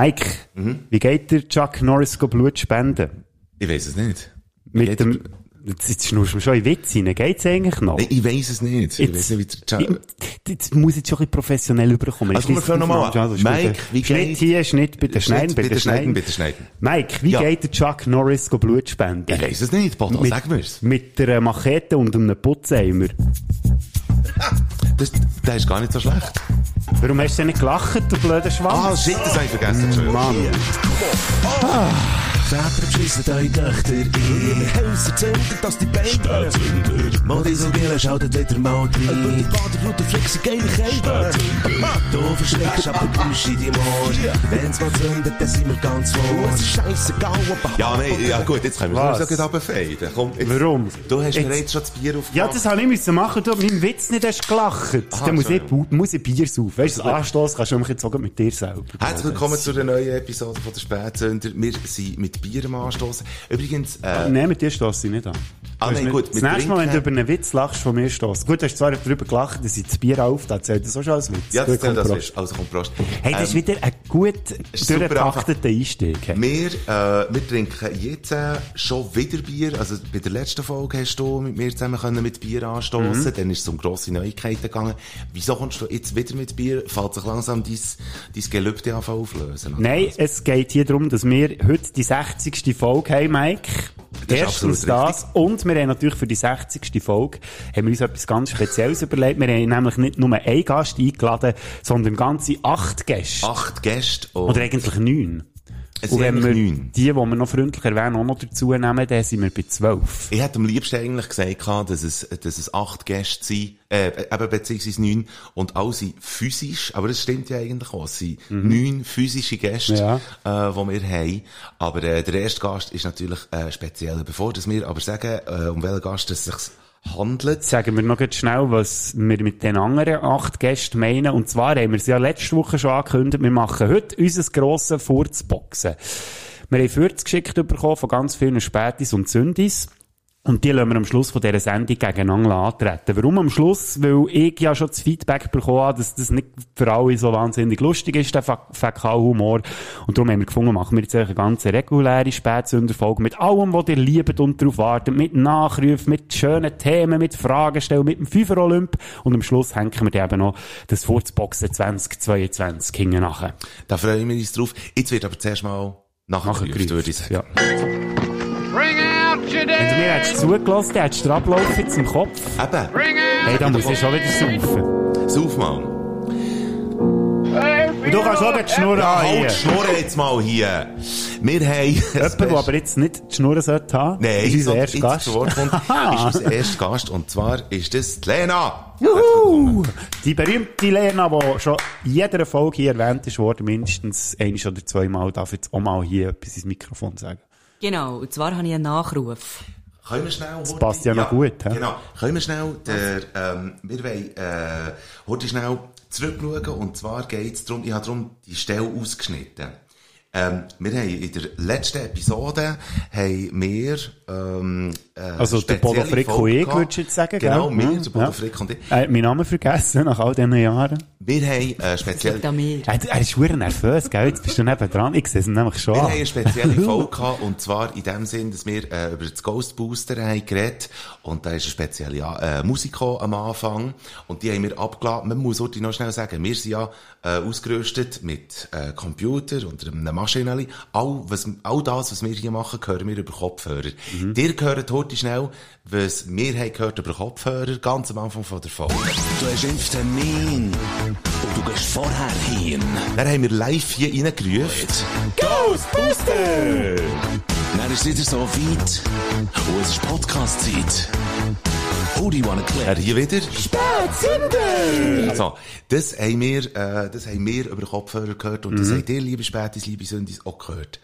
Mike, wie geht der Chuck Norris go Blut spenden? Ich weiß es nicht. Mit geht dem, jetzt, jetzt schnurst du schon in Witz rein. Geht's eigentlich noch? Nein, ich weiß es nicht. Ich Jetzt- weiß nicht, wie der Ich- Jetzt muss ich jetzt schon ein bisschen professionell überkommen. Also, wir fangen nochmal an. Mike, wie Schnitt geht- hier, Schnitt bitte schneiden, bitte, bitte schneiden, bitte schneiden. Mike, wie Ja. geht der Chuck Norris go Blut spenden? Ich weiß es nicht, Bodo, Mit- sag mir's. Mit einer Machete und einem Putzeimer. Das, der ist gar nicht so schlecht. Warum hast du denn nicht gelacht, du blöder Ah, Schwanz? shit, das habe ich vergessen. Mann. Väter beschissen eure Töchter in ihre Häuser, zünden, dass die Beine Mal Dieselbielen schaltet wieder mal rein. Die Baderroute flexen geile Kälte. Du verschreckst aber Busch in die Ohr. Wenn's mal zündet, dann sind wir ganz wohl. Es ist scheissegal, ob Ja, nein, ja gut, jetzt können wir es sogar runterfaden. Komm, jetzt, Warum? Du hast mir Jetzt- schon das Bier aufgemacht. Ja, das habe ich müssen machen, du meinen Witz nicht hast gelacht. Dann muss ich, muss ich Bier saufen. Weißt du, das Anstoß kannst du mich jetzt sogar mit dir selber. Herzlich willkommen zu einer neuen Episode von der Spätsünder. Wir sind mit Bier am Anstoßen. Übrigens, äh, Nein, mit dir stosse ich nicht an. Ah, nein, gut, Das nächste Mal, wenn du über einen Witz lachst, von mir stossen. Gut, du hast zwar darüber gelacht, dass ich das Bier auf, da zählt das auch schon als Witz. ja, das zählt Prost. ist. Also komm, Prost. Hey, das ist Ähm, wieder ein gut super durchgetakteter Einstieg. hey. Wir, äh, wir trinken jetzt äh, schon wieder Bier. Also bei der letzten Folge hast du mit mir zusammen können mit Bier anstoßen. Mhm. Dann ist es um grosse Neuigkeiten gegangen. Wieso kommst du jetzt wieder mit Bier? Fällt sich langsam dein, dein Gelübde an auflösen? Nein, es geht hier darum, dass wir heute die 60. Folge haben, Mike. Ist Erstens das. Und wir haben natürlich für die 60. Folge haben wir uns etwas ganz Spezielles überlegt. Wir haben nämlich nicht nur einen Gast eingeladen, sondern ganze acht Gäste. Acht Gäste und Oder eigentlich neun. Es Und wenn wir neun. die, die wir noch freundlich erwähnen, auch noch dazu nehmen, dann sind wir bei zwölf. Ich hätte am liebsten eigentlich gesagt, dass es, dass es acht Gäste sind, äh, eben beziehungsweise neun, und alle sind physisch, aber das stimmt ja eigentlich auch, es sind neun physische Gäste, Ja. äh, die wir haben. Aber äh, der erste Gast ist natürlich äh, speziell. Bevor dass wir aber sagen, äh, um welchen Gast es sich handelt, Sagen wir noch schnell, was wir mit den anderen acht Gästen meinen. Und zwar haben wir es ja letzte Woche schon angekündigt, wir machen heute unser grosses Furzboxen. Wir haben Furz geschickt bekommen von ganz vielen Spätis und Sündis. Und die lassen wir am Schluss von dieser Sendung gegeneinander antreten. Warum am Schluss? Weil ich ja schon das Feedback bekommen habe, dass das nicht für alle so wahnsinnig lustig ist, der Fä- Fäkalhumor. Und darum haben wir gefunden, machen wir jetzt eine ganz reguläre Spätsünderfolge mit allem, was ihr liebt und darauf wartet. Mit Nachrufen, mit schönen Themen, mit Fragen stellen, mit dem Fünfer Olymp. Und am Schluss hängen wir dann eben noch das Furzboxen 2022 hinten nachher. da freuen wir uns drauf. Jetzt wird aber zuerst mal Nachgeprüft, würde ich sagen. Ja. Wenn du mir hättest zugelassen, hättest du den Ablauf jetzt im Kopf. Eben. Hey, da muss ich schon wieder saufen. sauf mal. Und du kannst auch die Schnur Ja, an halt hier. die Schnur jetzt mal hier. Wir haben... Jemand, der aber jetzt nicht die Schnur sollte haben, Nein, ist unser erster Gast. kommt, ist unser erster Gast, und zwar ist das die Lena. Juhu! Die berühmte Lena, die schon in jeder Folge hier erwähnt ist worden, mindestens ein oder zweimal, darf jetzt auch mal hier etwas ins Mikrofon sagen. Genau, und zwar habe ich einen Nachruf. Können wir schnell... Das passt ja noch gut, hä? Genau. Können wir schnell, der, ähm, wir wollen, äh, heute schnell zurückschauen, und zwar geht's darum, ich habe darum die Stelle ausgeschnitten. Ähm, wir haben in der letzten Episode, haben wir, ähm, äh, Also der Bodo spezielle Frick und ich, würdest du jetzt sagen, Genau, gell? wir, der Bodo ja. Frick und ich. Er hat meinen Namen vergessen, nach all diesen Jahren. Wir haben, äh, speziell, Liegt an mir. Er, er ist schwer nervös, gell? Jetzt bist du neben dran. Ich sehe es nämlich schon. Wir haben eine spezielle Folge gehabt, und zwar in dem Sinn, dass wir äh, über das Ghost Booster haben geredet und da ist eine spezielle äh, Musik gekommen am Anfang und die haben wir abgeladen. Man muss heute noch schnell sagen, wir sind ja äh, ausgerüstet mit äh, Computer und einem Maschinenli. All, was, all das, was wir hier machen, hören wir über Kopfhörer. Mhm. Dir gehört heute schnell, was wir haben gehört über Kopfhörer, ganz am Anfang von der Folge. Du hast Impftermin und du gehst vorher hin. Dann haben wir live hier reingerufen. Ghostbuster! Dann ist es wieder so weit und es ist Podcast-Zeit. Who do you wanna Er click? hier wieder. Spätsünder! So, das haben wir, äh, das haben wir über Kopfhörer gehört und Mhm. das habt ihr, liebe Spätis, liebe Sündis, auch gehört.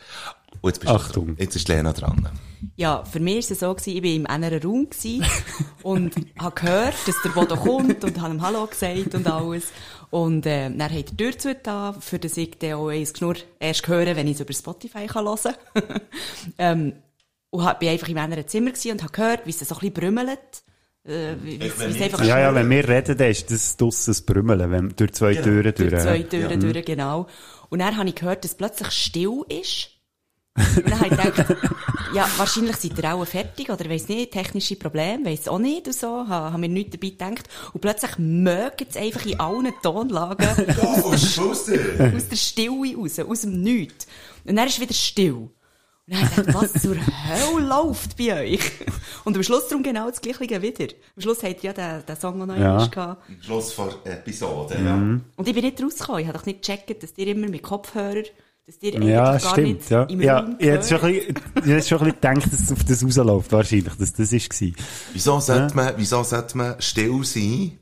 Und jetzt bist du Achtung. dran. Jetzt ist Lena dran. Ja, für mich war es so, gewesen, ich war im anderen Raum und habe gehört, dass der Bodo kommt und habe ihm Hallo gesagt und alles. Und äh, dann hat er die Tür zugetan, für das ich dann auch eins Geschnurr erst höre, wenn ich es über Spotify kann hören kann. ähm, und hab- bin einfach im anderen Zimmer und habe gehört, wie es so ein bisschen brümmelt. Äh, wie, wie, Ja, ja, wenn wir reden, dann ist das draussen das Brümmeln, wenn, durch zwei Türen durch. durch zwei ja. Türen durch, genau. Und dann habe ich gehört, dass es plötzlich still ist. Und dann habe ich gedacht, ja, wahrscheinlich seid ihr auch fertig, oder weiss nicht, technische Probleme, weiss auch nicht, und so, habe, habe mir nichts dabei gedacht. Und plötzlich mögen es einfach in allen Tonlagen Oh, Schuster! aus der Stille raus, aus dem Nichts. Und dann ist wieder still. Und dann habe ich gedacht, was zur Hölle läuft bei euch? Und am Schluss darum genau das Gleiche wieder. Am Schluss ihr ja den, den Song noch Ja. einmal gehabt. Am Schluss vor Episode, ja. Und ich bin nicht rausgekommen. Ich habe doch nicht gecheckt, dass ihr immer mit Kopfhörer, dass ihr eigentlich Ja, gar stimmt, nicht ja. im Ja, Raum ich hätte schon ein bisschen, ich hätte schon ein bisschen gedacht, dass es auf das rausläuft, wahrscheinlich, dass das war. Wieso sollte man, wieso sollte man still sein?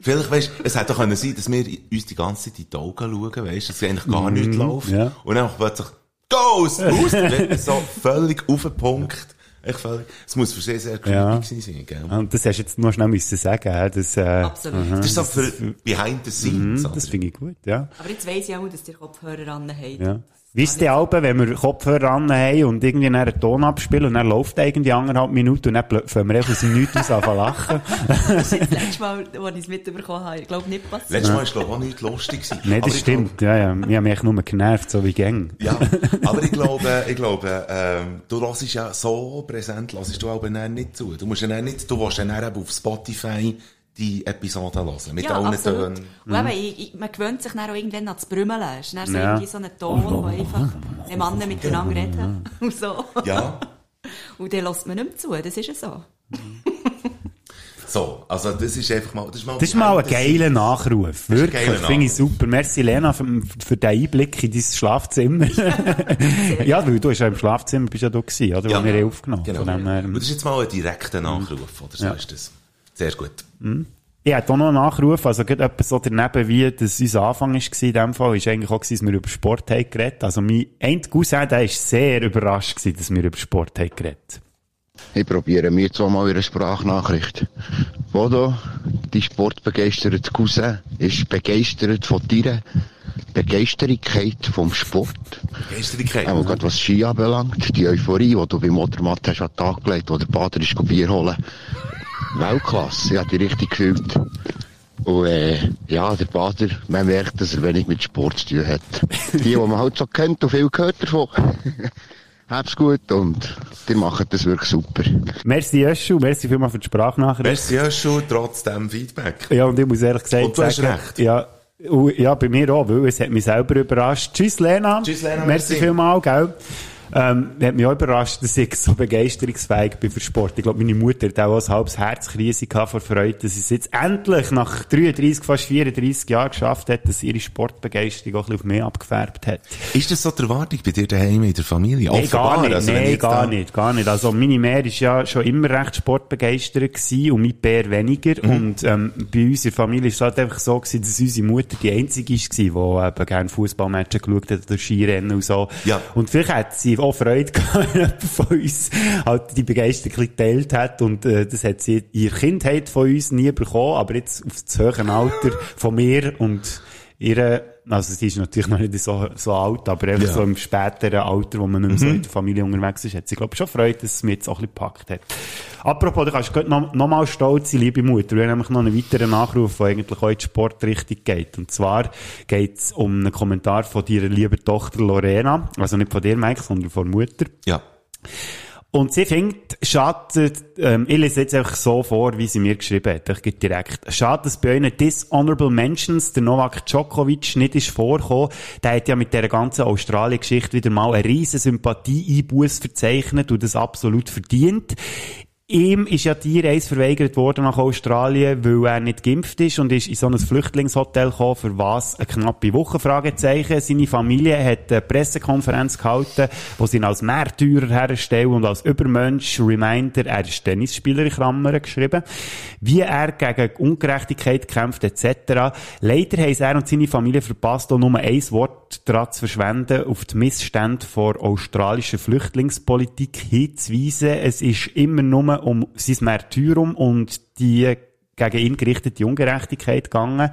Vielleicht, weisst, es hätte doch können sein, dass wir uns die ganze Zeit in die Augen schauen, weisst, dass eigentlich gar nichts läuft. ja. Und dann plötzlich, Ghost! Aus! Dann so völlig auf den Punkt. Echt völlig. Es muss für sie sehr creepy Ja. sein, gell? Und das hast du jetzt noch schnell müssen sagen, hä, dass, äh, Absolut. Das ist so für behind the scenes, das oder? finde ich gut, ja. Aber jetzt weiss ich auch, dass ihr Kopfhörer ran habt. Ja. Wie ist die Alben, wenn wir Kopfhörer an haben und irgendwie einen Ton abspielen und dann läuft irgendwie anderthalb Minuten und dann fangen wir einfach aus dem Nichts aus an zu lachen? Das ist das letzte Mal, als ich es mitbekommen habe. Ich glaube nicht passiert. Letztes Mal war, glaube ich, auch nicht lustig gewesen. Nein, das stimmt, ja, ja. Ich habe mich echt nur genervt, so wie Gang. Ja, aber ich glaube, ich glaube, ähm, du hörst ja so präsent, hörst du dann nicht zu. Du musst ja nicht, du willst dann eben auf Spotify die Episode hören, mit Ja, allen absolut. Tönen. Und eben, ich, ich, man gewöhnt sich dann auch irgendwann an das Brümmeln. Es ist dann so Ja. irgendwie so ein Ton, wo einfach die Männer miteinander reden. Und so. Ja. Und dann lässt man nicht mehr zu. Das ist ja so. So, also das ist einfach mal, das ist mal, Das ist mal ein geiler Nachruf. Wirklich, geiler finde ich super. Merci, Lena, für, für den Einblick in dein Schlafzimmer. ja, weil du bist ja im Schlafzimmer, bist ja du gewesen, oder? Ja. Wo wir haben aufgenommen Genau. Von dem her, Und das ist jetzt mal ein direkter Nachruf, oder so Ja. ist das. Sehr gut. Ich hätte auch noch einen Nachruf, also gerade etwas so daneben, wie das unser Anfang war in dem Fall, ist eigentlich auch gewesen, dass wir über Sport haben geredet. Also mein ein Cousin, der ist sehr überrascht gewesen, dass wir über Sport haben geredet. Ich probiere mir zweimal eine Sprachnachricht. Bodo, die sportbegeisterte Cousin, ist begeistert von deiner Begeisterigkeit vom Sport. Begeisterigkeit. Auch gerade was Ski anbelangt, die Euphorie, die du beim Motormatt hast an den Tag gelegt, wo der Bader ist Bier holen. Weltklasse, ich habe die richtig gefühlt. Und äh, ja, der Bader, man merkt, dass er wenig mit Sport zu tun hat. Die, die man halt so kennt und viel gehört davon. Hab's gut und die machen das wirklich super. Merci, Jöschu, merci vielmals für die Sprachnachricht. Merci ja schon trotz dem Feedback. Ja, und ich muss ehrlich gesagt Und du hast sagen, recht. Ja, und- ja, bei mir auch, weil es hat mich selber überrascht. Tschüss, Lena. Tschüss, Lena, Merci merci. vielmals, gell. Ähm, hat mich auch überrascht, dass ich so begeisterungsfähig bin für Sport. Ich glaube, meine Mutter hat auch ein halbes Herzkrise vor Freude, dass sie es jetzt endlich nach 33, fast 34 Jahren geschafft hat, dass ihre Sportbegeisterung auch ein bisschen auf mich abgefärbt hat. Ist das so die Erwartung bei dir daheim in der Familie? Nein, gar Offenbar, nicht, also nein, gar da- nicht, gar nicht. Also, meine Mehr ist ja schon immer recht sportbegeistert gewesen und mein Bär weniger. Mhm. Und, ähm, bei uns in der Familie ist es halt einfach so gewesen, dass unsere Mutter die einzige war, die eben gerne Fußballmatches geschaut hat oder Skirennen und so. Ja. Und vielleicht hat sie auch Freude gehabt, wenn von uns halt die Begeisterung geteilt hat und, äh, das hat sie in ihrer Kindheit von uns nie bekommen, aber jetzt auf das höhere Alter von mir und ihre, also sie ist natürlich noch nicht so, so alt, aber einfach Ja. so im späteren Alter, wo man nicht mehr so in der Familie unterwegs ist, hat sie, glaube ich, schon Freude, dass es mich jetzt auch ein bisschen gepackt hat. Apropos, du kannst noch, noch mal stolz sein, liebe Mutter. Wir haben nämlich noch einen weiteren Nachruf, der eigentlich auch in die Sportrichtung geht. Und zwar geht es um einen Kommentar von deiner lieben Tochter Lorena. Also nicht von dir, Mike, sondern von der Mutter. Ja. Und sie findet, schade, ähm, ich lese jetzt einfach so vor, wie sie mir geschrieben hat. Ich gehe direkt. Schade, dass bei euch Dishonorable Mentions der Novak Djokovic nicht ist vorgekommen. Der hat ja mit dieser ganzen Australien-Geschichte wieder mal eine riesen Sympathie-Einbuß verzeichnet und das absolut verdient. Ihm ist ja die Reise verweigert worden nach Australien, weil er nicht geimpft ist und ist in so ein Flüchtlingshotel gekommen, für was eine knappe Woche, Fragezeichen. Seine Familie hat eine Pressekonferenz gehalten, wo sie ihn als Märtyrer herstellen und als Übermensch, Reminder, er ist Tennisspieler in Klammern geschrieben, wie er gegen Ungerechtigkeit kämpft, etc. Leider haben er und seine Familie verpasst, auch nur ein Wort daran zu verschwenden, auf die Missstände vor australischer Flüchtlingspolitik hinzuweisen. Es ist immer nur um sein Märtyrum und die gegen ihn gerichtete Ungerechtigkeit gegangen.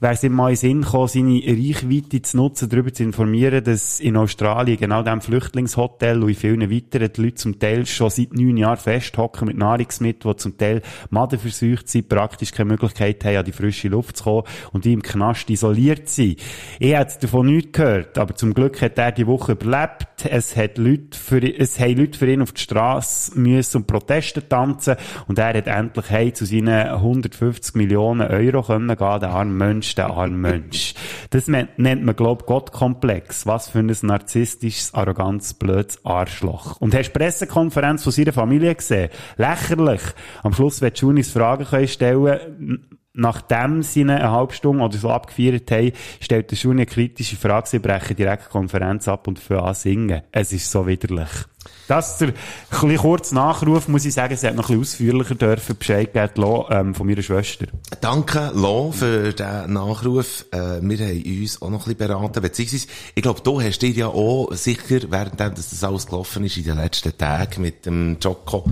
Wäre es ihm mal in Sinn gekommen, seine Reichweite zu nutzen, darüber zu informieren, dass in Australien, genau dem Flüchtlingshotel und in vielen weiteren, die Leute zum Teil schon seit neun Jahren festhocken mit Nahrungsmitteln, die zum Teil madenverseucht sind, praktisch keine Möglichkeit haben, an die frische Luft zu kommen und die im Knast isoliert sind. Ich hätte davon nichts gehört, aber zum Glück hat er die Woche überlebt. Es hat Leute für, es haben Leute für ihn auf die Straße müssen und Proteste tanzen und er hat endlich heim zu seinen 150 Millionen Euro können gehen, der arme Mensch, der arme Mensch. Das nennt man, glaub Gottkomplex. Was für ein narzisstisches, arrogantes, blödes Arschloch. Und hast die Pressekonferenz von seiner Familie gesehen? Lächerlich. Am Schluss wird Junis Fragen können stellen, nachdem sie eine halbe Stunde oder so abgefeiert haben, stellt der Juni eine kritische Frage, sie brechen direkt die Konferenz ab und fangen an singen. Es ist so widerlich. Das ist der ein kurz Nachruf, muss ich sagen, es hat noch ein bisschen ausführlicher dürfen Bescheid geben, ähm, von meiner Schwester. Danke, Lo, für den Nachruf. Äh, wir haben uns auch noch ein bisschen beraten, beziehungsweise, ich glaube, du hast dir ja auch sicher, während das alles gelaufen ist, in den letzten Tagen mit dem Joko,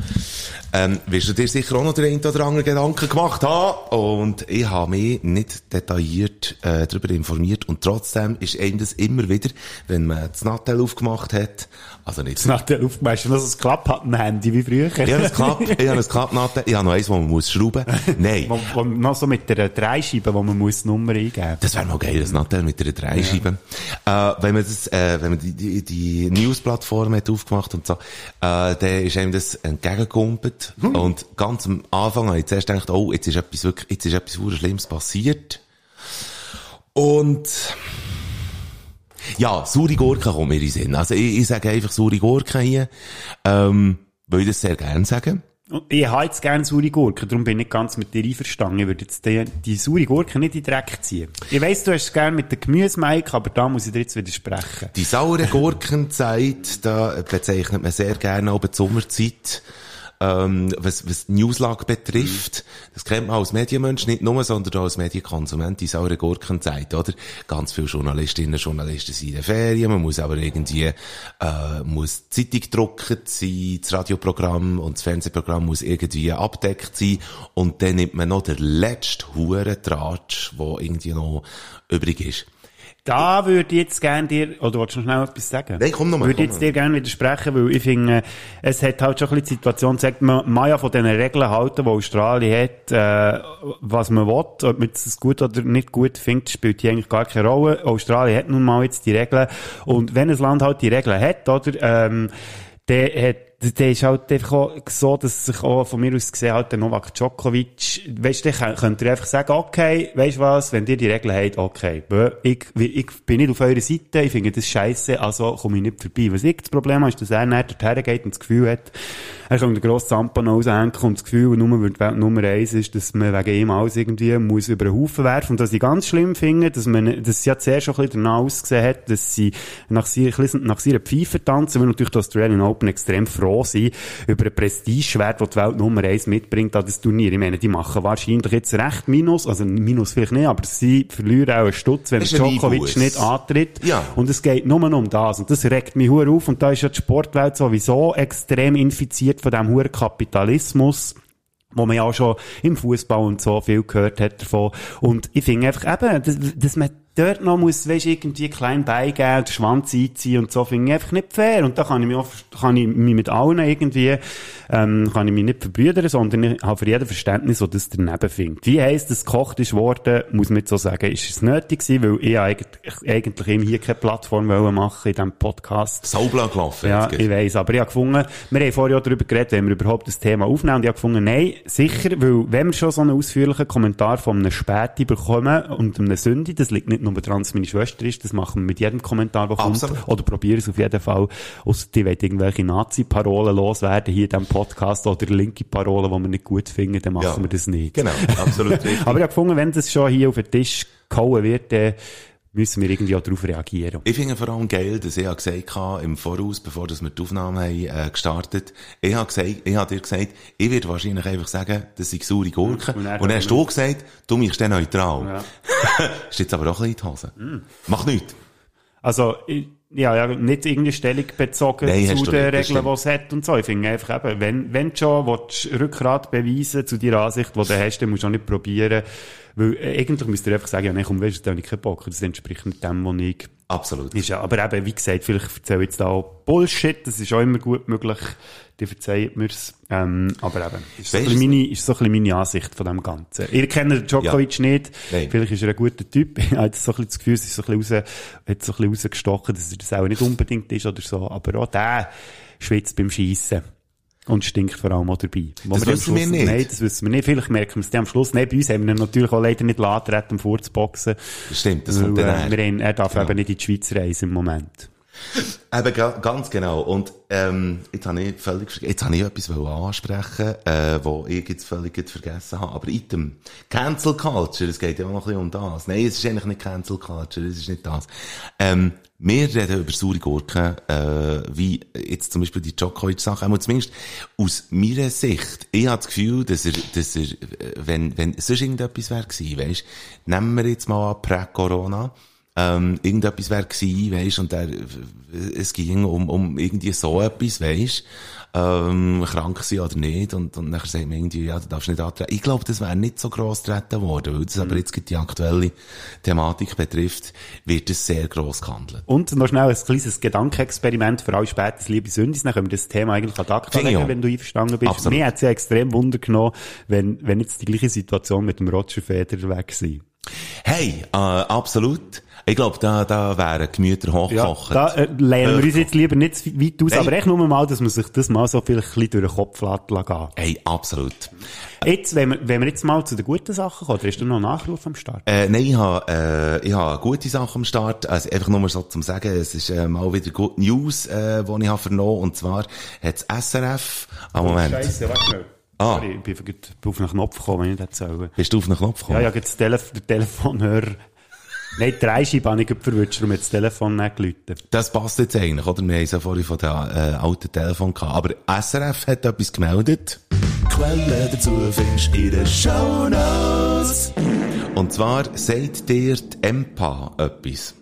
ähm, wirst du dir sicher auch noch den einen oder anderen Gedanken gemacht haben. Und ich habe mich nicht detailliert äh, darüber informiert und trotzdem ist einem das immer wieder, wenn man das Nattel aufgemacht hat, also nicht... Das Nattel aufgemacht, hast du noch so ein Klapphandy wie früher? Ich habe ein Klapp, ich habe ein Klappnattel, ich habe noch eins, wo man muss schrauben. Nein. wo, wo, noch so mit der Dreischeibe, wo man muss die Nummer eingeben. Das wäre mal geil, das Nattel mit der Dreischeibe. Ja. Äh, wenn man das, äh, wenn man die, die, die News-Plattform hat aufgemacht und so, äh, dann ist einem das entgegengekumpelt. Hm. Und ganz am Anfang habe ich zuerst gedacht, oh, jetzt ist etwas wirklich, jetzt ist etwas Schlimmes passiert. Und, ja, saure Gurken kommen mir in Sinn. Also ich, ich sage einfach saure Gurken hier, ähm, weil ich das sehr gerne sagen. Ich habe jetzt gerne saure Gurken, darum bin ich nicht ganz mit dir einverstanden. Ich würde jetzt die, die saure Gurken nicht in den Dreck ziehen. Ich weiss, du hast es gerne mit der Gemüsemeike, aber da muss ich dir jetzt widersprechen. Die saure Gurkenzeit, da bezeichnet man sehr gerne auch die Sommerzeit ähm, was, was die Newslage betrifft. Das kennt man als Medienmensch nicht nur, sondern auch als Medienkonsument in sauren Gurkenzeit, oder? Ganz viele Journalistinnen und Journalisten sind in den Ferien, man muss aber irgendwie, äh, muss die Zeitung gedruckt sein, das Radioprogramm und das Fernsehprogramm muss irgendwie abdeckt sein und dann nimmt man noch den letzten Hurentratsch, der irgendwie noch übrig ist. Da würde ich jetzt gerne dir, oder wolltest du noch schnell etwas sagen? Nein, komm nochmal. Würde ich jetzt dir gerne widersprechen, weil ich finde, es hat halt schon ein bisschen die Situation gesagt, man muss ja von diesen Regeln halten, die Australien hat, äh, was man will, ob man es gut oder nicht gut findet, spielt hier eigentlich gar keine Rolle. Australien hat nun mal jetzt die Regeln. Und wenn ein Land halt die Regeln hat, oder, ähm, der hat der ist halt einfach auch so, dass sich auch von mir aus gesehen halt der Novak Djokovic, weißt du, könnt ihr einfach sagen, okay, weißt du was, wenn ihr die Regeln habt, okay, ich, ich bin nicht auf eurer Seite, ich finde das scheiße, also komme ich nicht vorbei. Was ich das Problem habe, ist, dass er nicht dorthin geht und das Gefühl hat, er kann den grossen Zampano aushängen und das Gefühl, nur weil Nummer eins ist, dass man wegen ihm alles irgendwie muss über den Haufen werfen. Und was ich ganz schlimm finde, dass man, dass sie ja zuerst schon ein bisschen danach ausgesehen hat, dass sie nach, sie, nach ihrer Pfeife tanzen, weil natürlich die Australian Open extrem froh sind über ein Prestigeschwert, das die Welt Nummer eins mitbringt an das Turnier. Ich meine, die machen wahrscheinlich jetzt recht Minus, also Minus vielleicht nicht, aber sie verlieren auch einen Stutz, wenn Djokovic nicht antritt. Ja. Und es geht nur um das. Und das regt mich hure auf. Und da ist ja die Sportwelt sowieso extrem infiziert von diesem hohen Kapitalismus wo man ja auch schon im Fußball und so viel gehört hat davon. Und ich finde einfach eben, dass, dass man dort noch muss, weisst, irgendwie klein beigeben, den Schwanz einziehen und so, finde ich einfach nicht fair. Und da kann ich mich, auch, kann ich mich mit allen irgendwie, ähm, kann ich mich nicht verbrüdern, sondern ich habe für jeden Verständnis, so das daneben findet. Wie heisst es gekocht ist worden, muss man so sagen, ist es nötig gewesen, weil ich eigentlich, eigentlich ihm hier keine Plattform wollen machen in diesem Podcast. Saubla gelaufen. Ja, ich weiss, aber ich habe gefunden, wir haben vorher auch darüber geredet, wenn wir überhaupt das Thema aufnehmen, und ich habe gefunden, nein, sicher, weil wenn wir schon so einen ausführlichen Kommentar von einem Späti bekommen und einem Sündi, das liegt nicht nur daran, dass meine Schwester ist, das machen wir mit jedem Kommentar, der kommt, oder probieren es auf jeden Fall, außer die wollen irgendwelche Nazi-Parolen loswerden hier in diesem Podcast, oder linke Parolen, die wir nicht gut finden, dann machen Ja. wir das nicht. Genau, absolut. Aber ich habe gefunden, wenn das schon hier auf den Tisch gehauen wird, dann müssen wir irgendwie auch darauf reagieren. Ich finde vor allem geil, dass ich gesagt habe, im Voraus, bevor dass wir die Aufnahme haben, äh, gestartet, ich habe gesagt, ich habe dir gesagt, ich werde wahrscheinlich einfach sagen, das sind saure Gurken. Und Und er dann, hat hast du gesagt, du mischst den neutral. Ja. ist jetzt aber auch ein bisschen in die Hose. Mach nichts. Also, ich, ja, ja, nicht irgendwie Stellung bezogen Nein, zu den Regeln, die es hat und so. Ich finde einfach eben, wenn, wenn du schon willst, Rückgrat beweisen zu deiner Ansicht, die du hast, dann musst du auch nicht probieren, weil äh, eigentlich müsst ihr einfach sagen, ja, nein, komm, weißt du, da habe ich keinen Bock, das entspricht nicht dem, was ich Absolut. ist ja, aber eben, wie gesagt, vielleicht erzähle ich jetzt da auch Bullshit, das ist auch immer gut möglich, die verzeiht mir's. Ähm, aber eben, ist so, ein meine, ist so ein bisschen meine Ansicht von dem Ganzen. Ihr kennt Djokovic nicht, Nein. vielleicht ist er ein guter Typ, ich habe jetzt so ein bisschen das Gefühl, es ist so ein bisschen raus, hat so ein bisschen rausgestochen, dass er das auch nicht unbedingt ist oder so, aber auch der schwitzt beim Schiessen. Und stinkt vor allem auch dabei. Wo Das am wissen wir Schluss- nicht. Nein, das wissen wir nicht. Vielleicht merken wir es am Schluss. Nein, bei uns haben wir ihn natürlich auch leider nicht laden, um vorzuboxen. Stimmt, das Weil, kommt dann äh, wir haben, er darf Ja. eben nicht in die Schweiz reisen im Moment. Eben, ga- ganz genau. Und, ähm, jetzt habe ich völlig, jetzt habe ich etwas ansprechen, äh, wo ich jetzt völlig vergessen habe. Aber item. Cancel Culture, es geht ja auch noch ein bisschen um das. Nein, es ist eigentlich nicht Cancel Culture, es ist nicht das. Ähm, wir reden über saure Gurken, äh, wie jetzt zum Beispiel die Djokovic-Sache, aber zumindest aus meiner Sicht. Ich habe das Gefühl, dass er, dass er, äh, wenn, wenn sonst irgendetwas wäre gewesen, weisst, nehmen wir jetzt mal an Prä-Corona, ähm, irgendetwas wäre gewesen, weisst, und der, es ging um, um irgendwie so etwas, weisst, ähm, krank sein oder nicht, und, und nachher sagt man irgendwie, ja, du darfst nicht antreten. Ich glaube, das wäre nicht so gross getreten worden, weil das aber jetzt die aktuelle Thematik betrifft, wird es sehr gross gehandelt. Und noch schnell ein kleines Gedankenexperiment für alle spätes liebe Sündis. Dann können wir das Thema eigentlich ad acta legen, wenn du einverstanden bist. Absolut. Mir hat es ja extrem Wunder genommen, wenn, wenn jetzt die gleiche Situation mit dem Roger Federer weg sei. Hey, äh, absolut. Ich glaube, da, da wären Gemüter hochgekocht. da äh, lehnen wir uns jetzt lieber nicht zu weit aus, Nein. aber echt nur mal, dass man sich das mal so vielleicht ein durch den Kopf lassen. Hey, absolut. Jetzt, wenn wir, wenn wir jetzt mal zu den guten Sachen kommen, oder hast du noch einen Nachruf am Start? Äh, nein, ich habe, äh, ich habe gute Sachen am Start. Also einfach nur so zum Sagen, es ist äh, mal wieder Good News, äh, die ich habe vernommen. Und zwar hat das SRF, ah, Moment, Scheisse, warte schnell. Ah. Sorry, ich bin auf einen Knopf gekommen, wenn ich das erzähle. bist du auf den Knopf Ja, gekommen? ja, jetzt Telef der Telefonhörer. Nein, die Dreischeibe habe ich verwünscht, darum hat das Telefon nicht geläutet. Das passt jetzt eigentlich, oder? Wir haben es ja vorhin von dem äh, alten Telefon gehabt. Aber SRF hat etwas gemeldet. Quellen dazu findest du in den Shownotes. Und zwar sagt dir die EMPA etwas.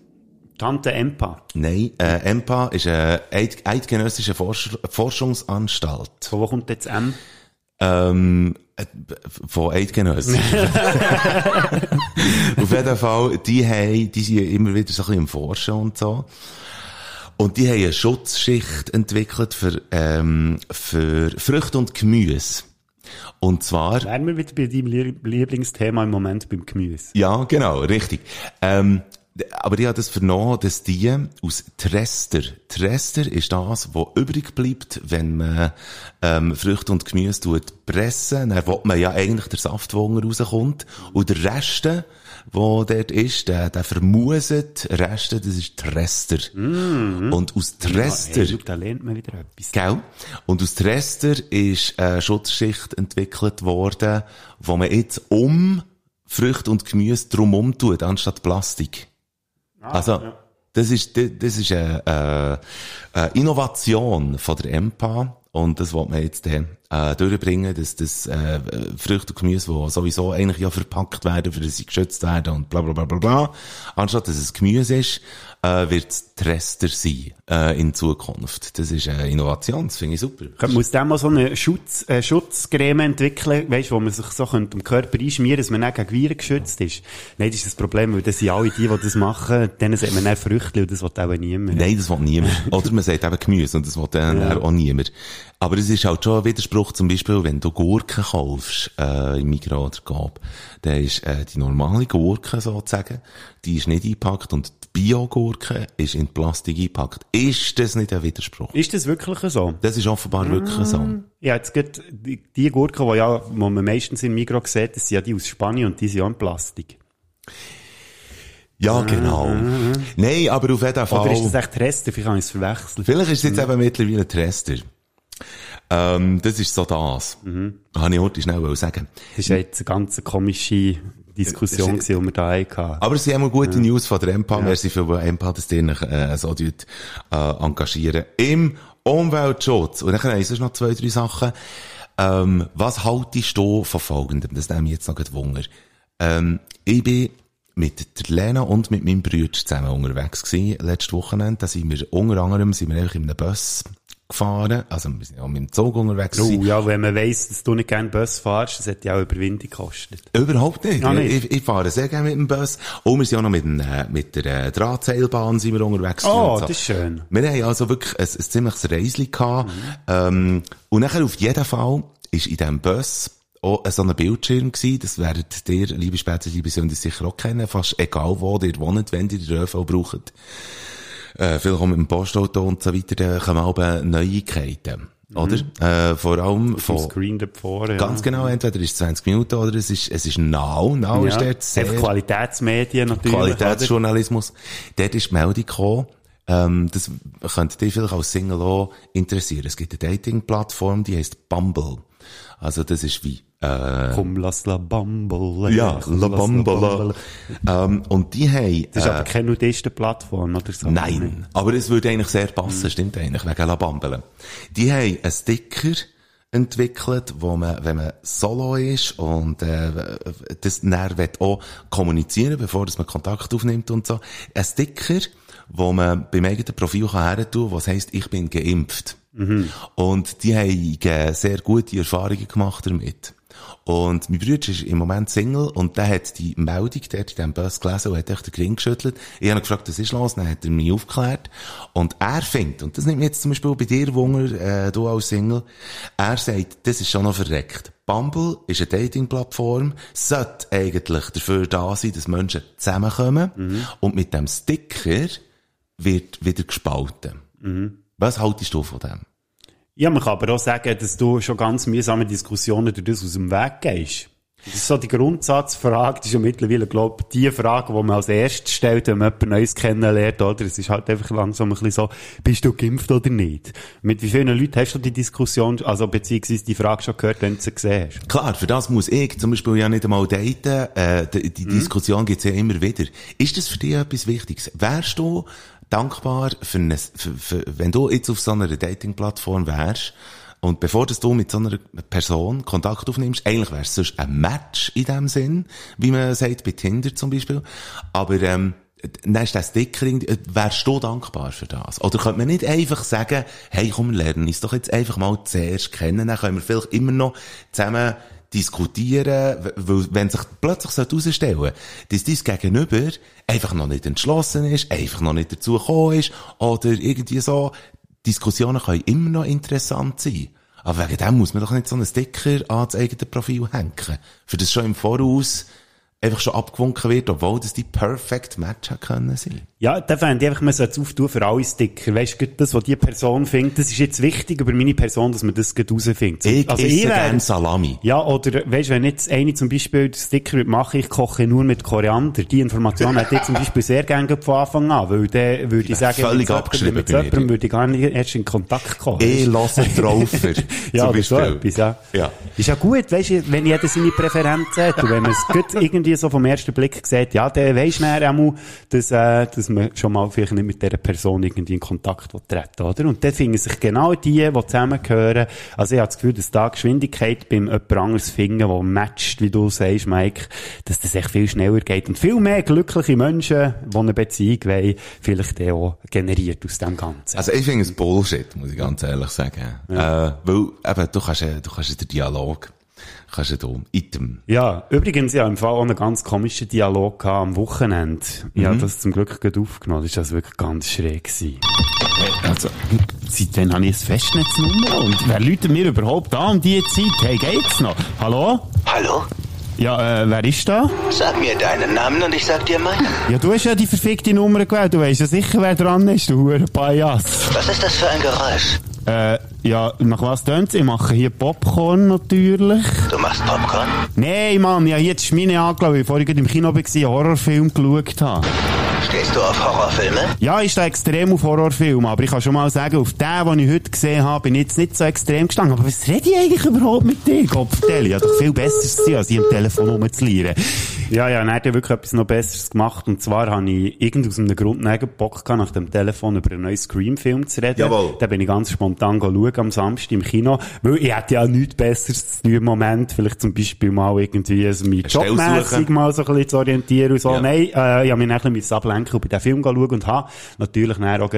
Tante Empa. Nein, äh, EMPA ist eine eid eidgenössische Forsch Forschungsanstalt. Von wo kommt jetzt M? Ähm, äh, von Eidgenössen. Auf jeden Fall, die haben, die sind immer wieder so ein bisschen im Forschen und so. Und die haben eine Schutzschicht entwickelt für, ähm, für Früchte und Gemüse. Und zwar, Wären wir wieder bei deinem Lieb- Lieblingsthema im Moment beim Gemüse. ja, genau, richtig. Ähm, aber ich habe das vernommen, dass die aus Trester, Trester ist das, was übrig bleibt, wenn man ähm, Früchte und Gemüse tut pressen. Dann will man ja eigentlich der Saft, der rauskommt. Und der Reste, wo dort ist, der, der vermuset Reste, das ist Trester. Und aus Trester... Hey, schau, da lernt man wieder etwas. Gell? Und aus Trester ist eine Schutzschicht entwickelt worden, wo man jetzt um Früchte und Gemüse drumherum tut, anstatt Plastik. Also, das ist, das ist eine, äh, eine Innovation von der EMPA. Und das wollte man jetzt dann, äh, durchbringen, dass das äh, Früchte und Gemüse, die sowieso eigentlich ja verpackt werden, für sie geschützt werden und bla bla bla bla bla, anstatt dass es Gemüse ist, äh, wird es Trester sein äh, in Zukunft. Das ist eine Innovation, das finde ich super. Man aus dem mal so eine Schutz, äh, Schutzcreme entwickeln, weißt, wo man sich so könnte den Körper einschmieren, dass man nicht gegen Viren geschützt ist? Nein, das ist das Problem, weil das sind alle die, die das machen, denen sagt man dann Früchte und das will auch niemand. Nein, das will niemand. Oder man sagt eben Gemüse und das will dann Ja. auch niemand. Aber es ist halt schon ein Widerspruch, zum Beispiel, wenn du Gurken kaufst, äh, im Migros oder Coop, dann ist, äh, die normale Gurke sozusagen, die ist nicht eingepackt und Bio-Gurke ist in Plastik eingepackt. Ist das nicht ein Widerspruch? Ist das wirklich so? Das ist offenbar wirklich so. Ja, jetzt geht die, die Gurken, die ja, wo man meistens in Migros sieht, das sind ja die aus Spanien und die sind ja in Plastik. Ja, genau. Nein, aber auf jeden Fall. Oder ist das echt Reste? Vielleicht habe ich es verwechselt. Vielleicht ist es jetzt eben mittlerweile Trester. Ähm, das ist so das. Mhm. Habe ich heute schnell sagen. Das ist jetzt eine ganz komische Diskussion, ist- gewesen, die wir da hatten. Aber sie haben auch gute News von der EMPA. Merci für die EMPA, dass die sich, äh, so tut, äh, engagieren. Im Umweltschutz. Und dann habe ich sonst noch zwei, drei Sachen. Ähm, was haltest du von folgendem? Das nehme ich jetzt noch Wunder. Ähm, ich bin mit der Lena und mit meinem Bruder zusammen unterwegs gewesen, letztes Wochenende. Da sind wir, unter anderem, sind wir einfach in einem Bus gefahren, also wir sind auch mit dem Zug unterwegs Oh, ja, wenn man weiss, dass du nicht gerne Bus fährst, das hat ja auch Überwindung gekostet. Überhaupt nicht. Ah, nicht? Ich, ich fahre sehr gerne mit dem Bus. Und wir sind auch noch mit, dem, äh, mit der äh, Drahtseilbahn sind wir unterwegs. Oh, so. das ist schön. Wir haben also wirklich ein, ein ziemliches Reisli gehabt. Ähm, und nachher auf jeden Fall ist in diesem Bus auch so ein Bildschirm gewesen. Das werdet ihr, liebe Spätzle, liebe Söhne, sicher auch kennen. Fast egal wo ihr wohnt, wenn ihr den ÖV braucht. Äh, vielleicht auch mit dem Postauto und so weiter, da kommen auch Neuigkeiten. Oder? Äh, vor allem Vom von, Screen davor, ja. Ganz genau, entweder ist es 20 Minuten oder es ist, es ist Now. Now ja. ist dort sehr Qualitätsmedien natürlich. Qualitätsjournalismus. Dort ist die Meldung gekommen, ähm, das könnte dich vielleicht als Single auch interessieren. Es gibt eine Dating-Plattform, die heißt Bumble. Also das ist wie, oder? Komm, lass la Bumble. ja, La Bumble. Ähm, und die haben, Das ist äh, aber keine Nudistenplattform oder so. Nein, aber es würde eigentlich sehr passen, stimmt eigentlich, wegen La. Die haben einen Sticker entwickelt, wo man, wenn man solo ist und äh, das dann will auch kommunizieren, bevor dass man Kontakt aufnimmt und so, ein Sticker, wo man beim eigenen Profil kann her tun, was heisst, ich bin geimpft. Und die haben sehr gute Erfahrungen gemacht damit. Und mein Bruder ist im Moment Single und der hat die Meldung dort in diesem Bus gelesen und hat echt den Gring geschüttelt. Ich habe ihn gefragt, was ist los? Dann hat er mich aufgeklärt. Und er findet, und das nimmt mich jetzt zum Beispiel bei dir Wunder, äh, du als Single, er sagt, das ist schon noch verreckt. Bumble ist eine Dating-Plattform, sollte eigentlich dafür da sein, dass Menschen zusammenkommen und mit dem Sticker wird wieder gespalten. Was haltest du von dem? Ja, man kann aber auch sagen, dass du schon ganz mühsame Diskussionen durch das aus dem Weg gehst. Das ist so die Grundsatzfrage, das ist ja mittlerweile, glaube ich, die Frage, die man als erstes stellt, wenn man jemand Neues kennenlernt, oder? Es ist halt einfach langsam ein bisschen so, bist du geimpft oder nicht? Mit wie vielen Leuten hast du die Diskussion, also beziehungsweise die Frage schon gehört, wenn du sie gesehen hast? Klar, für das muss ich zum Beispiel ja nicht einmal daten. Äh, die die Diskussion gibt's ja immer wieder. Ist das für dich etwas Wichtiges? Wärst du dankbar, für eine, für, für, wenn du jetzt auf so einer Dating-Plattform wärst und bevor dass du mit so einer Person Kontakt aufnimmst, eigentlich wär's sonst ein Match in dem Sinn, wie man sagt bei Tinder zum Beispiel, aber ähm, dann ist das Sticker, äh, wärst du dankbar für das? Oder könnte man nicht einfach sagen, hey, komm, lernen uns doch jetzt einfach mal zuerst kennen, dann können wir vielleicht immer noch zusammen diskutieren, weil, wenn sich plötzlich herausstellen sollte, dass dein Gegenüber einfach noch nicht entschlossen ist, einfach noch nicht dazu gekommen ist, oder irgendwie so, Diskussionen können immer noch interessant sein. Aber wegen dem muss man doch nicht so einen Sticker an das eigene Profil hängen. Für das schon im Voraus einfach schon abgewunken wird, obwohl das die Perfect Match können sein. Ja, da fände ich einfach, man sollte es auftun für alle Sticker. Weißt du, das, was die Person findet, das ist jetzt wichtig über meine Person, dass man das gerade rausfindet. Ich also esse ich wär- gerne Salami. Ja, oder, weißt du, wenn jetzt eine zum Beispiel Sticker machen, ich koche nur mit Koriander, die Information hätte ich zum Beispiel sehr gerne von Anfang an, weil dann würde ich sagen, völlig abgeschrieben mit jemandem würde ich gar nicht erst in Kontakt kommen. Ich lasse Traufer. ja, zum oder so Beispiel. etwas, ja. Ja. Ist ja gut, weißt du, wenn jeder seine Präferenzen hat und wenn man es gut irgendwie so vom ersten Blick sieht, ja, weisst dann auch mal, dass, äh, dass man schon mal vielleicht nicht mit dieser Person irgendwie in Kontakt treten oder? Und dann finden sich genau die, die zusammengehören. Also ich habe das Gefühl, dass da Geschwindigkeit beim jemand anderes finden, der matcht, wie du sagst, Mike, dass das echt viel schneller geht. Und viel mehr glückliche Menschen, die eine Beziehung wollen, vielleicht auch generiert aus dem Ganzen. Also ich finde es Bullshit, muss ich ganz ehrlich sagen. Äh, weil eben, du kannst, ja- du kannst ja den Dialog, kannst ja da, Item. Ja, übrigens, ja, im Fall auch einen ganz komischen Dialog gehabt am Wochenende. Ich habe das zum Glück gut aufgenommen. Das war also wirklich ganz schräg. Gewesen. Also, seitdem habe ich ein Festnetznummer und wer läutet mir überhaupt an um diese Zeit? Hey, geht's noch? Hallo? Hallo? Ja, äh, wer ist da? Sag mir deinen Namen und ich sag dir meinen. Ja, du hast ja die verfickte Nummer gewählt. Du weißt ja sicher, wer dran ist, du hure Pajas. Was ist das für ein Geräusch? Äh, ja, nach was tönt's? Ich mache hier Popcorn natürlich. Du machst Popcorn? Nein, Mann, habe jetzt meine angelaufen, weil ich vorhin gerade im Kino war, einen Horrorfilm geschaut habe. Stehst du auf Horrorfilme? Ja, ich stehe extrem auf Horrorfilme, aber ich kann schon mal sagen, auf den, den ich heute gesehen habe, bin ich jetzt nicht so extrem gestanden. Aber was rede ich eigentlich überhaupt mit dir, Kopfdeli? Ja, doch viel besser zu sein, als ich am Telefon rumzulieren. Ja, ja, dann hat er wirklich etwas noch Besseres gemacht. Und zwar habe ich irgend aus einem Grund neben Bock gehabt, nach dem Telefon über einen neuen Scream-Film zu reden. Jawohl. Da bin ich ganz spontan schauen am Samstag im Kino. Weil ich hätte ja nichts Besseres zu tun im Moment. Vielleicht zum Beispiel mal irgendwie also mich jobmässig mal so ein bisschen zu orientieren und so. Ja. Nein, äh, ich habe mich ein bisschen ablenken und bei den Film schauen und habe natürlich dann auch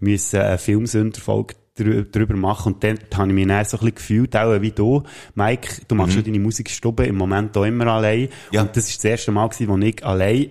müssen eine Filmsünderfolge drü- drüber machen. Und dann habe ich mich dann so ein bisschen gefühlt, auch wie du, Mike, du machst ja deine Musikstube im Moment auch immer allein. Mhm. Ja. Und das ist das erste Mal gewesen, wo ich allein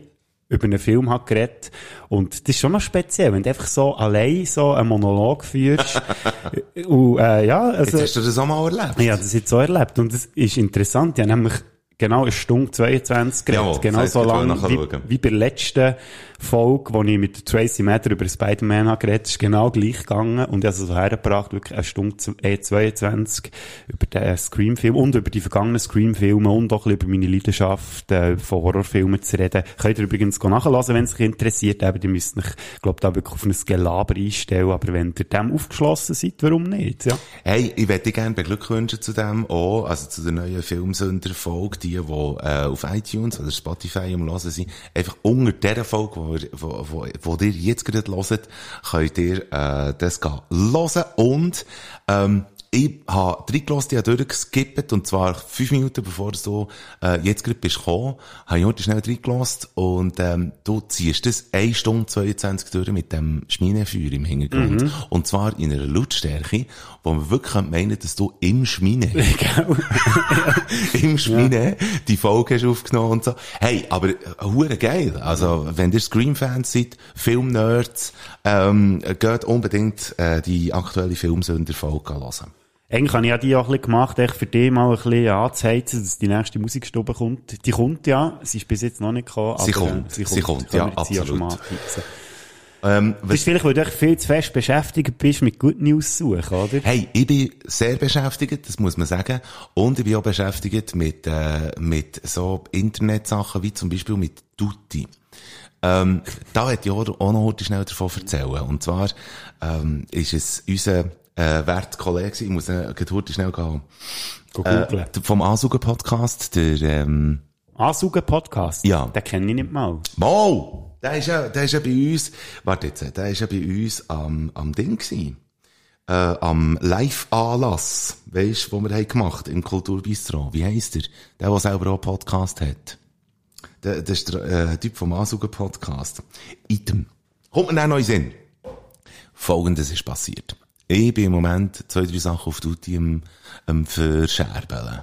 über einen Film habe geredet. Und das ist schon noch speziell, wenn du einfach so allein so einen Monolog führst. und, äh, ja, also, Jetzt hast du das auch mal erlebt. habe das jetzt so erlebt. Und das ist interessant. Habe nämlich genau eine Stunde 22 geredet. Jawohl, genau so lange wie, wie bei der letzten Folge, wo ich mit Tracy Matter über Spider-Man geredet, ist genau gleich gegangen. Und ich habe es so hergebracht, wirklich eine Stunde zu- äh, 22 über den Scream-Film und über die vergangenen Scream-Filme und auch ein über meine Leidenschaft äh, von Horrorfilmen zu reden. Könnt ihr übrigens go nachhören, wenn es euch interessiert. Aber ihr müsst euch, glaube da wirklich auf ein Gelaber einstellen. Aber wenn ihr dem aufgeschlossen seid, warum nicht? Ja. Hey, ich möchte dich gerne beglückwünschen zu dem auch, also zu der neuen Filmsünder-Folge, die, die äh, auf iTunes oder Spotify am Hören sind, einfach unter dieser Folge, wo, wo, wo, wo ihr jetzt gerade hört, könnt ihr äh, das gehen. Hören und ähm, ich habe reingelassen, ich habe durchgeskippt, und zwar fünf Minuten bevor du äh, jetzt gerade bist gekommen, habe ich heute schnell reingelassen und ähm, du ziehst das 1 Stunde 22 durch mit dem Schminefeuer im Hintergrund. Und zwar in einer Lautstärke, wo man wirklich meinen, dass du im Schmine, im Schmine die Folge hast aufgenommen und so. Hey, aber äh, hure geil. Also, wenn ihr Scream-Fans seid, Filmnerds, ähm, geht unbedingt äh, die aktuelle Filmsünder-Folge hören. Eigentlich habe ich ja die auch ein bisschen gemacht, echt für die mal ein bisschen anzuheizen, dass die nächste Musikstube kommt. Die kommt ja, sie ist bis jetzt noch nicht gekommen. Sie aber, äh, kommt, sie kommt, ja, absolut. Ähm, Das ist vielleicht, weil du echt viel zu fest beschäftigt bist mit Good News suchen, oder? hey, ich bin sehr beschäftigt, das muss man sagen. Und ich bin auch beschäftigt mit, äh, mit so Internetsachen wie zum Beispiel mit Tutti. Ähm, da hätte ich auch, auch noch heute schnell davon erzählen. Und zwar, ähm, ist es unser, äh, werter Kollege, gewesen. ich muss äh, heute schnell gehen. Go. Äh, vom Ansugen-Podcast, der, ähm, Ansaugen Podcast? Ja. Den kenne ich nicht mal. Mo! Der ist ja, der ist ja bei uns, warte jetzt, der ist ja bei uns am, am Ding gewesen. Äh, am Live-Anlass, weisst, wo wir haben gemacht im Kulturbistro. Wie heisst der? Der, der selber auch einen Podcast hat. Der, das ist der äh, Typ vom Ansugen-Podcast. Item. Kommt mir dann noch in Sinn. Folgendes ist passiert. Ich bin im Moment zwei, drei Sachen auf Duty am, am Verscherbeln.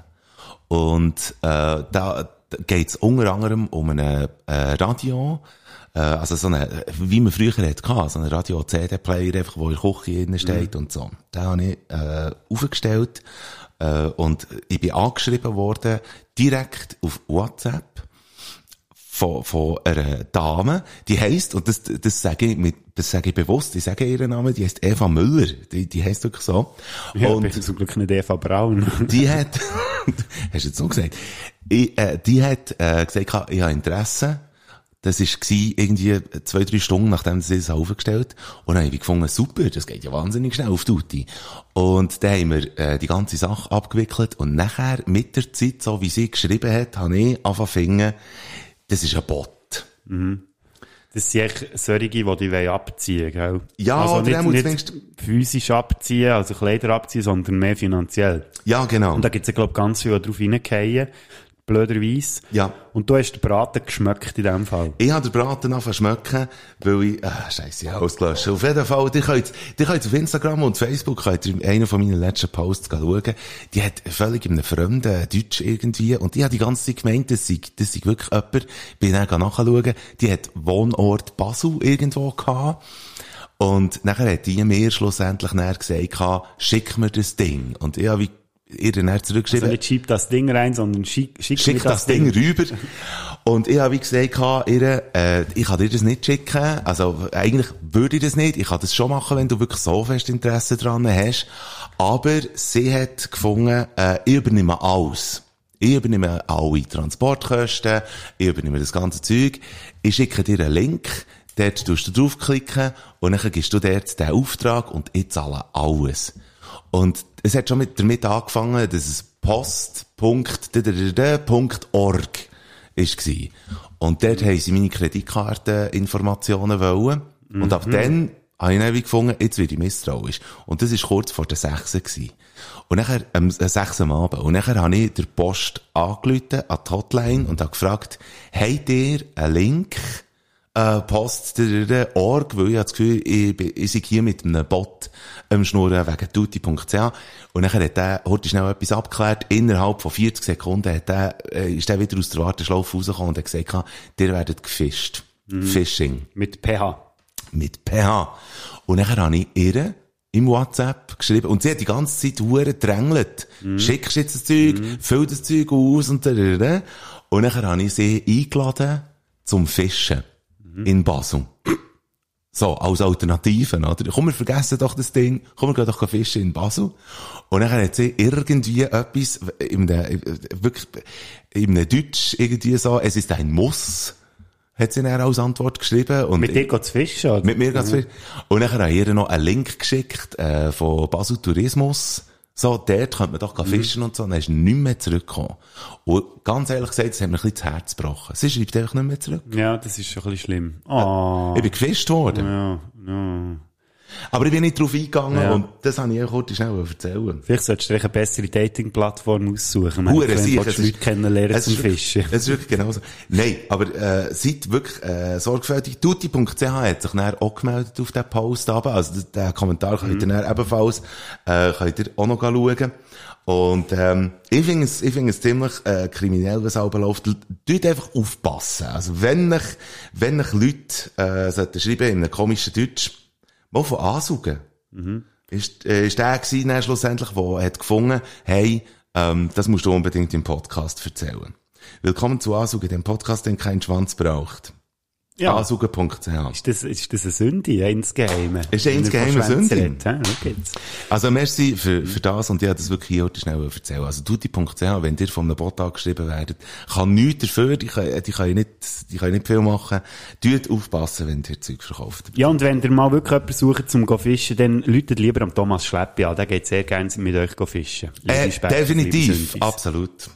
Und äh, da geht es unter anderem um ein äh, Radio, äh, also so eine, wie man früher gehabt, so einen Radio-CD-Player, einfach, wo in der Küche drin steht und so. Den habe ich äh, aufgestellt äh, und ich bin angeschrieben worden, direkt auf WhatsApp, von, von einer Dame, die heisst, und das, das sage ich mit, das sage ich bewusst, ich sage ihren Namen, die heisst Eva Müller, die, die heisst wirklich so. Ja, und bin zum Glück nicht Eva Braun. die hat, hast du jetzt so gesagt, ich, äh, die hat äh, gesagt, ich habe Interesse. Das war irgendwie zwei, drei Stunden, nachdem sie es aufgestellt Und dann habe ich gefunden, super, das geht ja wahnsinnig schnell auf Tutti. Und dann haben wir äh, die ganze Sache abgewickelt und nachher, mit der Zeit, so wie sie geschrieben hat, habe ich angefangen das ist ein Bot. Das sind echt solche, die dich abziehen gell? Ja, also nicht, nicht zumindest- physisch abziehen, also Kleider abziehen, sondern mehr finanziell. Ja, genau. Und da gibt's ja, glaub ganz viel, die drauf reingehen, blöderweise. Ja. Und du hast den Braten geschmeckt in dem Fall. Ich habe den Braten angefangen schmecken, weil ich, ah, scheisse, ich habe ausgelöscht. Auf jeden Fall, die könnt, die könnt auf Instagram und Facebook, könnt ihr einen von meinen letzten Posts schauen. Die hat völlig in einem fremden Deutsch irgendwie, und ich habe die ganze Zeit gemeint, das sei, das sei wirklich jemand, bin dann nachschauen, die hat Wohnort Basel irgendwo gehabt. Und nachher hat die mir schlussendlich nachher gesagt, schick mir das Ding. Und ich habe wie ihr dann Also zurückgeschrieben, nicht schieb das Ding rein, sondern schick, schick, schick das Ding rüber. Und ich habe wie gesagt, ihr, äh, ich kann dir das nicht schicken. Also eigentlich würde ich das nicht. Ich kann das schon machen, wenn du wirklich so fest Interesse dran hast. Aber sie hat gefunden, äh, ich übernehme alles. Ich übernehme alle Transportkosten, ich übernehme das ganze Zeug. Ich schicke dir einen Link, dort tust du draufklicken und dann gibst du dort den Auftrag und ich zahle alles. Und es hat schon mit, damit angefangen, dass es post.org ist gsi. Und dort haben sie meine Kreditkarteninformationen wollen. Und ab dann habe ich dann wie gefunden, jetzt werde ich misstrauisch. Und das ist kurz vor der 6. gsi. Und nachher, ähm, 6. am Abend. Und nachher habe ich der Post angerufen, an die Hotline, und habe gefragt, habt ihr einen Link, äh, Post der Org, weil ich habe das Gefühl, ich, ich sei hier mit einem Bot am Schnurren wegen tutti.ch. Und dann hat der heute schnell etwas abgeklärt. Innerhalb von 40 Sekunden hat der, äh, ist der wieder aus der Warteschlaufe rausgekommen und hat gesagt, ihr werdet gefischt. Phishing Mit PH. mit PH. Und dann habe ich ihr im WhatsApp geschrieben, und sie hat die ganze Zeit hure drängelt. Schickst jetzt das Zeug, füll das Zeug aus und da. Und dann habe ich sie eingeladen zum Fischen in Basel. So, als Alternativen, oder? Komm, wir vergessen doch das Ding. Komm, wir gehen doch fischen in Basel. Und dann hat sie irgendwie etwas, in einem, wirklich, in einem Deutsch irgendwie so, es ist ein Muss, hat sie dann als Antwort geschrieben. Und Mit dir geht's fischen, oder? mit mir ganz viel. Und dann habe ich ihr noch einen Link geschickt, äh, von Basel Tourismus. So, dort könnte man doch gehen fischen und so. Und dann ist nicht mehr zurückgekommen. Und ganz ehrlich gesagt, das hat mir ein bisschen das Herz gebrochen. Sie schreibt einfach nicht mehr zurück. Ja, das ist schon ein bisschen schlimm. Oh. Ich bin gefischt worden. Ja, ja. Aber ich bin nicht drauf eingegangen Ja. und das habe ich euch kurz schnell erzählen. Vielleicht solltest du dir eine bessere Dating-Plattform aussuchen. Hure du sicher, willst Leute kennenlernen zum Fischen. Es ist wirklich genauso. Nein, aber äh, seid wirklich äh, sorgfältig. Tutti.ch hat sich dann auch gemeldet auf den Post aber Also den Kommentar könnt ihr Mhm. dann ebenfalls äh, könnt ihr auch noch schauen. Und ähm, ich finde es, ich finde es ziemlich äh, kriminell, was auch läuft. Tut einfach aufpassen. Also wenn ich, wenn ich Leute äh, schreiben in einem komischen Deutsch, mal von ansaugen. Ist, äh, ist der gewesen, dann schlussendlich, der hat gefunden, hey, ähm, das musst du unbedingt im Podcast erzählen. Willkommen zu Ansaugen, dem Podcast, den kein Schwanz braucht. Ja. Ansaugen.ch. Ist das, ist das eine Sünde, insgeheime? Ist eine insgeheime Schwänzen Sünde? jetzt. Also merci für, für das und ich habe das wirklich hier heute schnell erzählen. Also tutti.ch, wenn ihr von einem Bot angeschrieben werdet, kann nichts dafür, die können, die können nicht, die können nicht viel machen. Tut aufpassen, wenn ihr Zeug verkauft. Ja, und wenn ihr mal wirklich jemanden sucht zum go fischen, dann läutet lieber am Thomas Schleppi an. Der geht sehr gerne mit euch fischen. Äh, definitiv, absolut.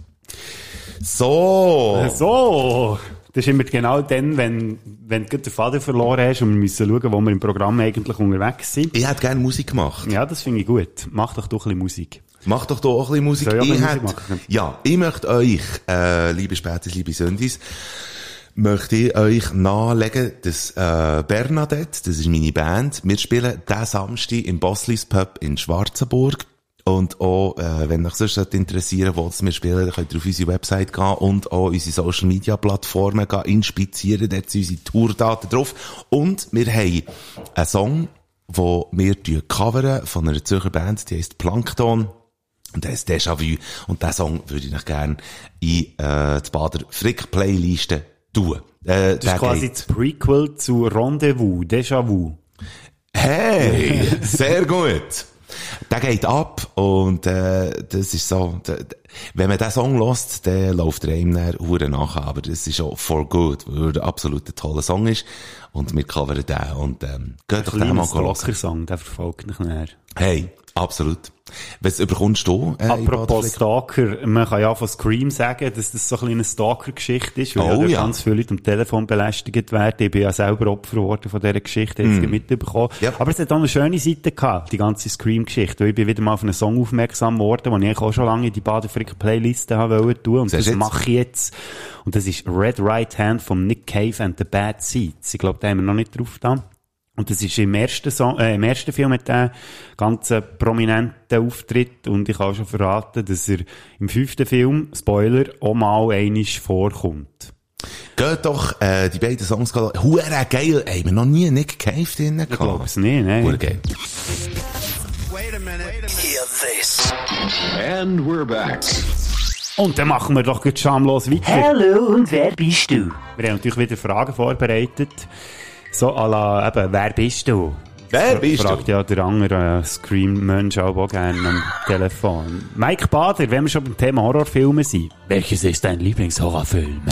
So. So! Das ist immer genau dann, wenn, wenn du den Vater verloren hast und wir müssen schauen, wo wir im Programm eigentlich unterwegs sind. Ich hätte gerne Musik gemacht. Ja, das finde ich gut. Mach doch doch ein bisschen Musik. Macht doch da auch ein bisschen Musik. Soll ich ich hätte, ja, ich möchte euch, äh, liebe Spätis, liebe Sündis, möchte ich euch nahelegen, dass äh, Bernadette, das ist meine Band, wir spielen diesen Samstag im Bosslis Pub in Schwarzenburg. Und auch, äh, wenn euch sonst interessieren wo das wir spielen, dann könnt ihr auf unsere Website gehen und auch unsere Social Media Plattformen gehen inspizieren, dort sind unsere Tourdaten drauf. Und wir haben einen Song, den wir coveren von einer Zürcher Band, die heisst Plankton. Und das ist Déjà-vu. Und diesen Song würde ich noch gerne in äh, die Bader Frick Playliste tun. Äh, Das ist quasi das Prequel zu Rendezvous, Déjà-vu. Hey, sehr gut. Der geht ab und äh, das ist so, wenn man diesen Song lost, dann läuft er einem dann Huren nach, aber das ist auch for good, weil er absolut ein toller Song ist und wir covern den und ähm, geht doch den mal hören. Stalker-Song, der verfolgt mich näher. Hey, absolut. Was überkommst du? Äh, Apropos? Stalker, man kann ja von Scream sagen, dass das so ein eine Stalker-Geschichte ist, weil Oh, ja, ganz viele Leute am Telefon belästigt werden. Ich bin ja selber Opfer geworden von dieser Geschichte, jetzt mm. mitbekommen. Ja. Aber es hat auch eine schöne Seite gehabt, die ganze Scream-Geschichte, weil ich bin wieder mal auf einen Song aufmerksam geworden, den ich auch schon lange in die Baden-Frick-Playliste haben wollte tun, und Siehst das jetzt? mache ich jetzt. Und das ist Red Right Hand von Nick Cave and the Bad Seeds. Ich glaube, da haben wir noch nicht drauf da. Und das ist im ersten, Song, äh, im ersten Film mit einem ganz äh, prominenten Auftritt. Und ich kann auch schon verraten, dass er im fünften Film, Spoiler, auch mal einisch vorkommt. Geht doch äh, die beiden Songs. Huere geil. Ey, wir noch nie Nick Cave drin gehabt. Ich glaube es nicht, ne? Huere geil. Hear this. And we're back. Und dann machen wir doch gut schamlos weiter. Hallo und wer bist du? Wir haben natürlich wieder Fragen vorbereitet. So à la, eben, wer bist du? Wer bist Fragt du? ja der andere äh, Scream-Mensch auch, auch gerne am Telefon. Mike Bader, wenn wir schon beim Thema Horrorfilme sind. Welches ist dein Lieblingshorrorfilm?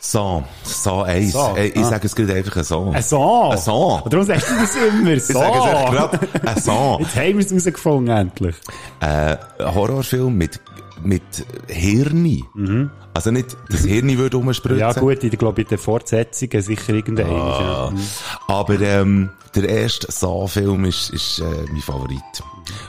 So, so eins. So, Äh, Ich ah. sage es gerade einfach ein so. Ein Song. Ein. Und darum sagst du das immer. Ich sage es echt gerade, ein Song. Jetzt haben wir es rausgefunden, endlich. Äh, ein Horrorfilm mit, mit Hirni. Also nicht, das Hirni würde umspritzen. Mhm. Ja, gut, ich glaube, in den Fortsetzungen sicher irgendein. Ja. Mhm. Aber ähm, der erste Saw-Film ist, ist äh, mein Favorit.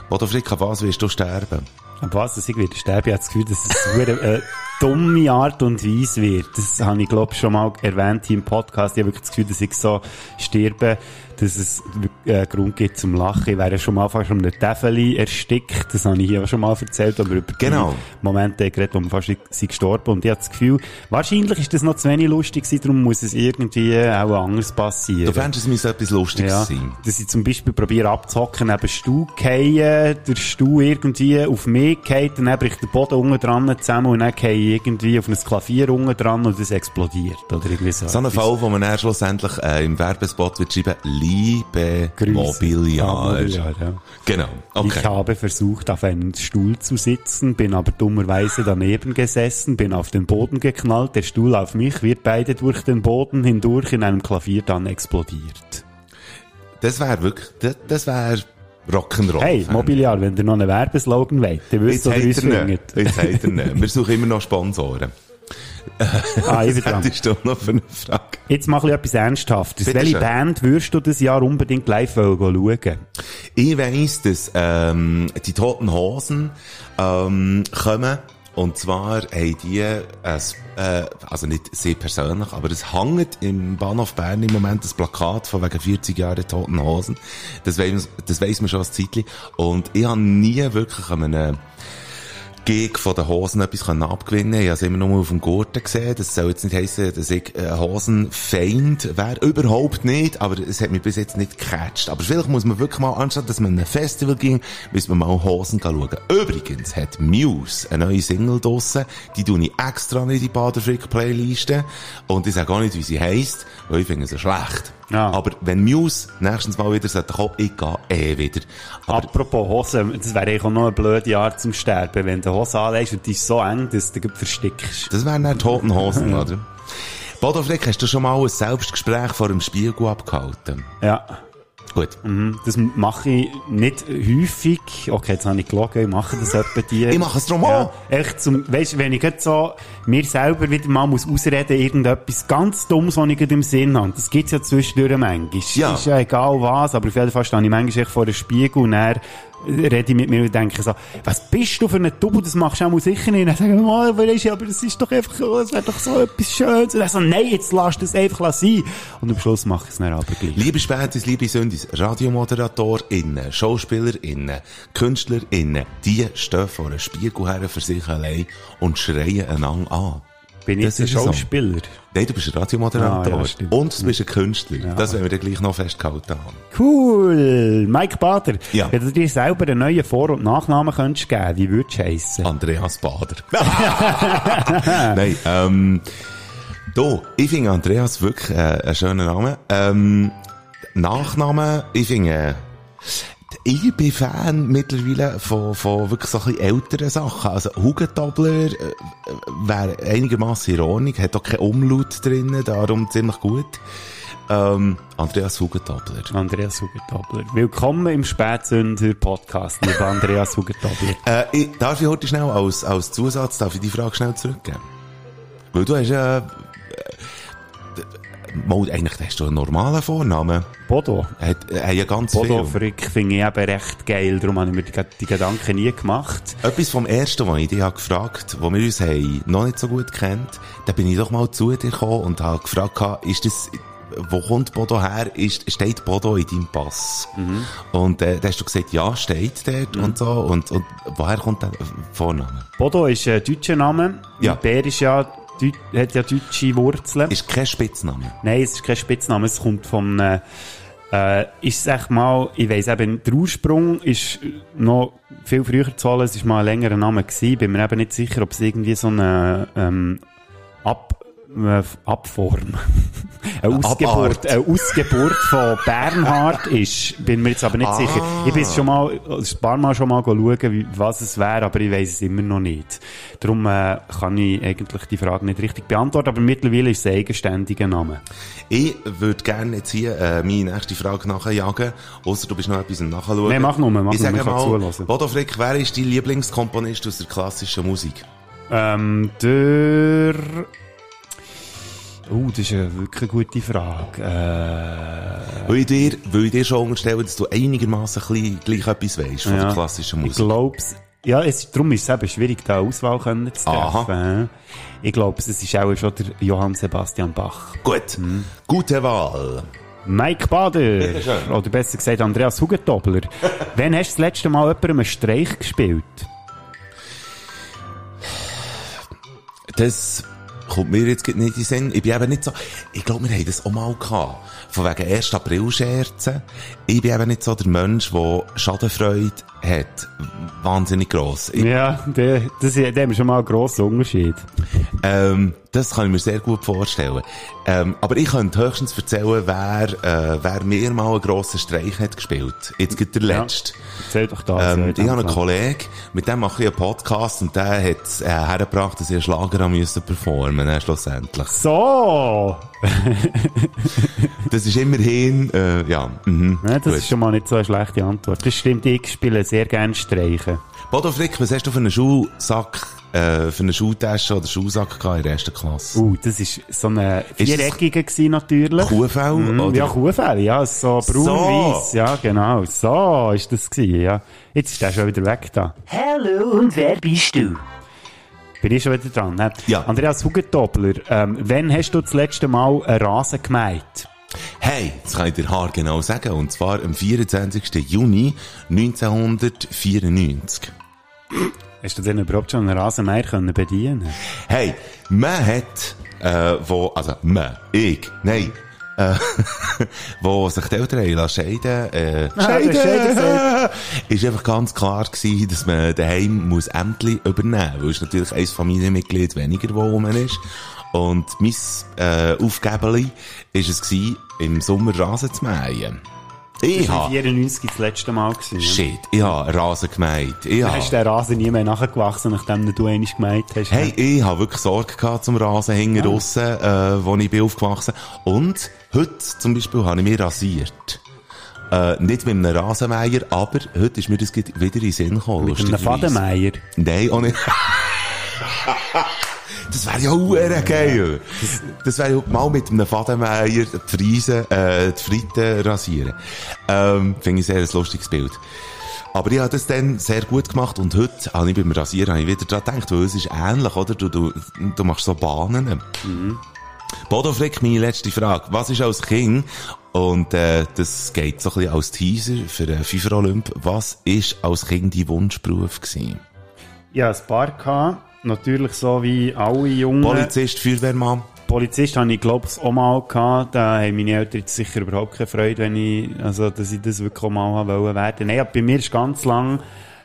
Bodo Frick, was wirst du sterben? Aber was, dass ich wieder sterbe, ich habe das Gefühl, dass es äh, dumme Art und Weise wird. Das habe ich, glaube ich, schon mal erwähnt hier im Podcast. Ich habe wirklich das Gefühl, dass ich so sterbe, dass es äh, Grund gibt zum Lachen. Ich wäre schon mal fast um eine Tafel erstickt. Das habe ich hier auch schon mal erzählt, aber über Genau. Momente geredet, wo man fast sind gestorben. Und ich habe das Gefühl, wahrscheinlich ist das noch zu wenig lustig gewesen, darum muss es irgendwie auch anders passieren. Du fändest, es müsse etwas Lustiges Ja, sein. dass ich zum Beispiel probiere abzuhocken, neben Stuhl fallen, der Stuhl irgendwie auf mich geht, dann bricht der Boden unten dran zusammen und dann gehe ich irgendwie auf ein Klavier unten dran und das explodiert. Oder irgendwie so. So ein. Fall, wo man dann schlussendlich äh, im Werbespot wird schreiben, Liebe Grüße. Mobiliar. Mobiliar, ja. Genau. Okay. Ich habe versucht, auf einem Stuhl zu sitzen, bin aber dummerweise daneben gesessen, bin auf den Boden geknallt, der Stuhl auf mich, wir beide durch den Boden hindurch in einem Klavier dann explodiert. Das wäre wirklich, das, das wäre Rock'n'Roll. Hey, Mobiliar, wenn ihr noch einen Werbeslogan wollt, dann wisst Jetzt ihr, er findet. nicht. Jetzt hat er nicht. Wir suchen immer noch Sponsoren. Ah, ich bin dran. hättest du noch für eine Frage? Jetzt mach ich etwas Ernsthaftes. Bitte Welche schön. Band würdest du das Jahr unbedingt live schauen? Ich weiss, dass ähm, die Toten Hosen ähm, kommen. Und zwar haben die, äh, äh, also nicht sie persönlich, aber es hängt im Bahnhof Bern im Moment das Plakat von wegen 40 Jahre Toten Hosen. Das weiss, das weiss man schon als Zeitli. Und ich habe nie wirklich an einem Gig von den Hosen etwas abgewinnen Ich habe es immer nur auf dem Gurten gesehen. Das soll jetzt nicht heissen, dass ich ein Hosenfeind wäre. Überhaupt nicht. Aber es hat mich bis jetzt nicht gecatcht. Aber vielleicht muss man wirklich mal, anstatt dass man an ein Festival ging, müssen wir mal Hosen schauen. Übrigens hat Muse eine neue Single draussen. Die tue ich extra nicht in die Baderfrick-Playliste. Und ich sage auch nicht, wie sie heisst, weil ich finde sie schlecht. Ja. Aber wenn Muse nächstens mal wieder sollte kommen, ich gehe eh wieder. Aber Apropos Hosen, das wäre eigentlich auch noch eine blöde Art zum Sterben, wenn du Hose anlegst und die ist so eng, dass du dich verstickst. Das wären dann toten Hosen, oder? Bodo Frick, hast du schon mal ein Selbstgespräch vor dem Spiegel abgehalten? Ja. Gut. Mhm, Das mache ich nicht häufig. Okay, jetzt habe ich gelogen, ich mache das etwa die. Ich mache es drum ja, echt zum, weißt, wenn ich jetzt so mir selber wieder mal muss ausreden, irgendetwas ganz Dummes, was ich im Sinn habe. Das gibt's ja zwischendurch manchmal. Ja. Ist ja egal was, aber auf jeden Fall stehe ich manchmal vor einem Spiegel und dann rede ich mit mir und denke so, was bist du für ein Double, das machst du auch mal sicher nicht. Und dann sage ich, oh, aber, das ist doch einfach, das wäre doch so etwas Schönes. Und dann so, nein, jetzt lass das einfach sein. Und am Schluss mache ich es dann aber gleich. Liebe Spätis, liebe Sündis, RadiomoderatorInnen, SchauspielerInnen, KünstlerInnen, die stehen vor einem Spiegel her für sich allein und schreien einander an. Bin ich Das ein ist so. Schauspieler? Nein, du bist ein Radiomoderator. Ah, ja, und du bist ein Künstler. Das werden wir dann gleich noch festgehalten haben. Cool. Mike Bader. Ja. Wenn du dir selber einen neuen Vor- und Nachnamen könntest geben, wie würdest du heissen? Andreas Bader. Nein, ähm, du, ich finde Andreas wirklich äh, einen schönen Namen. Ähm, Nachname, ich finde, äh, ich bin Fan mittlerweile von, von wirklich so ein bisschen älteren Sachen. Also Hugentobler äh, wäre einigermaßen in Ordnung, hat auch keinen Umlaut drin, darum ziemlich gut. Ähm, Andreas Hugentobler. Andreas Hugentobler. Willkommen im Spätsünder-Podcast, lieber Andreas Hugentobler. Äh, ich, darf ich heute schnell als, als Zusatz, darf ich die Frage schnell zurückgeben? Weil du hast ja, äh, mal, eigentlich hast du einen normalen Vornamen. Bodo. Er hat, hat ja ganz Bodo. Frick finde ich eben recht geil, darum habe ich mir die, die Gedanken nie gemacht. Etwas vom Ersten, was ich dich habe gefragt wo wir uns haben noch nicht so gut kennt, da bin ich doch mal zu dir gekommen und habe gefragt, ist das, wo kommt Bodo her? Ist, steht Bodo in deinem Pass? Mhm. Und äh, da hast du gesagt, ja, steht dort und so. Und, und woher kommt der Vorname? Bodo ist ein deutscher Name. Ja. Bär ist ja, Deut- hat ja deutsche Wurzeln. Ist kein Spitzname. Nein, es ist kein Spitzname, es kommt vom, äh, äh, ich sag mal, ich weiss eben, der Ursprung ist noch viel früher zu holen, es ist mal ein längerer Name gewesen, bin mir eben nicht sicher, ob es irgendwie so eine, ähm, äh, Abform. eine, Ausgeburt, eine Ausgeburt von Bernhard ist. Bin mir jetzt aber nicht Ah. sicher. Ich bin schon mal, ein paar Mal schon mal schauen, wie, was es wäre, aber ich weiß es immer noch nicht. Darum äh, kann ich eigentlich die Frage nicht richtig beantworten, aber mittlerweile ist es ein eigenständiger Name. Ich würde gerne jetzt hier äh, meine nächste Frage nachjagen, außer du bist noch etwas am Nachschauen. Nee, mach nur, mach ich nur, sage ich kann mal. Bodo Frick, wer ist dein Lieblingskomponist aus der klassischen Musik? Ähm, der... Oh, das ist eine wirklich gute Frage. Äh, Weil ich dir, weil ich dir schon unterstelle, dass du einigermaßen gleich etwas weisst von Ja. der klassischen Ich Musik. glaub's. Ja, es, darum ist es eben schwierig, da Auswahl können zu Aha. treffen. Ich glaube, es ist auch schon der Johann Sebastian Bach. Gut, Mhm. gute Wahl. Mike Bader. Oder besser gesagt, Andreas Hugentobler. Wann hast du das letzte Mal jemandem einen Streich gespielt? Das kommt mir jetzt nicht in den Sinn. Ich bin eben nicht so, ich glaube, wir haben das auch mal gehabt. Von wegen 1. April Scherzen. Ich bin eben nicht so der Mensch, der Schadenfreude hat. Wahnsinnig gross. Ich, Ja, der, das, da haben wir schon mal einen grossen Unterschied. ähm, das kann ich mir sehr gut vorstellen. Ähm, aber ich könnte höchstens erzählen, wer, äh, wer mir mal einen grossen Streich hat gespielt. Jetzt gibt der letzte. Erzähl doch das. Ähm, äh, ich habe einen. Kollegen, mit dem mache ich einen Podcast und der hat es äh, hergebracht, dass ich einen Schlager müssen performen, äh, schlussendlich. So! Das ist immerhin, äh, ja, mhm. Ja, das gut. ist schon mal nicht so eine schlechte Antwort. Das stimmt, ich spiele sehr gerne Streichen. Bodo Frick, was hast du für einen Schuhsack, äh, für eine Schuhtasche oder Schuhsack gehabt in der ersten Klasse? Uh, das ist so eine viereckige gewesen, natürlich. Kuhfell? Mhm, oder? Ja, Kuhfell, ja, so braun-weiss, ja, genau. So ist das gewesen, ja. Jetzt ist der schon wieder weg da. Hallo und wer bist du? Bin ich schon wieder dran, ne? Ja. Andreas Hugentobler, ähm, wann hast du das letzte Mal einen Rasen gemäht? Hey, das kann ich dir haargenau sagen, und zwar am 24. Juni 1994. Hast du denn überhaupt schon einen Rasenmäher können bedienen? Hey, man hat, äh, wo, also, man, ich, nein, äh, wo sich die Eltern haben lassen scheiden, äh, Ah, scheiden gesagt. ist einfach ganz klar gewesen, dass man daheim muss Ämtli übernehmen, weil es natürlich ein Familienmitglied weniger, wo rum ist. Und mein, äh, Aufgebeli ist es gewesen, im Sommer Rasen zu mähen. Ich Das war habe, 94 das letzte Mal. Gewesen, ja. shit, ich habe Rasen gemäht. Ich habe, hast du den Rasen nie mehr nachgewachsen, nachdem du einmal gemäht hast. Hey, ich habe wirklich Sorge gehabt zum Rasen hinten draussen, äh, wo ich bin aufgewachsen. Und heute zum Beispiel habe ich mich rasiert. Äh, nicht mit einem Rasenmäher, aber heute ist mir das wieder in den Sinn gekommen. Mit einem. Fadenmäher. Nein, auch nicht. Das wäre ja auch geil. Das wäre ja mal mit einem Fadenmäher die Friesen, äh, die Fritten rasieren. Ähm, finde ich sehr ein lustiges Bild. Aber ich habe das dann sehr gut gemacht und heute habe ich beim Rasieren habe ich wieder daran gedacht, weil es ist ähnlich, oder? Du, du, du machst so Bahnen. Bodo Frick, meine letzte Frage. Was ist als Kind, und äh, das geht so ein bisschen als Teaser für den FIFA Olymp, was ist als Kind dein Wunschberuf gewesen? Ja, ein paar gehabt. Natürlich so wie alle Jungen. Polizist, Feuerwehrmann? Polizist habe ich, glaube ich, auch mal gehabt. Da haben meine Eltern jetzt sicher überhaupt keine Freude, wenn ich, also, dass ich das wirklich auch mal haben wollen werden. Nein, aber bei mir ist ganz lang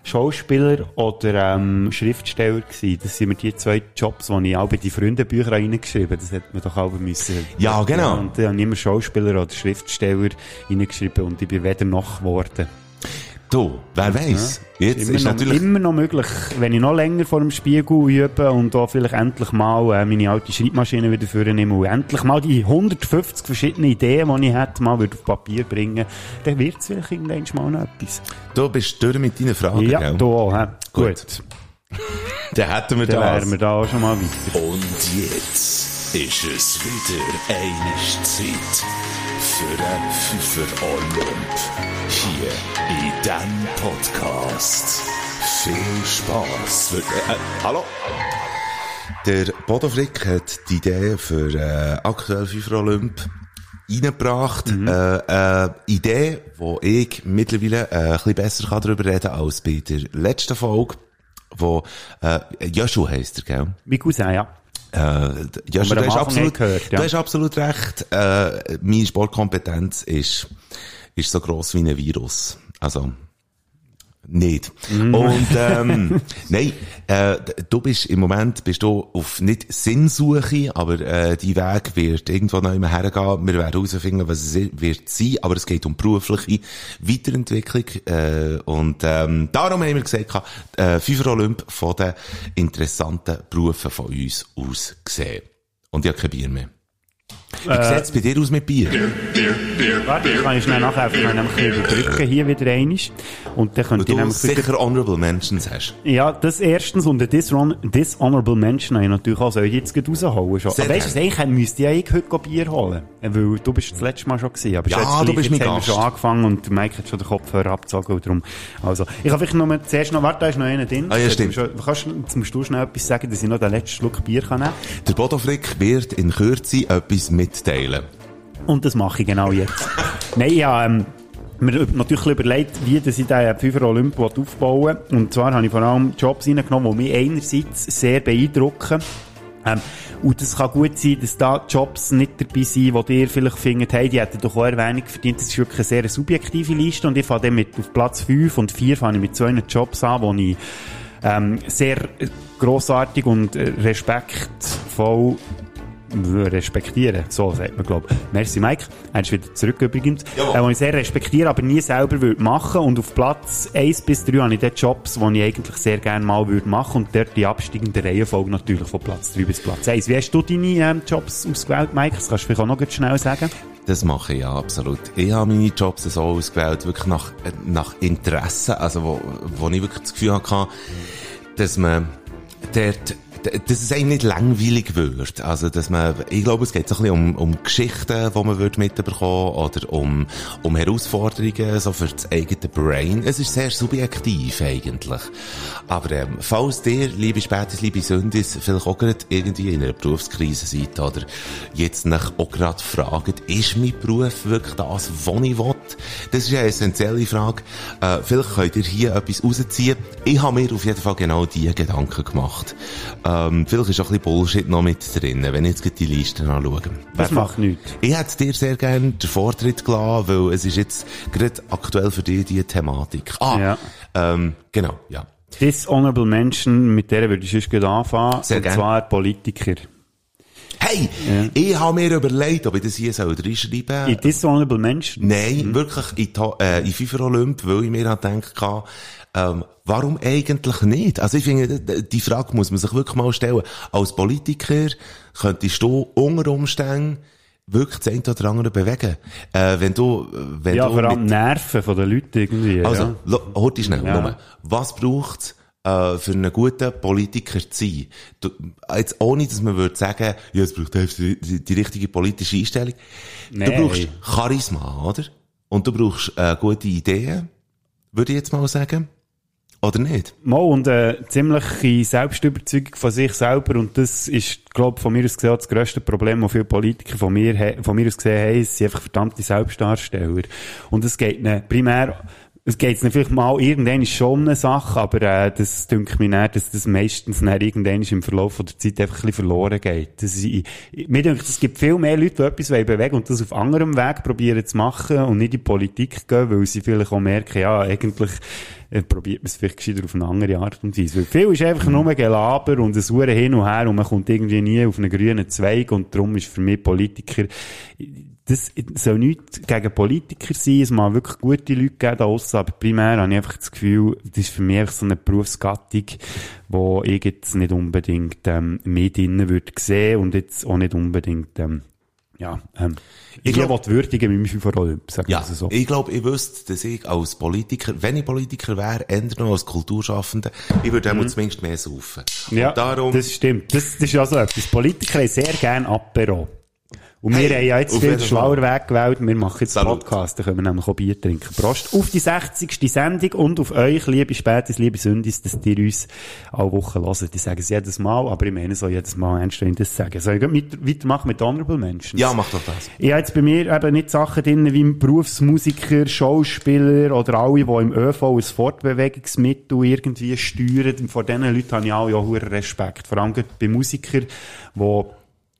Schauspieler oder, ähm, Schriftsteller gewesen. Das sind mir die zwei Jobs, die ich auch bei die Freundenbücher reingeschrieben Das hätte man doch auch müssen. Ja, genau. und da habe ich immer Schauspieler oder Schriftsteller reingeschrieben und ich bin weder noch geworden. Du, wer weiß? Jetzt immer, ist noch, natürlich... immer noch möglich, wenn ich noch länger vor dem Spiegel übe und da vielleicht endlich mal äh, meine alte Schreibmaschine wieder vornehme und endlich mal die 150 verschiedenen Ideen, die ich hätte, mal wieder auf Papier bringen, dann wird es vielleicht irgendwann mal noch etwas. Du bist durch mit deinen Fragen, ja, gell? du auch, hä? Gut. Gut. Dann hätten wir Dann das. wären wir da auch schon mal weiter. Und jetzt ist es wieder eine Zeit für einen Pfeffer Olymp. Hier in diesem Podcast. Viel Spaß. Äh, hallo? Der Bodo Frick hat die Idee für äh, aktuell FIFA Olymp reingebracht. Mhm. Äh, äh, Idee, wo ich mittlerweile äh, ein bisschen besser kann darüber reden als bei der letzten Folge, wo äh, Joshua heisst er, gell? Wie Cousin, ja. Äh, ja, wir du, hast absolut, gehört, ja. du hast absolut recht. Äh, meine Sportkompetenz ist, ist so gross wie ein Virus. Also, nicht. Und ähm, nein, äh, du bist im Moment bist du auf nicht Sinnsuche, aber äh, die Weg wird irgendwo noch immer hergehen. Wir werden herausfinden, was es wird sein, aber es geht um berufliche Weiterentwicklung äh, und ähm, darum haben wir gesagt, äh, FIFA Olymp von den interessanten Berufen von uns aus gesehen. Und ich habe kein Bier mehr. Wie Äh, sieht's bei dir aus mit Bier? Warte, ich kann schnell nachher, ich kann nämlich überbrücken hier wieder einmal. Und dann ich du nämlich wieder- sicher Honorable Mentions hast. Ja, das erstens und ein Dishon Dishonorable Mention habe ich natürlich auch, soll ich jetzt gerade rausholen schon. Sehr Aber weißt du, eigentlich müsste ich ja heute Bier holen. Weil du bist das letzte Mal schon gewesen. Aber Ja, jetzt du bist jetzt mein haben wir Gast. schon angefangen und der Mike hat schon den Kopfhörer abgezogen und darum. Also, ich habe vielleicht noch zuerst noch, warte, da ist noch einer drin. Ah, ja, stimmt. Du musst- Kannst, jetzt musst du schnell etwas sagen, dass ich noch den letzten Schluck Bier kann nehmen Der Bodo Frick wird in Kürze etwas mitteilen. Und das mache ich genau jetzt. Nein, ja, ähm, mir natürlich überlegt, wie dass ich den Fünfer Olymp aufbauen will. Und zwar habe ich vor allem Jobs reingenommen, die mich einerseits sehr beeindrucken. Ähm, und es kann gut sein, dass da Jobs nicht dabei sind, die ihr vielleicht findet, hey, die hätten doch auch Erwähnung verdient. Das ist wirklich eine sehr subjektive Liste. Und ich fange dann mit, auf Platz 5 und 4 fange ich mit so einem Jobs an, wo ich ähm, sehr grossartig und äh, respektvoll respektieren. So sagt man, glaube ich. Merci, Mike. Ist wieder zurück übrigens. Äh, wo ich sehr respektiere, aber nie selber würde machen. Und auf Platz 1 bis 3 habe ich dort Jobs, die ich eigentlich sehr gerne mal würde machen. Und dort die absteigende Reihenfolge natürlich von Platz 3 bis Platz 1. Wie hast du deine ähm, Jobs ausgewählt, Mike? Das kannst du vielleicht auch noch ganz schnell sagen. Das mache ich ja absolut. Ich habe meine Jobs so ausgewählt, wirklich nach, äh, nach Interessen, also wo, wo ich wirklich das Gefühl hatte, dass man dort dass es eigentlich nicht langweilig wird. Also, dass man, ich glaube, es geht so ein bisschen um, um Geschichten, die man wird mitbekommen oder um, um Herausforderungen, so für das eigene Brain. Es ist sehr subjektiv, eigentlich. Aber, ähm, falls dir, liebe Spätis, liebe Sündis, vielleicht auch gerade irgendwie in einer Berufskrise seid oder jetzt nach auch gerade fragt, ist mein Beruf wirklich das, was ich will? Das ist eine essentielle Frage. Äh, vielleicht könnt ihr hier etwas rausziehen. Ich habe mir auf jeden Fall genau diese Gedanken gemacht. Ähm, vielleicht ist auch ein bisschen Bullshit noch mit drin, wenn ich jetzt die Liste anschaue. Das Wer- macht nichts. Ich hätte dir sehr gerne den Vortritt gelassen, weil es ist jetzt gerade aktuell für dich die Thematik. Ah, Ja. ähm, genau, ja. Dishonorable Mention, mit der würde ich sonst anfangen. Sehr und gerne. zwar Politiker. Hey, ich habe mir überlegt, ob ich das hier soll reinschreiben In Dishonorable Mention? Nein, wirklich in, äh, in FIFA Olymp, weil ich mir gedacht habe, ähm, warum eigentlich nicht? Also ich finde, die Frage muss man sich wirklich mal stellen. Als Politiker könntest du unter Umständen wirklich das eine oder andere bewegen. Äh, wenn du, wenn Ja, du vor allem mit- Nerven von den Leuten irgendwie. also, ja. dich schnell, Ja. nur. Was braucht's äh, für einen guten Politiker zu sein? Du, jetzt ohne, dass man würde sagen, ja, es braucht die, die, richtige politische Einstellung. Du Nein. brauchst Charisma, oder? Und du brauchst äh, gute Ideen, würde ich jetzt mal sagen. Oder nicht? Mal und eine ziemliche Selbstüberzeugung von sich selber und das ist, glaube von mir aus gesehen das grösste Problem, das viele Politiker von mir, von mir aus gesehen haben, sie sind einfach verdammte Selbstdarsteller. Und es geht ihnen primär, es geht vielleicht mal irgendwann ist schon um eine Sache, aber äh, das dünkt mir nicht, dass das meistens dann irgendwann im Verlauf der Zeit einfach ein bisschen verloren geht. Das, ich, ich, mir denkt, es gibt viel mehr Leute, die etwas wollen bewegen und das auf anderem Weg probieren zu machen und nicht in die Politik gehen, weil sie vielleicht auch merken, ja, eigentlich äh, probiert man es vielleicht gescheiter auf eine andere Art und Weise. Weil viel ist einfach nur Gelaber und ein Hure hin und her und man kommt irgendwie nie auf einen grünen Zweig und darum ist für mich Politiker, das soll nicht gegen Politiker sein, es mag wirklich gute Leute geben da aussen, aber primär habe ich einfach das Gefühl, das ist für mich einfach so eine Berufsgattung, wo ich jetzt nicht unbedingt ähm, mehr drinnen würde sehen und jetzt auch nicht unbedingt ähm, ja, ähm, ich Ich die würdigen mit meinem FIFA Olymp, sagen Ja, so. ich glaube, ich wüsste, dass ich als Politiker, wenn ich Politiker wäre, ändern noch als Kulturschaffender, ich würde mhm. zumindest mehr saufen. Ja, darum, das stimmt. Das, das ist also etwas. Politiker haben sehr gerne Apero. Und Hey, wir haben ja jetzt viel schlauer Weg gewählt. Wir machen jetzt Salut. Podcast, da können wir nämlich auch Bier trinken. Prost auf die 60. Sendung und auf euch, liebe Spätis, liebe Sündis, dass ihr uns alle Wochen hört. Ich sage es jedes Mal, aber ich meine so jedes Mal ich das sage. Soll ich mit, weitermachen mit Honorable Menschen? ja, mach doch das. Ich habe jetzt bei mir eben nicht Sachen drin wie Berufsmusiker, Schauspieler oder alle, die im ÖV ein Fortbewegungsmittel irgendwie steuern. Vor diesen Leuten habe ich auch hohen Respekt. Vor allem bei Musikern, die,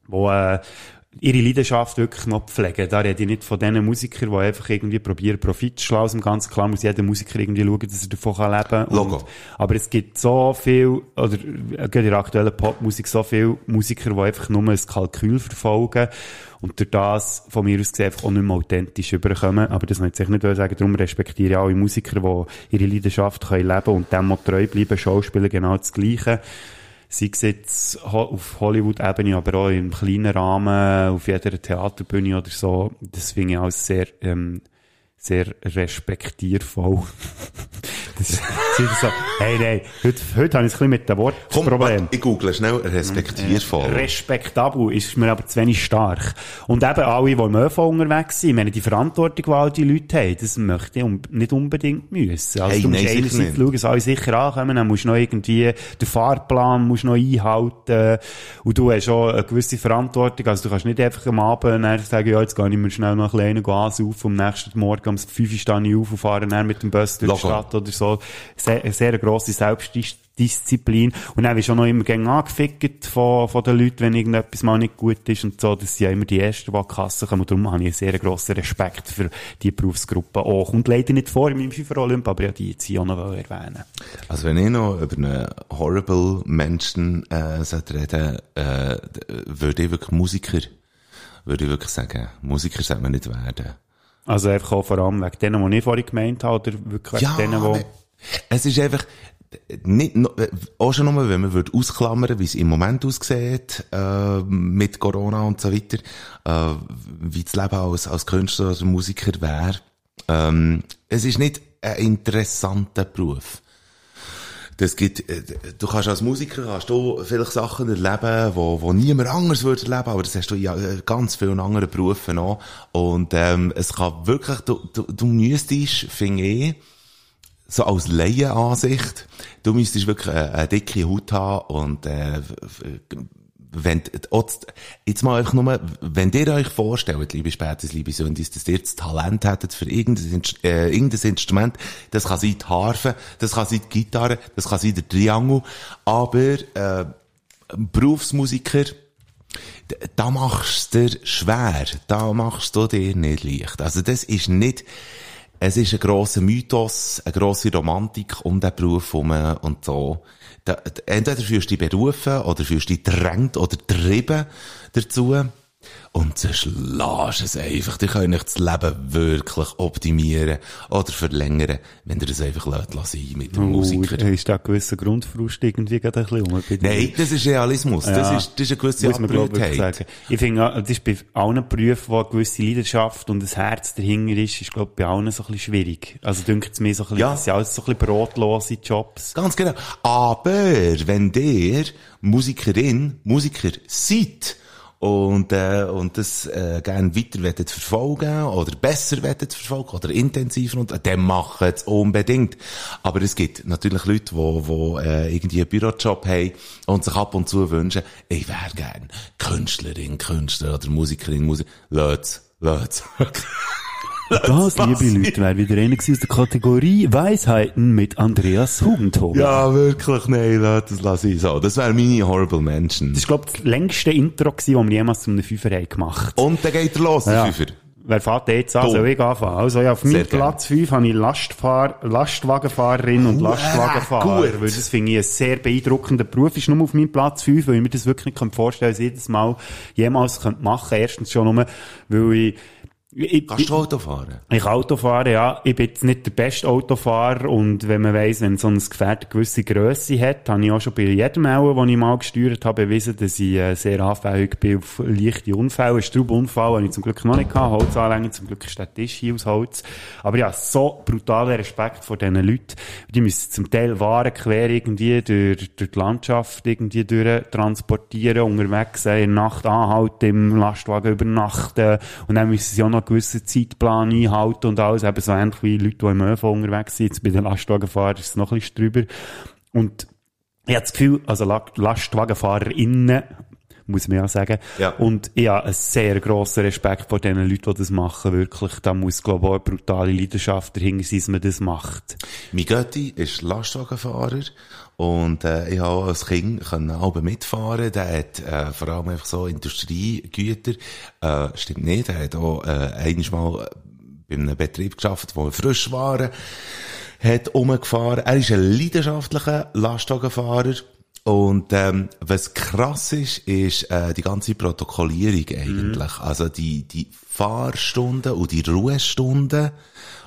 die äh, ihre Leidenschaft wirklich noch pflegen. Da rede ich nicht von den Musikern, die einfach irgendwie probieren, Profit zu schlagen aus dem Ganzen. Klar muss jeder Musiker irgendwie schauen, dass er davon kann leben kann. Logo. Und- Aber es gibt so viel, oder äh, gerade in der aktuellen Popmusik, so viele Musiker, die einfach nur ein Kalkül verfolgen und durch das von mir aus gesehen einfach auch nicht mehr authentisch überkommen. Aber das möchte ich nicht sagen. Darum respektiere ich alle Musiker, die ihre Leidenschaft können leben und dem auch treu bleiben. Schauspieler genau das Gleiche. Sei es jetzt auf Hollywood-Ebene, aber auch im kleinen Rahmen, auf jeder Theaterbühne oder so. Das finde ich alles sehr, ähm, sehr respektiervoll. das wieder so, hey, nein, heute, heute habe ich es ein bisschen mit dem Wort Komm, Problem. warte, ich google schnell respektiervoll. Respektabel ist mir aber zu wenig stark. Und eben alle, die im ÖV unterwegs sind, meine, die Verantwortung, die all die Leute haben, das möchte ich nicht unbedingt müssen. Also Hey, du musst nein, einerseits schauen, dass alle sicher ankommen, dann musst du noch irgendwie den Fahrplan musst noch einhalten und du hast auch eine gewisse Verantwortung, also du kannst nicht einfach am Abend sagen, ja, jetzt gehe ich mir schnell noch ein bisschen ansaufen, am nächsten Morgen um 5 Uhr stehe ich auf und fahre dann mit dem Bus durch die. Stadt oder so. Sehr, eine sehr grosse Selbstdisziplin. Und dann wirst du auch noch immer gern angefickt von, von den Leuten, wenn irgendetwas mal nicht gut ist und so. Das sind ja immer die Ersten, die an die Kasse kommen. Und darum habe ich einen sehr grossen Respekt für die Berufsgruppe auch. Und leider nicht vor in meinem FIFA-Olymp, aber ja, die jetzt hier auch noch erwähnen. Also wenn ich noch über einen horrible Menschen äh, reden, äh, würde ich wirklich Musiker, würde ich wirklich sagen, Musiker sollte man nicht werden. Also einfach auch vor allem wegen denen, die ich vorhin gemeint habe, oder wirklich wegen denen, die... es ist einfach nicht, auch schon nur, wenn man würde ausklammern, wie es im Moment aussieht, äh, mit Corona und so weiter, äh, wie das Leben als, als Künstler oder Musiker wäre. Ähm, es ist nicht ein interessanter Beruf. Das gibt, äh, du kannst als Musiker kannst du vielleicht Sachen erleben, wo, wo niemand anders würde erleben, aber das hast du in äh, ganz vielen anderen Berufen auch. Und, ähm, es kann wirklich, du, du, du müsstest, finde ich, so als Laienansicht, du müsstest wirklich eine, eine dicke Haut haben und, äh, wenn, jetzt mal einfach nur, wenn ihr euch vorstellt, liebe Spätis, liebe Sündis, dass ihr das Talent hättet für irgendein, äh, irgendein Instrument, das kann sein die Harfe, das kann sein die Gitarre, das kann sein der Triangel, aber, äh, Berufsmusiker, da machst du dir schwer, da machst du dir nicht leicht. Also das ist nicht, es ist ein grosser Mythos, eine grosse Romantik um den Beruf herum und so. Entweder fühlst du dich berufen oder fühlst du dich drängt oder trieben dazu. Und lässt es einfach. Die können das Leben wirklich optimieren oder verlängern, wenn ihr das einfach lässt, sein mit dem Musiker. Oh, ist da ein gewisser Grundfrust irgendwie gerade ein bisschen dir? Nein, das ist Realismus. Das Ja. ist, das ist eine gewisse Abbrühtheit. Ich finde, auch, das ist bei allen Berufen, wo eine gewisse Leidenschaft und ein Herz dahinter ist, ist, glaube ich, bei allen so ein bisschen schwierig. Also, dünkt es mir so ein bisschen, Ja. das sind alles so ein bisschen brotlose Jobs. Ganz genau. Aber wenn der Musikerin, Musiker seid und, äh, und das äh, gerne weiter wollt verfolgen oder besser wollt verfolgen oder intensiver, und, dann macht es unbedingt. Aber es gibt natürlich Leute, die, die äh, irgendwie einen Bürojob haben und sich ab und zu wünschen, ich wäre gern Künstlerin, Künstler oder Musikerin, Musik. Lass, lass. Das, liebe Leute, wäre wieder einer aus der Kategorie Weisheiten mit Andreas Hugentober. ja, wirklich, nein, das lass ich so. Das wäre meine Horrible Menschen. Das ist, glaube ich, das längste Intro gewesen, das wir jemals zu einem Fünfer haben gemacht. Und dann geht er los, der Ja. Fünfer. Wer fährt jetzt an? Du. Soll ich anfangen? Also, ja, auf meinem. Platz 5 habe ich Lastfahr Lastwagenfahrerin und Lastwagenfahrer. gut. Weil das finde ich ein sehr beeindruckender Beruf. Ist nur auf meinem Platz 5, weil ich mir das wirklich nicht vorstellen kann, dass ich jedes Mal jemals machen könnte. Erstens schon nur, weil ich, ich, Kannst du Auto fahren? ich Auto fahre, ja. Ich bin jetzt nicht der beste Autofahrer und wenn man weiss, wenn so ein Gefährt eine gewisse Grösse hat, habe ich auch schon bei jedem Auto, wo ich mal gesteuert habe, bewiesen, dass ich äh, sehr anfällig bin auf leichte Unfälle. Einen Straubenunfall habe ich zum Glück noch nicht gehabt. Holzanlänge, zum Glück ist der Tisch hier aus Holz. Aber ja, so brutaler Respekt vor diesen Leuten. Die müssen zum Teil Waren quer irgendwie durch, durch die Landschaft irgendwie durch transportieren, unterwegs sein, in der Nacht anhalten, im Lastwagen übernachten und dann müssen sie auch noch einen gewissen Zeitplan einhalten und alles, eben so ähnlich wie Leute, die im ÖV unterwegs sind. Jetzt bei den Lastwagenfahrern ist es noch ein bisschen drüber. Und ich habe das Gefühl, also La- LastwagenfahrerInnen muss man ja sagen. Ja. Und ich habe einen sehr grossen Respekt vor den Leuten, die das machen, wirklich. Da muss, glaube ich, auch eine brutale Leidenschaft dahinter sein, dass man das macht. Mein Götti ist Lastwagenfahrer und äh, ich habe als Kind können auch mitfahren. Der hat äh, vor allem einfach so Industriegüter. Äh, stimmt nicht, er hat auch äh, einmal bei einem Betrieb geschafft, wo frisch waren, hat umgefahren. Er ist ein leidenschaftlicher Lastwagenfahrer. Und ähm, was krass ist, ist äh, die ganze Protokollierung eigentlich. Also die, die Fahrstunden und die Ruhestunden,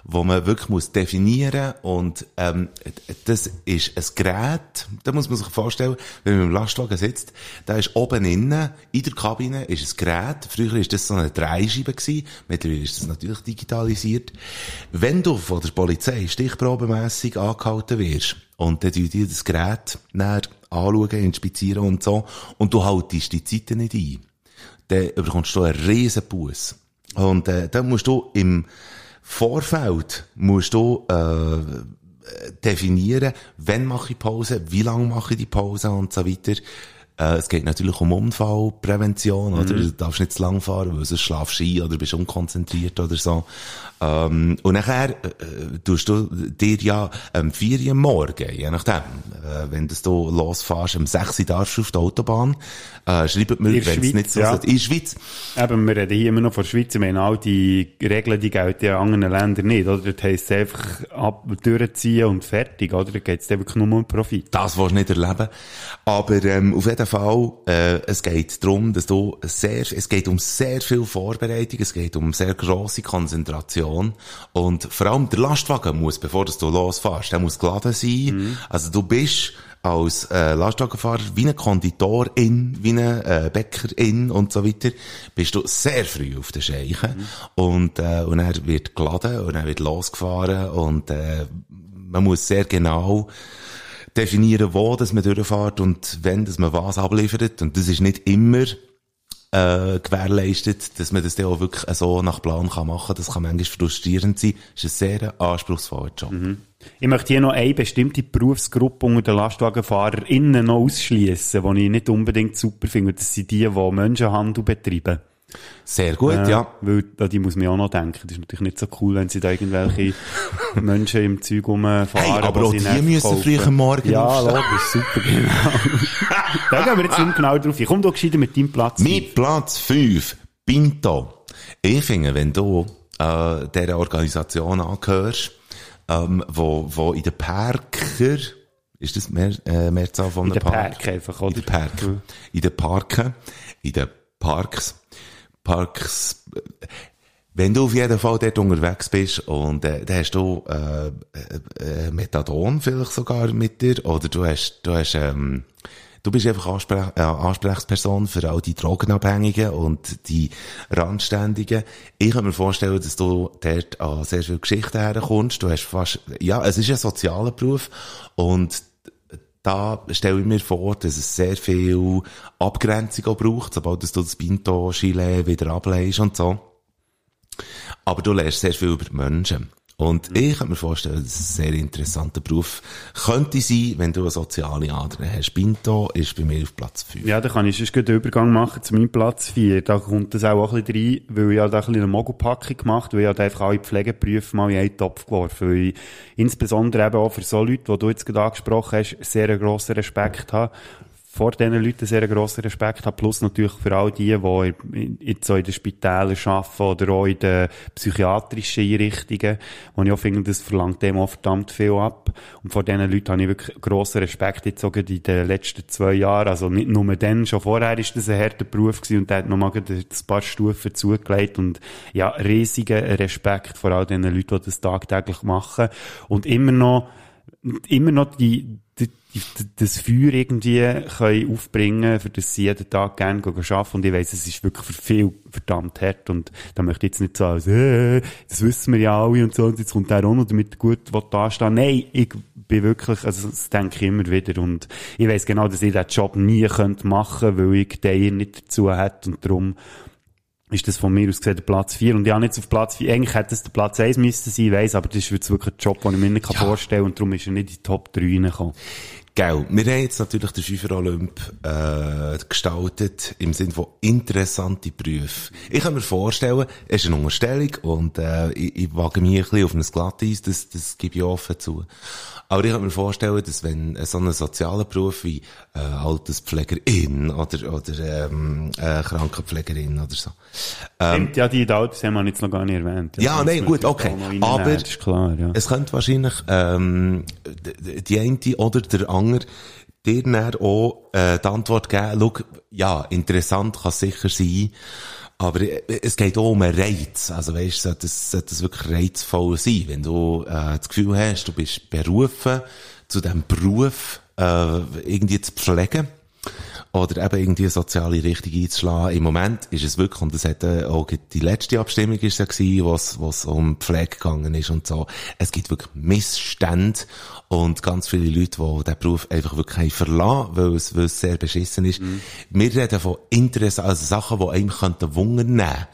wo man wirklich muss definieren und ähm, das ist ein Gerät, da muss man sich vorstellen, wenn man im Lastwagen sitzt, da ist oben innen, in der Kabine ist ein Gerät, früher ist das so eine Dreischeibe gewesen, mittlerweile ist das natürlich digitalisiert. Wenn du von der Polizei stichprobenmässig angehalten wirst und dann tun die das Gerät näher anschauen, inspizieren und so und du haltest die Zeiten nicht ein, dann bekommst du einen riesen Bus. Und äh, dann musst du im Vorfeld musst du äh, definieren, wann mache ich Pause, wie lange mache ich die Pause und so weiter. Äh, es geht natürlich um Unfallprävention, oder? Du darfst nicht zu lang fahren, weil sonst schlafst du ein oder bist unkonzentriert oder so. Ähm, und nachher äh, äh, tust du dir ja am 4 Uhr Morgen, je nachdem, äh, wenn das du losfährst, am 6 Uhr darfst du auf der Autobahn, äh, schreibt mir, wenn es nicht so ja. ist. In der Schweiz. Eben, wir reden hier immer noch von der Schweiz. Ich meine, all die Regeln, die gelten in anderen Ländern nicht, oder? Das heisst einfach ab, durchziehen und fertig, oder? Da geht es wirklich nur um Profit. Das willst du nicht erleben. Aber ähm, auf jeden Fall, äh, es geht darum, dass du sehr, es geht um sehr viel Vorbereitung, es geht um sehr grosse Konzentration und vor allem der Lastwagen muss, bevor du losfährst, der muss geladen sein. Also du bist als äh, Lastwagenfahrer wie ein Konditorin, wie ein äh, Bäckerin und so weiter, bist du sehr früh auf der Scheiche und, äh, und er wird geladen und er wird losgefahren und äh, man muss sehr genau definieren, wo dass man durchfährt und wenn dass man was abliefert. Und das ist nicht immer äh, gewährleistet, dass man das dann auch wirklich so nach Plan kann machen kann. Das kann manchmal frustrierend sein. Das ist ein sehr anspruchsvoller Job. Ich möchte hier noch eine bestimmte Berufsgruppe unter den LastwagenfahrerInnen noch ausschließen, die ich nicht unbedingt super finde. Das sind die, die Menschenhandel betreiben. Sehr gut, Äh, ja. Weil, an die muss man ja auch noch denken. Das ist natürlich nicht so cool, wenn sie da irgendwelche Menschen im Zeug rumfahren. Hey, aber auch die müssen verkaufen. früh am Morgen Ja, aufstehen. logisch, super, genau. da gehen wir jetzt nicht genau drauf ein. Komm doch gescheiter mit deinem Platz. Mein Platz 5, Pinto. Ich finde, wenn du äh, dieser Organisation angehörst, ähm, wo, wo in den Parker, ist das mehr, äh, Mehrzahl von In den Park? Park einfach, In oder? den Park. In den Parken, in den Parks, Parks, äh, wenn du auf jeden Fall dort unterwegs bist und äh, dann hast du äh, äh, äh, Methadon vielleicht sogar mit dir oder du hast, du hast ähm, du bist einfach Ansprech äh, Ansprechperson für all die Drogenabhängigen und die Randständigen. Ich kann mir vorstellen, dass du dort an sehr viele Geschichten herkommst. Du hast fast, ja, es ist ein sozialer Beruf und da stelle ich mir vor, dass es sehr viel Abgrenzung auch braucht, sobald du das Pinto Chile wieder ableist und so. Aber du lernst sehr viel über die Menschen. Und ich kann mir vorstellen, dass es ein sehr interessanter Beruf könnte sein, wenn du eine soziale Ader hast. Pinto ist bei mir auf Platz 5. Ja, da kann ich sonst den Übergang machen zu meinem Platz 4. Da kommt das auch ein bisschen rein, weil ich habe da ein bisschen eine Mogelpackung gemacht, weil ich habe einfach alle Pflegeberufe mal in einen Topf geworfen, weil ich insbesondere eben auch für so Leute, die du jetzt gerade angesprochen hast, sehr einen grossen Respekt habe. Vor diesen Leuten sehr grossen Respekt habe, plus natürlich für all die, die jetzt so in den Spitälern arbeiten oder auch in den psychiatrischen Einrichtungen, wo ich auch finde, das verlangt dem auch verdammt viel ab. Und vor diesen Leuten habe ich wirklich grossen Respekt jetzt sogar in den letzten zwei Jahren. Also nicht nur dann, schon vorher ist das ein harter Beruf gewesen und der hat nochmal ein paar Stufen zugelegt und ja, riesigen Respekt vor all diesen Leuten, die das tagtäglich machen und immer noch immer noch die, die, die, das Feuer irgendwie können aufbringen für das sie jeden Tag gerne arbeiten. Und ich weiss, es ist wirklich für viel verdammt hart. Und da möchte ich jetzt nicht so, äh, das wissen wir ja alle und so, und jetzt kommt der auch noch damit gut da stehen. Nein, ich bin wirklich, also das denke ich immer wieder. Und ich weiss genau, dass ich diesen Job nie könnte machen weil ich den nicht dazu hätte. Und darum ist das von mir aus gesehen der Platz 4. Und ja, nicht auf Platz 4. Eigentlich hätte es der Platz 1 müssen sein, ich weiss, aber das ist jetzt wirklich ein Job, den ich mir nicht Ja. vorstellen kann. Und darum ist er nicht in die Top 3 reingekommen. Gell, wir haben jetzt natürlich den Fünfer Olymp äh, gestaltet im Sinne von interessante Berufe. Ich kann mir vorstellen, es ist eine Unterstellung und äh, ich, ich wage mich ein bisschen auf ein Glatteis, das, das gebe ich offen zu. Aber ich kann mir vorstellen, dass wenn so ein sozialer Beruf wie äh, Alterspflegerin oder, oder ähm, äh, Krankenpflegerin oder so. Ähm, Stimmt, ja, die Autos haben wir jetzt noch gar nicht erwähnt. Ja, das nein, gut, okay. Aber klar, ja. es könnte wahrscheinlich ähm, die eine oder der andere dir dann auch äh, die Antwort geben, schau, ja, interessant kann es sicher sein, aber äh, es geht auch um einen Reiz. Also weißt, sollte das, sollte das wirklich reizvoll sein, wenn du äh, das Gefühl hast, du bist berufen, zu diesem Beruf äh, irgendwie zu pflegen oder eben irgendwie eine soziale Richtung einzuschlagen. Im Moment ist es wirklich, und das hat äh, auch die letzte Abstimmung ist ja gewesen, was, was um Pflege gegangen ist und so. Es gibt wirklich Missstände und ganz viele Leute, die diesen Beruf einfach wirklich verlassen, weil es, weil es sehr beschissen ist. Wir reden von Interesse, also Sachen, die einem könnten wundern nehmen.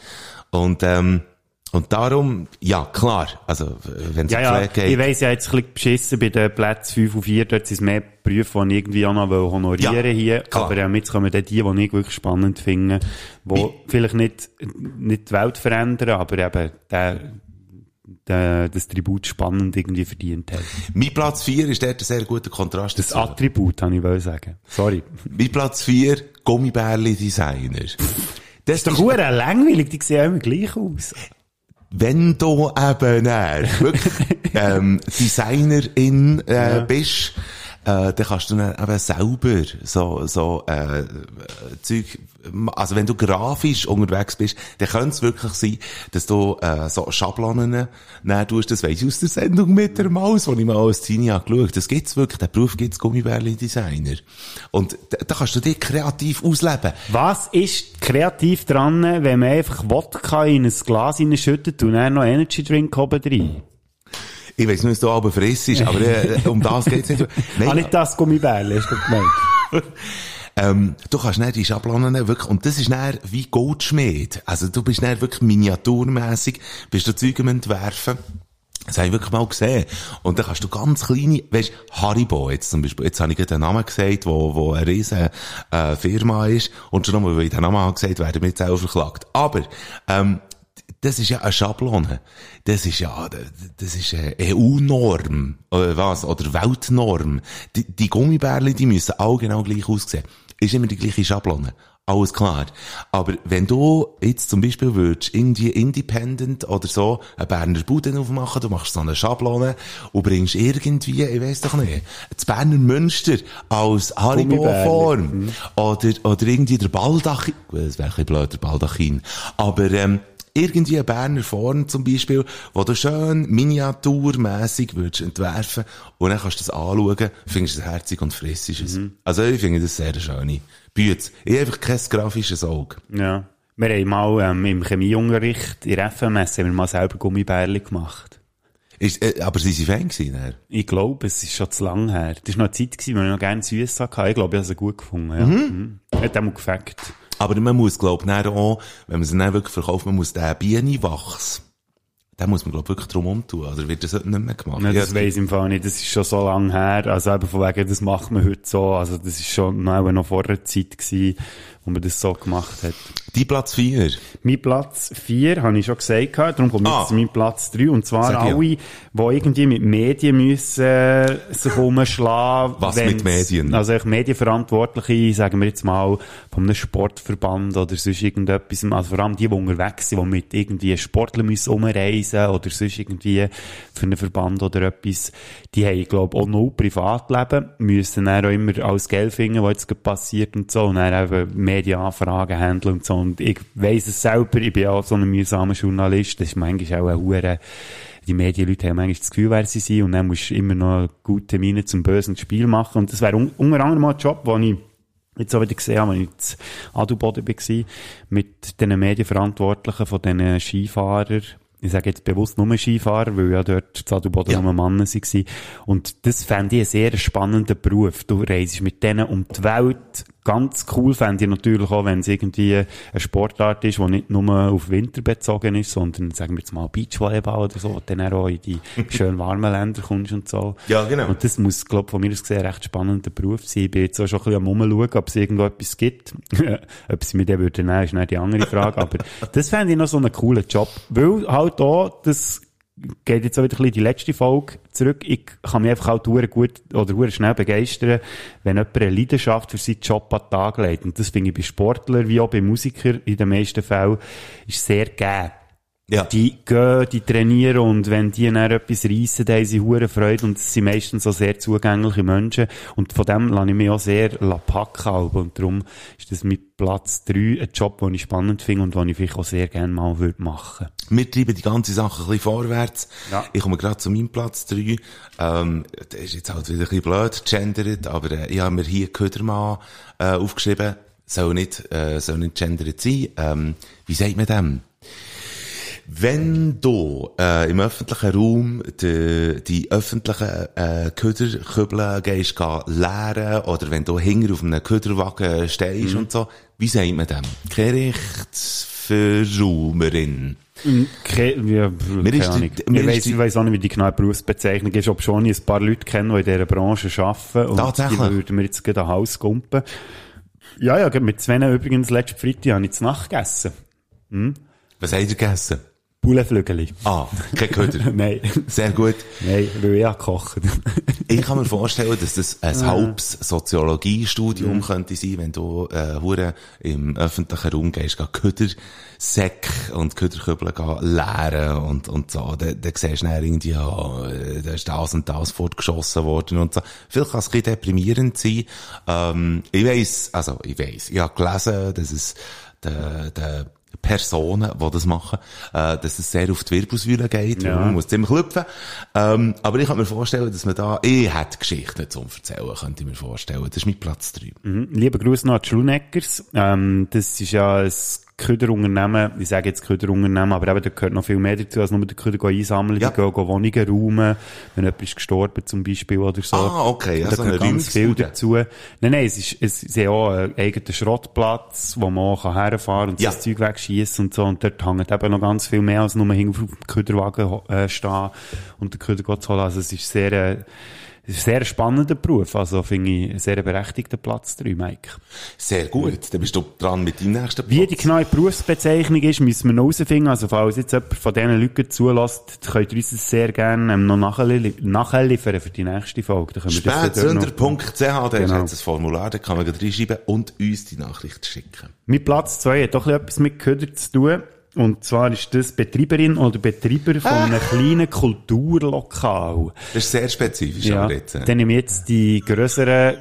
Und, ähm, und darum, ja, klar, also, wenn es Ja, ja, geht. ich weiss ja jetzt ein bisschen beschissen bei den Plätzen 5 und 4, dort sind es mehr Berufe, die ich irgendwie auch noch honorieren Ja, hier. klar. Aber ähm, jetzt kommen dann die, die ich wirklich spannend finde, die vielleicht nicht, nicht die Welt verändern, aber eben der, der, das Tribut spannend irgendwie verdient hat. Mein Platz 4 ist dort ein sehr guter Kontrast Das. Attribut, habe ich wollen sagen. Sorry. Mein Platz 4, Gummibärli-Designer. Das ist Doch hure langweilig, die sehen immer gleich aus. Wenn du eben wirklich ähm, Designerin äh, bist, äh, dann kannst du dann eben selber so, so äh, Zeug, also wenn du grafisch unterwegs bist, dann könnte es wirklich sein, dass du äh, so Schablonen nehmen tust, das weiss ich aus der Sendung mit der Maus, wo ich mal als Teenie habe geschaut. Das gibt's wirklich, den Beruf gibt's Gummibärli-Designer. Und da, da kannst du dich kreativ ausleben. Was ist kreativ dran, wenn man einfach Wodka in ein Glas hineinschüttet und dann noch Energy Drink oben rein? Ich weiss nicht, was du aber frissest, aber äh, um das geht's nicht. Nein, Ah, nicht das Gummibärli, hast du gemeint? Ähm, du kannst nicht die Schablonen wirklich, und das ist dann wie Goldschmied. Also du bist dann wirklich miniaturmässig, bist du Zeug am entwerfen. Das habe ich wirklich mal gesehen. Und dann kannst du ganz kleine, weißt, Haribo jetzt zum Beispiel, jetzt habe ich gerade einen Namen gesagt, wo, wo eine riesen, äh, Firma ist, und schon nochmal, weil ich den Namen habe gesagt, werden wir jetzt auch verklagt. Aber, ähm, das ist ja eine Schablone. Das ist ja, das ist eine EU-Norm. Oder was? Oder Weltnorm. Die, die Gummibärli, die müssen alle genau gleich aussehen. Ist immer die gleiche Schablone. Alles klar. Aber wenn du jetzt zum Beispiel würdest, irgendwie Independent oder so, eine Berner Bude aufmachen, du machst so eine Schablone und bringst irgendwie, ich weiß doch nicht, das Berner Münster als Haribo-Form. Oder, oder irgendwie der Baldachin, das wäre ein bisschen blöd, der Baldachin. Aber, ähm, irgendwie eine Berner Form zum Beispiel, wo du schön miniaturmässig würdest entwerfen und dann kannst du das anschauen, findest es herzig und friss ist es. Also ich finde das sehr schön. Bütz. Ich habe einfach kein grafisches Auge. Ja. Wir haben mal ähm, im Chemieunterricht in der FMS haben wir mal selber Gummibärli gemacht. Ist, äh, aber sie waren Fan gewesen, dann? Ich glaube, es ist schon zu lang her. Das war noch eine Zeit, gewesen, wo ich noch gerne süß hatte. Ich glaube, ich habe sie gut gefunden. Ja. Mhm. Hat auch gefällt. Aber man muss, ich, dann auch, wenn man sie dann wirklich verkauft, man muss den Bienenwachs, den muss man, glaube ich, wirklich drum umtun. Oder wird das heute nicht mehr gemacht? Ja, das Ja, weiss ich im Fall nicht. Das ist schon so lang her. Also eben von wegen, das macht man heute so. Also das ist schon noch, noch vor der Zeit gewesen, wo man das so gemacht hat. Die Platz 4. Mein Platz 4, habe ich schon gesagt, darum kommt Ah. jetzt zu meinem Platz 3. Und zwar Sag ja. alle, die irgendwie mit Medien müssen äh, sich umschlagen. Was mit Medien? Also ich Medienverantwortliche, sagen wir jetzt mal, von einem Sportverband oder sonst irgendetwas. Also vor allem die, die unterwegs sind, die mit irgendwie Sportlern müssen umreisen oder sonst irgendwie für einen Verband oder etwas. Die haben, glaube ich, auch noch Privatleben, müssen dann auch immer alles Geld finden, was jetzt passiert und so. Und dann eben Medienanfragen handeln und so. Und ich weiss es selber, ich bin auch so ein mühsamer Journalist. Das ist manchmal auch ein Hure die Medienleute haben manchmal das Gefühl, wer sie sind, und dann musst du immer noch gute Miene zum bösen Spiel machen. Und das wäre un unter anderem mal ein Job, den ich jetzt auch wieder gesehen habe, als ich in Adelboden war, mit den Medienverantwortlichen von diesen Skifahrern. Ich sage jetzt bewusst nur Skifahrer, weil ja dort zu Adelboden Ja. nur Männer waren. Und das fände ich einen sehr spannenden Beruf. Du reist mit denen um die Welt, Ganz cool fände ich natürlich auch, wenn es irgendwie eine Sportart ist, die nicht nur auf Winter bezogen ist, sondern, sagen wir jetzt mal, Beachvolleyball oder so, wo dann auch in die schön warmen Länder kommst und so. Ja, genau. Und das muss, glaube von mir aus gesehen, ein recht spannender Beruf sein. Ich bin jetzt auch schon ein bisschen am Umschauen, ob es irgendwo etwas gibt. ob sie mir den würden nehmen, ist nicht die andere Frage. Aber das fände ich noch so einen coolen Job. Weil halt auch, das geht jetzt auch wieder ein bisschen die letzte Folge zurück. Ich kann mich einfach halt hure gut oder schnell begeistern, wenn jemand eine Leidenschaft für seinen Job an den Tag legt. Und das finde ich bei Sportlern wie auch bei Musikern in den meisten Fällen ist sehr gegeben. Ja. Die gehen, die trainieren und wenn die dann etwas reissen, dann haben sie hure Freude und es sind meistens so sehr zugängliche Menschen und von dem lasse ich mich auch sehr packen und darum ist das mit Platz 3 ein Job, den ich spannend finde und den ich vielleicht auch sehr gerne mal würde machen. Wir treiben die ganze Sache ein bisschen vorwärts. Ja. Ich komme gerade zu meinem Platz 3. Ähm, das ist jetzt halt wieder ein bisschen blöd, gendert, aber äh, ich habe mir hier Ködermann äh, aufgeschrieben. Soll nicht, äh, soll nicht gendert sein. Ähm, wie sagt man dem? Wenn du äh, im öffentlichen Raum die, die öffentlichen äh, Köderkübel gehst leeren oder wenn du hinter auf einem Köderwagen stehst und so, wie sagt man dem? Gerichtsverraumerin. Ke ja, Mir ist Ahnung. die- mir Ich weiss, die- ich weiss auch nicht, wie die genaue Berufsbezeichnung ist, ob schon ich ein paar Leute kenne, die in dieser Branche arbeiten. Und Tatsächlich? die würden mir jetzt gerade ein Haus kumpen. Ja, ja, mit Sven übrigens letzten Freitag habe ich zu Nacht gegessen. Was habt ihr gegessen? Bullenflügeli. Ah, kein Köder. Nein. Sehr gut. Nein, weil ich habe gekocht. Ich kann mir vorstellen, dass das ein halbes Soziologiestudium könnte sein, wenn du äh, hure im öffentlichen Raum gehst, geh Ködersäck und Köderkübel leeren und, und so. Dann, dann siehst du dann irgendwie, ja, äh, da ist das und das fortgeschossen worden und so. Vielleicht kann es ein bisschen deprimierend sein. Ähm, ich weiss, also ich weiss, ich habe gelesen, dass es der, der Personen, die das machen, äh, dass es sehr auf die Wirbelsäule geht, Ja. man muss ziemlich klopfen. Ähm, aber ich kann mir vorstellen, dass man da, ich hätte Geschichten zum Erzählen, könnte ich mir vorstellen. Das ist mein Platz 3. Mhm. Lieber Gruß noch an die Schluneckers. Ähm, das ist ja ein Köderunternehmen. Ich sage jetzt Köderunternehmen, aber eben, da gehört noch viel mehr dazu, als nur den Köder einsammeln. Ja. Die gehen, gehen Wohnungen räumen, wenn jemand ist gestorben zum Beispiel oder so. Ah, okay, ja, da gehört ganz viel dazu. Nein, nein, es ist, es ist ja auch ein eigener Schrottplatz, wo man auch herfahren kann und Ja. das Zeug wegschießen und so. Und dort hängt eben noch ganz viel mehr als nur hinten auf dem Köderwagen äh, stehen und den Köder zu holen. Also es ist sehr, äh, sehr spannender Beruf. Also finde ich einen sehr berechtigten Platz drin, Mike. Sehr gut. Dann bist du dran mit deinem nächsten Platz. Wie die genaue Berufsbezeichnung ist, müssen wir noch herausfinden. Also, falls jetzt jemand von diesen Leuten zulässt, könnt ihr uns das sehr gerne ähm, noch nachli nachliefern für die nächste Folge. Dann können wir Spätsünder.ch, da Genau. ist jetzt ein Formular, da kann man reinschreiben und uns die Nachricht schicken. Mein Platz 2 hat doch etwas mit Köder zu tun. Und zwar ist das Betreiberin oder Betreiber von einem kleinen Kulturlokal. Das ist sehr spezifisch, Ja, aber jetzt. dann nehme ich jetzt die grösseren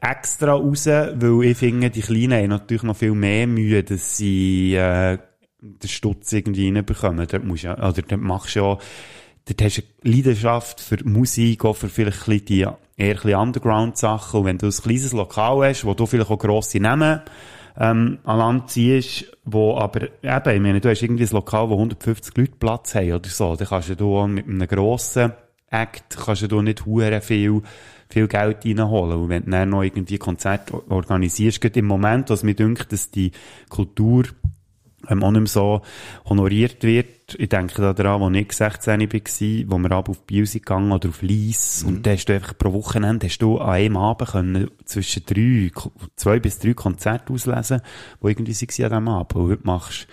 extra raus, weil ich finde, die Kleinen haben natürlich noch viel mehr Mühe, dass sie äh, den Stutz irgendwie reinbekommen. Dort, musst du ja, oder dort machst du ja, dort hast du eine Leidenschaft für Musik, auch für vielleicht ein die eher Underground-Sachen. Und wenn du ein kleines Lokal hast, wo du vielleicht auch grosse Namen ähm, an Land ziehst, wo aber eben, ich meine, du hast irgendwie ein Lokal, wo 150 Leute Platz haben oder so, dann kannst du mit einem grossen Act kannst du nicht hure viel, viel Geld reinholen. Und wenn du dann noch irgendwie Konzerte organisierst, gerade im Moment, was mir dünkt, dass die Kultur ähm, auch nicht mehr so honoriert wird. Ich denke da daran, als ich 16 war, wo wir ab auf Biel sind gegangen oder auf Lies. Und da hast du einfach pro Wochenende hast du an einem Abend können zwischen drei, zwei bis drei Konzerte auslesen, die irgendwie waren an diesem Abend. Und heute machst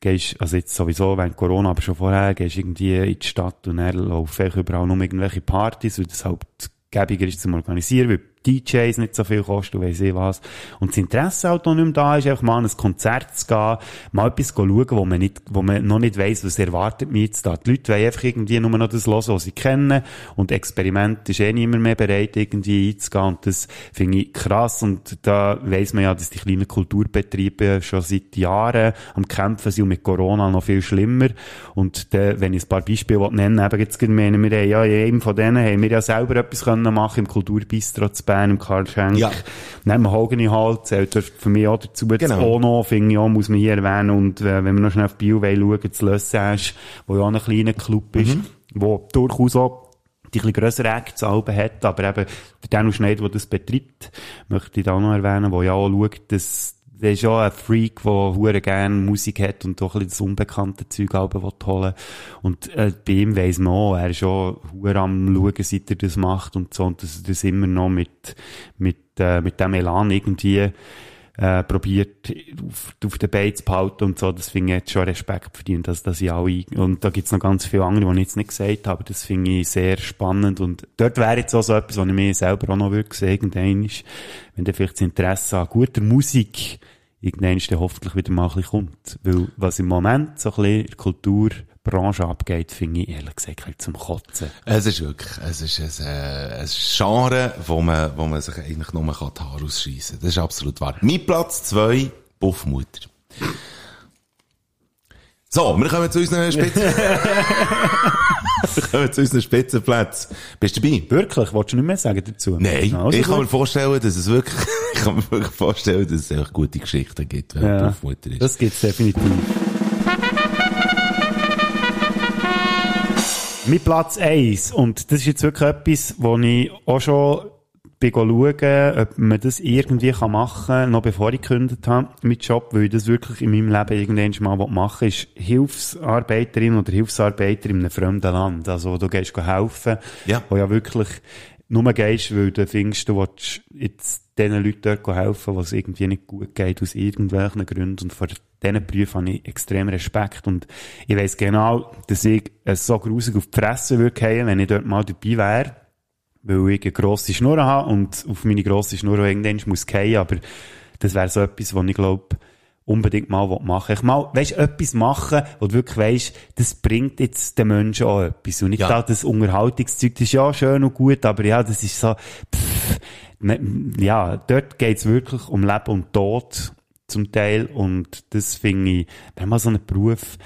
gehst, also jetzt sowieso während Corona, aber schon vorher, gehst irgendwie in die Stadt und laufen einfach überall nur irgendwelche Partys, weil das halt gäbiger ist zum Organisieren, weil DJs nicht so viel kosten, weiss ich was. Und das Interesse halt noch nicht mehr da ist, einfach mal an ein Konzert zu gehen, mal etwas schauen, wo man nicht, wo man noch nicht weiss, was erwartet mich jetzt da. Die Leute wollen einfach irgendwie nur noch das hören, was sie kennen. Und Experiment ist eh niemand mehr bereit, irgendwie einzugehen. Und das finde ich krass. Und da weiss man ja, dass die kleinen Kulturbetriebe schon seit Jahren am Kämpfen sind und mit Corona noch viel schlimmer. Und da, wenn ich ein paar Beispiele nennen will, eben jetzt wir, haben ja, in einem von denen haben wir ja selber etwas können machen im Kulturbistro zu Bern, im Karl Schenk. Ja. Neben dem Hogany Hall zählt für mich auch dazu. Das Genau. Ono, finde ich auch, muss man hier erwähnen. Und äh, wenn wir noch schnell auf Bio schauen, das Le Sage, wo ja auch ein kleiner Club ist, wo durchaus auch die ein bisschen grössere Acts hat, aber eben der Daniel Schneider, der das betreibt, möchte ich da noch erwähnen, der ja auch schaut, dass der ist ja ein Freak, der hure gerne Musik hat und doch ein bisschen das unbekannte Zeug will holen. Und äh, bei ihm weiss man auch, er ist schon hure am schauen, seit er das macht und so, und dass er das immer noch mit, mit, äh, mit dem Elan irgendwie äh, probiert, auf, auf den Beinen zu behalten und so, das finde ich jetzt schon Respekt verdient, dass das ich alle, und da gibt's noch ganz viele andere, die ich jetzt nicht gesagt habe, das finde ich sehr spannend und dort wäre jetzt auch so etwas, was ich mir selber auch noch würde sehen, wenn du vielleicht das Interesse an guter Musik irgendwann dann hoffentlich wieder mal ein bisschen kommt. Weil, was im Moment so ein bisschen in der Kulturbranche abgeht, finde ich ehrlich gesagt zum Kotzen. Es ist wirklich, es ist ein, äh, ein Genre, wo man, wo man sich eigentlich nur kann die Haare ausschiessen kann. Das ist absolut wahr. Mein Platz zwei, Buffmutter. So, wir kommen zu unseren Spitzen. wir kommen zu unseren Spitzenplätzen. Bist du dabei? Wirklich? Wolltest du nicht mehr sagen dazu? Nein, Also ich kann gut. mir vorstellen, dass es wirklich, ich kann mir wirklich vorstellen, dass es gute Geschichten gibt, wenn Ja, Buffmutter ist. das gibt's definitiv. Mein Platz eins und das ist jetzt wirklich etwas, wo ich auch schon bin schauen, ob man das irgendwie machen kann, noch bevor ich gekündigt habe mit Job, weil ich das wirklich in meinem Leben irgendwann mal machen will, ist Hilfsarbeiterin oder Hilfsarbeiter in einem fremden Land. Also, du gehst helfen, Ja. wo ja wirklich nur gehst, weil du findest, du willst jetzt diesen Leuten dort helfen, was irgendwie nicht gut geht, aus irgendwelchen Gründen. Und vor diesen Berufen habe ich extrem Respekt. Und ich weiss genau, dass ich so grusig auf die Fresse würde fallen, wenn ich dort mal dabei wäre. Weil ich eine grosse Schnur habe und auf meine grosse Schnur irgendwann muss fallen. Aber das wäre so etwas, was ich glaube, unbedingt mal machen. Ich mal, weisst, etwas machen, wo du wirklich weisst, das bringt jetzt den Menschen auch etwas. Und nicht Ja. da das Unterhaltungszeug, das ist ja schön und gut, aber ja, das ist so, pff, ne- ja, dort geht's wirklich um Leben und Tod zum Teil und das finde ich, wenn man so einen Beruf,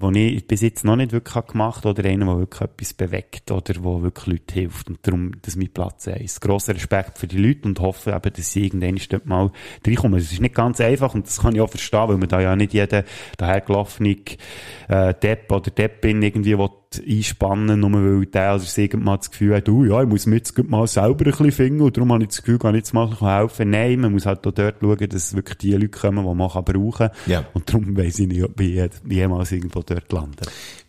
den ich bis jetzt noch nicht wirklich habe gemacht oder einen, der wirklich etwas bewegt oder wo wirklich Leute hilft und darum, das ist mein Platz eins. Grosser Respekt für die Leute und hoffe eben, dass sie irgendwann mal reinkommen. Es ist nicht ganz einfach und das kann ich auch verstehen, weil man da ja nicht jeden dahergelaufene äh, Depp oder Deppin irgendwie will einspannen, nur weil der oder sie mal das Gefühl hat, du, ja, ich muss mir jetzt mal selber ein bisschen finden und darum habe ich das Gefühl, kann ich jetzt mal helfen. Nein, man muss halt auch dort schauen, dass wirklich die Leute kommen, die man kann brauchen kann. Ja. Und darum weiss ich nicht, ob ich je- jemals irgendwo dort lande.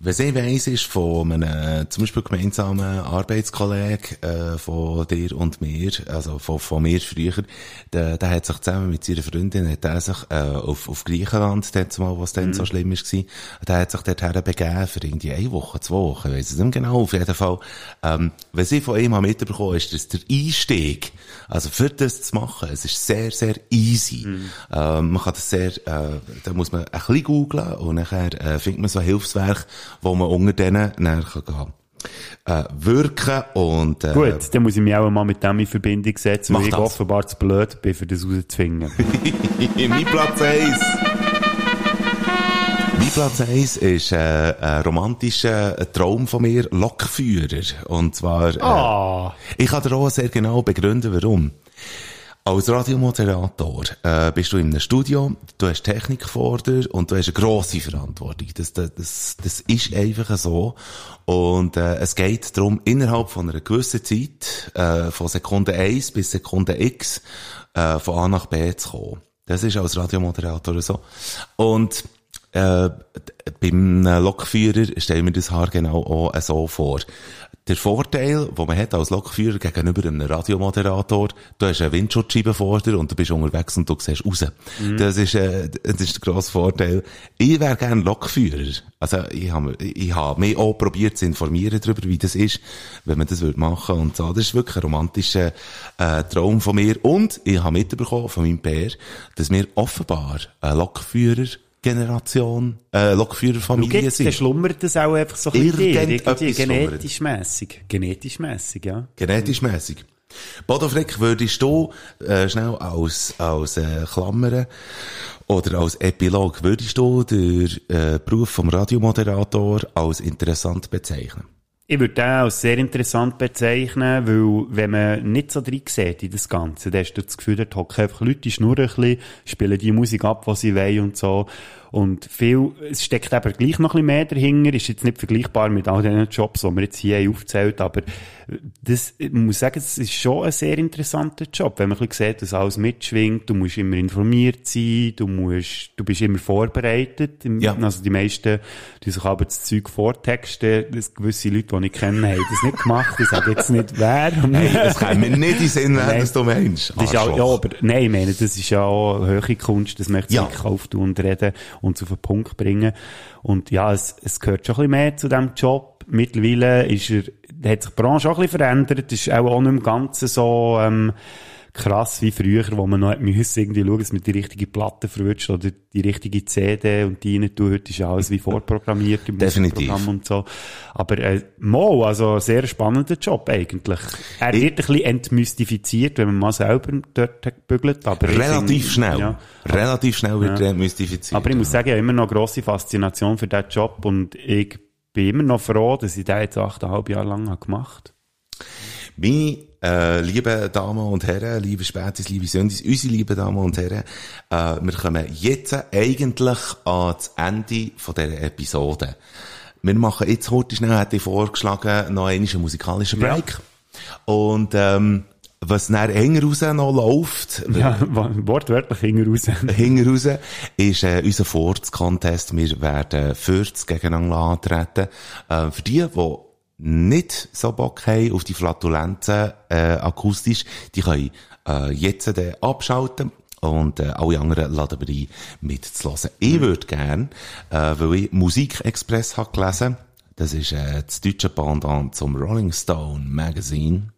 Was ich weiss, ist von einem, äh, zum Beispiel gemeinsamen Arbeitskollegen, äh, von dir und mir, also von, von mir früher, der, der hat sich zusammen mit seiner Freundin, hat er sich, äh, auf, auf Griechenland, dort mal, was dann so schlimm ist, gewesen, der hat sich dorthin begeben für irgendwie eine Woche, zwei Wochen, ich weiss es nicht genau, auf jeden Fall, ähm, was ich von ihm habe mitbekommen, ist, dass der Einstieg, also für das zu machen, es ist sehr, sehr easy. Ähm, man kann das sehr, äh, da muss man ein bisschen googlen und nachher äh, findet man so Hilfswerk, wo man unter denen gehen. Äh, wirken und äh, Gut, dann muss ich mich auch mal mit dem in Verbindung setzen, weil ich das. offenbar zu blöd bin, für das rauszufinden. mein Platz 1. Mein Platz 1 ist äh, ein romantischer Traum von mir, Lokführer. Und zwar, äh, Ah. ich kann dir auch sehr genau begründen, warum. Als Radiomoderator äh, bist du in einem Studio, du hast Technik vor dir und du hast eine grosse Verantwortung. Das, das, das, ist einfach so. Und äh, es geht darum, innerhalb von einer gewissen Zeit, äh, von Sekunde 1 bis Sekunde X, äh, von A nach B zu kommen. Das ist als Radiomoderator so. Und äh, beim Lokführer stellen wir das haargenau auch so vor. Der Vorteil, den man hat als Lokführer gegenüber einem Radiomoderator, du hast eine Windschutzscheibe vor dir und du bist unterwegs und du siehst raus. Das ist, äh, das ist der grosse Vorteil. Ich wäre gerne Lokführer. Also, ich habe, ich habe mich auch probiert zu informieren darüber, wie das ist, wenn man das würde machen und so. Das ist wirklich ein romantischer, äh, Traum von mir. Und ich habe mitbekommen von meinem Pär, dass wir offenbar ein Lokführer Generation, äh, Lokführerfamilie sind. schlummert das auch einfach so ein bisschen genetisch mässig. Genetisch mässig, ja. Genetisch mässig. Bodo Frick, würdest du äh, schnell als, als äh, Klammern oder als Epilog, würdest du den äh, Beruf vom Radiomoderator als interessant bezeichnen? Ich würde den als sehr interessant bezeichnen, weil, wenn man nicht so drin sieht in das Ganze, dann hast du das Gefühl, dort hocken einfach Leute, die schnurren ein bisschen, spielen die Musik ab, was sie wollen und so. Und viel, es steckt aber gleich noch ein bisschen mehr dahinter, ist jetzt nicht vergleichbar mit all den Jobs, die wir jetzt hier haben aufgezählt, aber das, ich muss sagen, es ist schon ein sehr interessanter Job, wenn man ein bisschen sieht, dass alles mitschwingt, du musst immer informiert sein, du musst, du bist immer vorbereitet, Ja. also die meisten, die sich aber das Zeug vortexten, das gewisse Leute, die ich kenne, haben das nicht gemacht, ich sage jetzt nicht wer. Hey, das kann mir nicht in Sinn, wer Nein. das du meinst. Das ist auch, ja, aber, nein, ich meine, das ist ja auch höhere Kunst, das möchte ich Ja. auftun und reden und zu auf den Punkt bringen. Und ja, es, es gehört schon ein bisschen mehr zu diesem Job. Mittlerweile ist er, hat sich die Branche auch ein bisschen verändert, ist auch, auch nicht im Ganzen so, ähm, krass wie früher, wo man noch müssen irgendwie schauen, dass man die richtige Platte verwünscht oder die richtige CD und die rein tun. Heute ist ja alles wie vorprogrammiert im Definitiv. Musikprogramm und so. Aber äh, Mo, also ein sehr spannender Job eigentlich. Er Ich- wird ein bisschen entmystifiziert, wenn man mal selber dort hat gebügelt. Aber Relativ finde- schnell. Ja. Relativ schnell wird Ja. er mystifiziert. Aber ich muss sagen, ich habe immer noch grosse Faszination für diesen Job und ich bin immer noch froh, dass ich den jetzt achteinhalb Jahre lang habe gemacht Meine äh, lieben Damen und Herren, liebe Spätis, liebe Sündis, unsere lieben Damen und Herren, äh, wir kommen jetzt eigentlich ans Ende von dieser Episode. Wir machen jetzt heute schnell, hätte ich vorgeschlagen, noch einen musikalischen Ja. Break. Und ähm, was dann enger raus noch läuft, Ja, wortwörtlich hinten raus. hinten raus, ist äh, unser Furz-Contest. Wir werden Furz gegeneinander antreten. Äh, für die, die nicht so Bock haben auf die Flatulenzen äh, akustisch, die können äh, jetzt äh, abschalten und äh, alle anderen laden wir ein, mitzuhören. Ich würde gern, äh, weil ich Musikexpress habe gelesen, das ist äh, das deutsche Pendant zum Rolling Stone Magazine.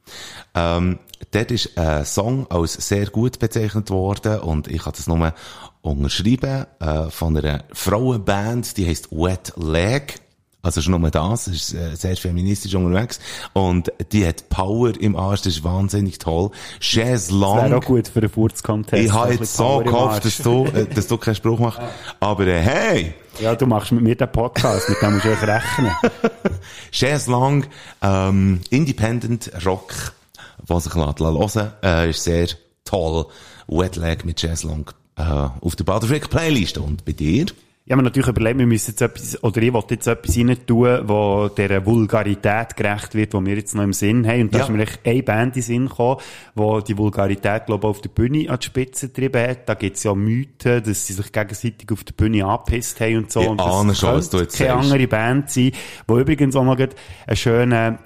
Ähm, dort ist ein Song als sehr gut bezeichnet worden und ich habe das nur unterschrieben äh, von einer Frauenband, die heißt Wet Leg. Also schon nur das, ist äh, sehr feministisch unterwegs. Und die hat Power im Arsch, das ist wahnsinnig toll. Chaise Wäre auch Long. gut für einen Furz-Contest. Ich habe jetzt so gehofft, dass du, äh, dass du keinen Spruch machst. Aber äh, hey! Ja, du machst mit mir den Podcast, mit dem musst du echt rechnen. Chaise Long, ähm, Independent Rock, was lässt hören, äh, ist sehr toll. Wet Leg mit Chaise Long, äh, auf der Baderfrick Playlist. Und bei dir? Ja, aber natürlich überlegt, wir müssen jetzt etwas, oder ich wollte jetzt etwas rein tun, wo der Vulgarität gerecht wird, die wir jetzt noch im Sinn haben. Und da Ja. ist mir echt eine Band in Sinn gekommen, wo die Vulgarität, glaube ich, auf der Bühne an die Spitze getrieben hat. Da gibt's ja Mythen, dass sie sich gegenseitig auf der Bühne angepisst haben und so. Ich und das schon, was du jetzt keine sagst. andere Band sein, wo übrigens auch gerade einen schönen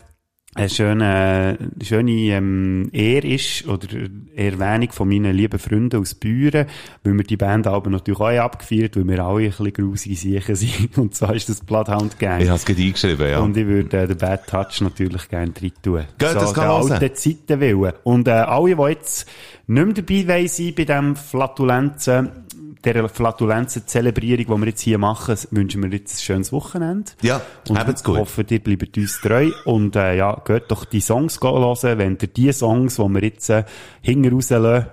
eine schöne, schöne ähm, Ehre ist, oder Erwähnung von meinen lieben Freunden aus Büren, weil wir die Band aber natürlich auch haben abgefeiert, weil wir alle ein bisschen grusige Siechen sind. Und zwar ist das Bloodhound Gang. Ich habe es gerade eingeschrieben, ja. Und ich würde äh, den Bad Touch natürlich gerne drin tun. Geht das der hören? alten Zeiten willen. Und äh, alle, die jetzt nicht mehr dabei sein bei diesem Flatulenzen, der Flatulenzen-Zelebrierung, die wir jetzt hier machen, wünschen wir jetzt ein schönes Wochenende. Ja, und habt's gut. hoffen, ihr bleibt uns treu. Und äh, ja, geht doch die Songs hören, wenn ihr die Songs, die wir jetzt äh, hinten rauslassen,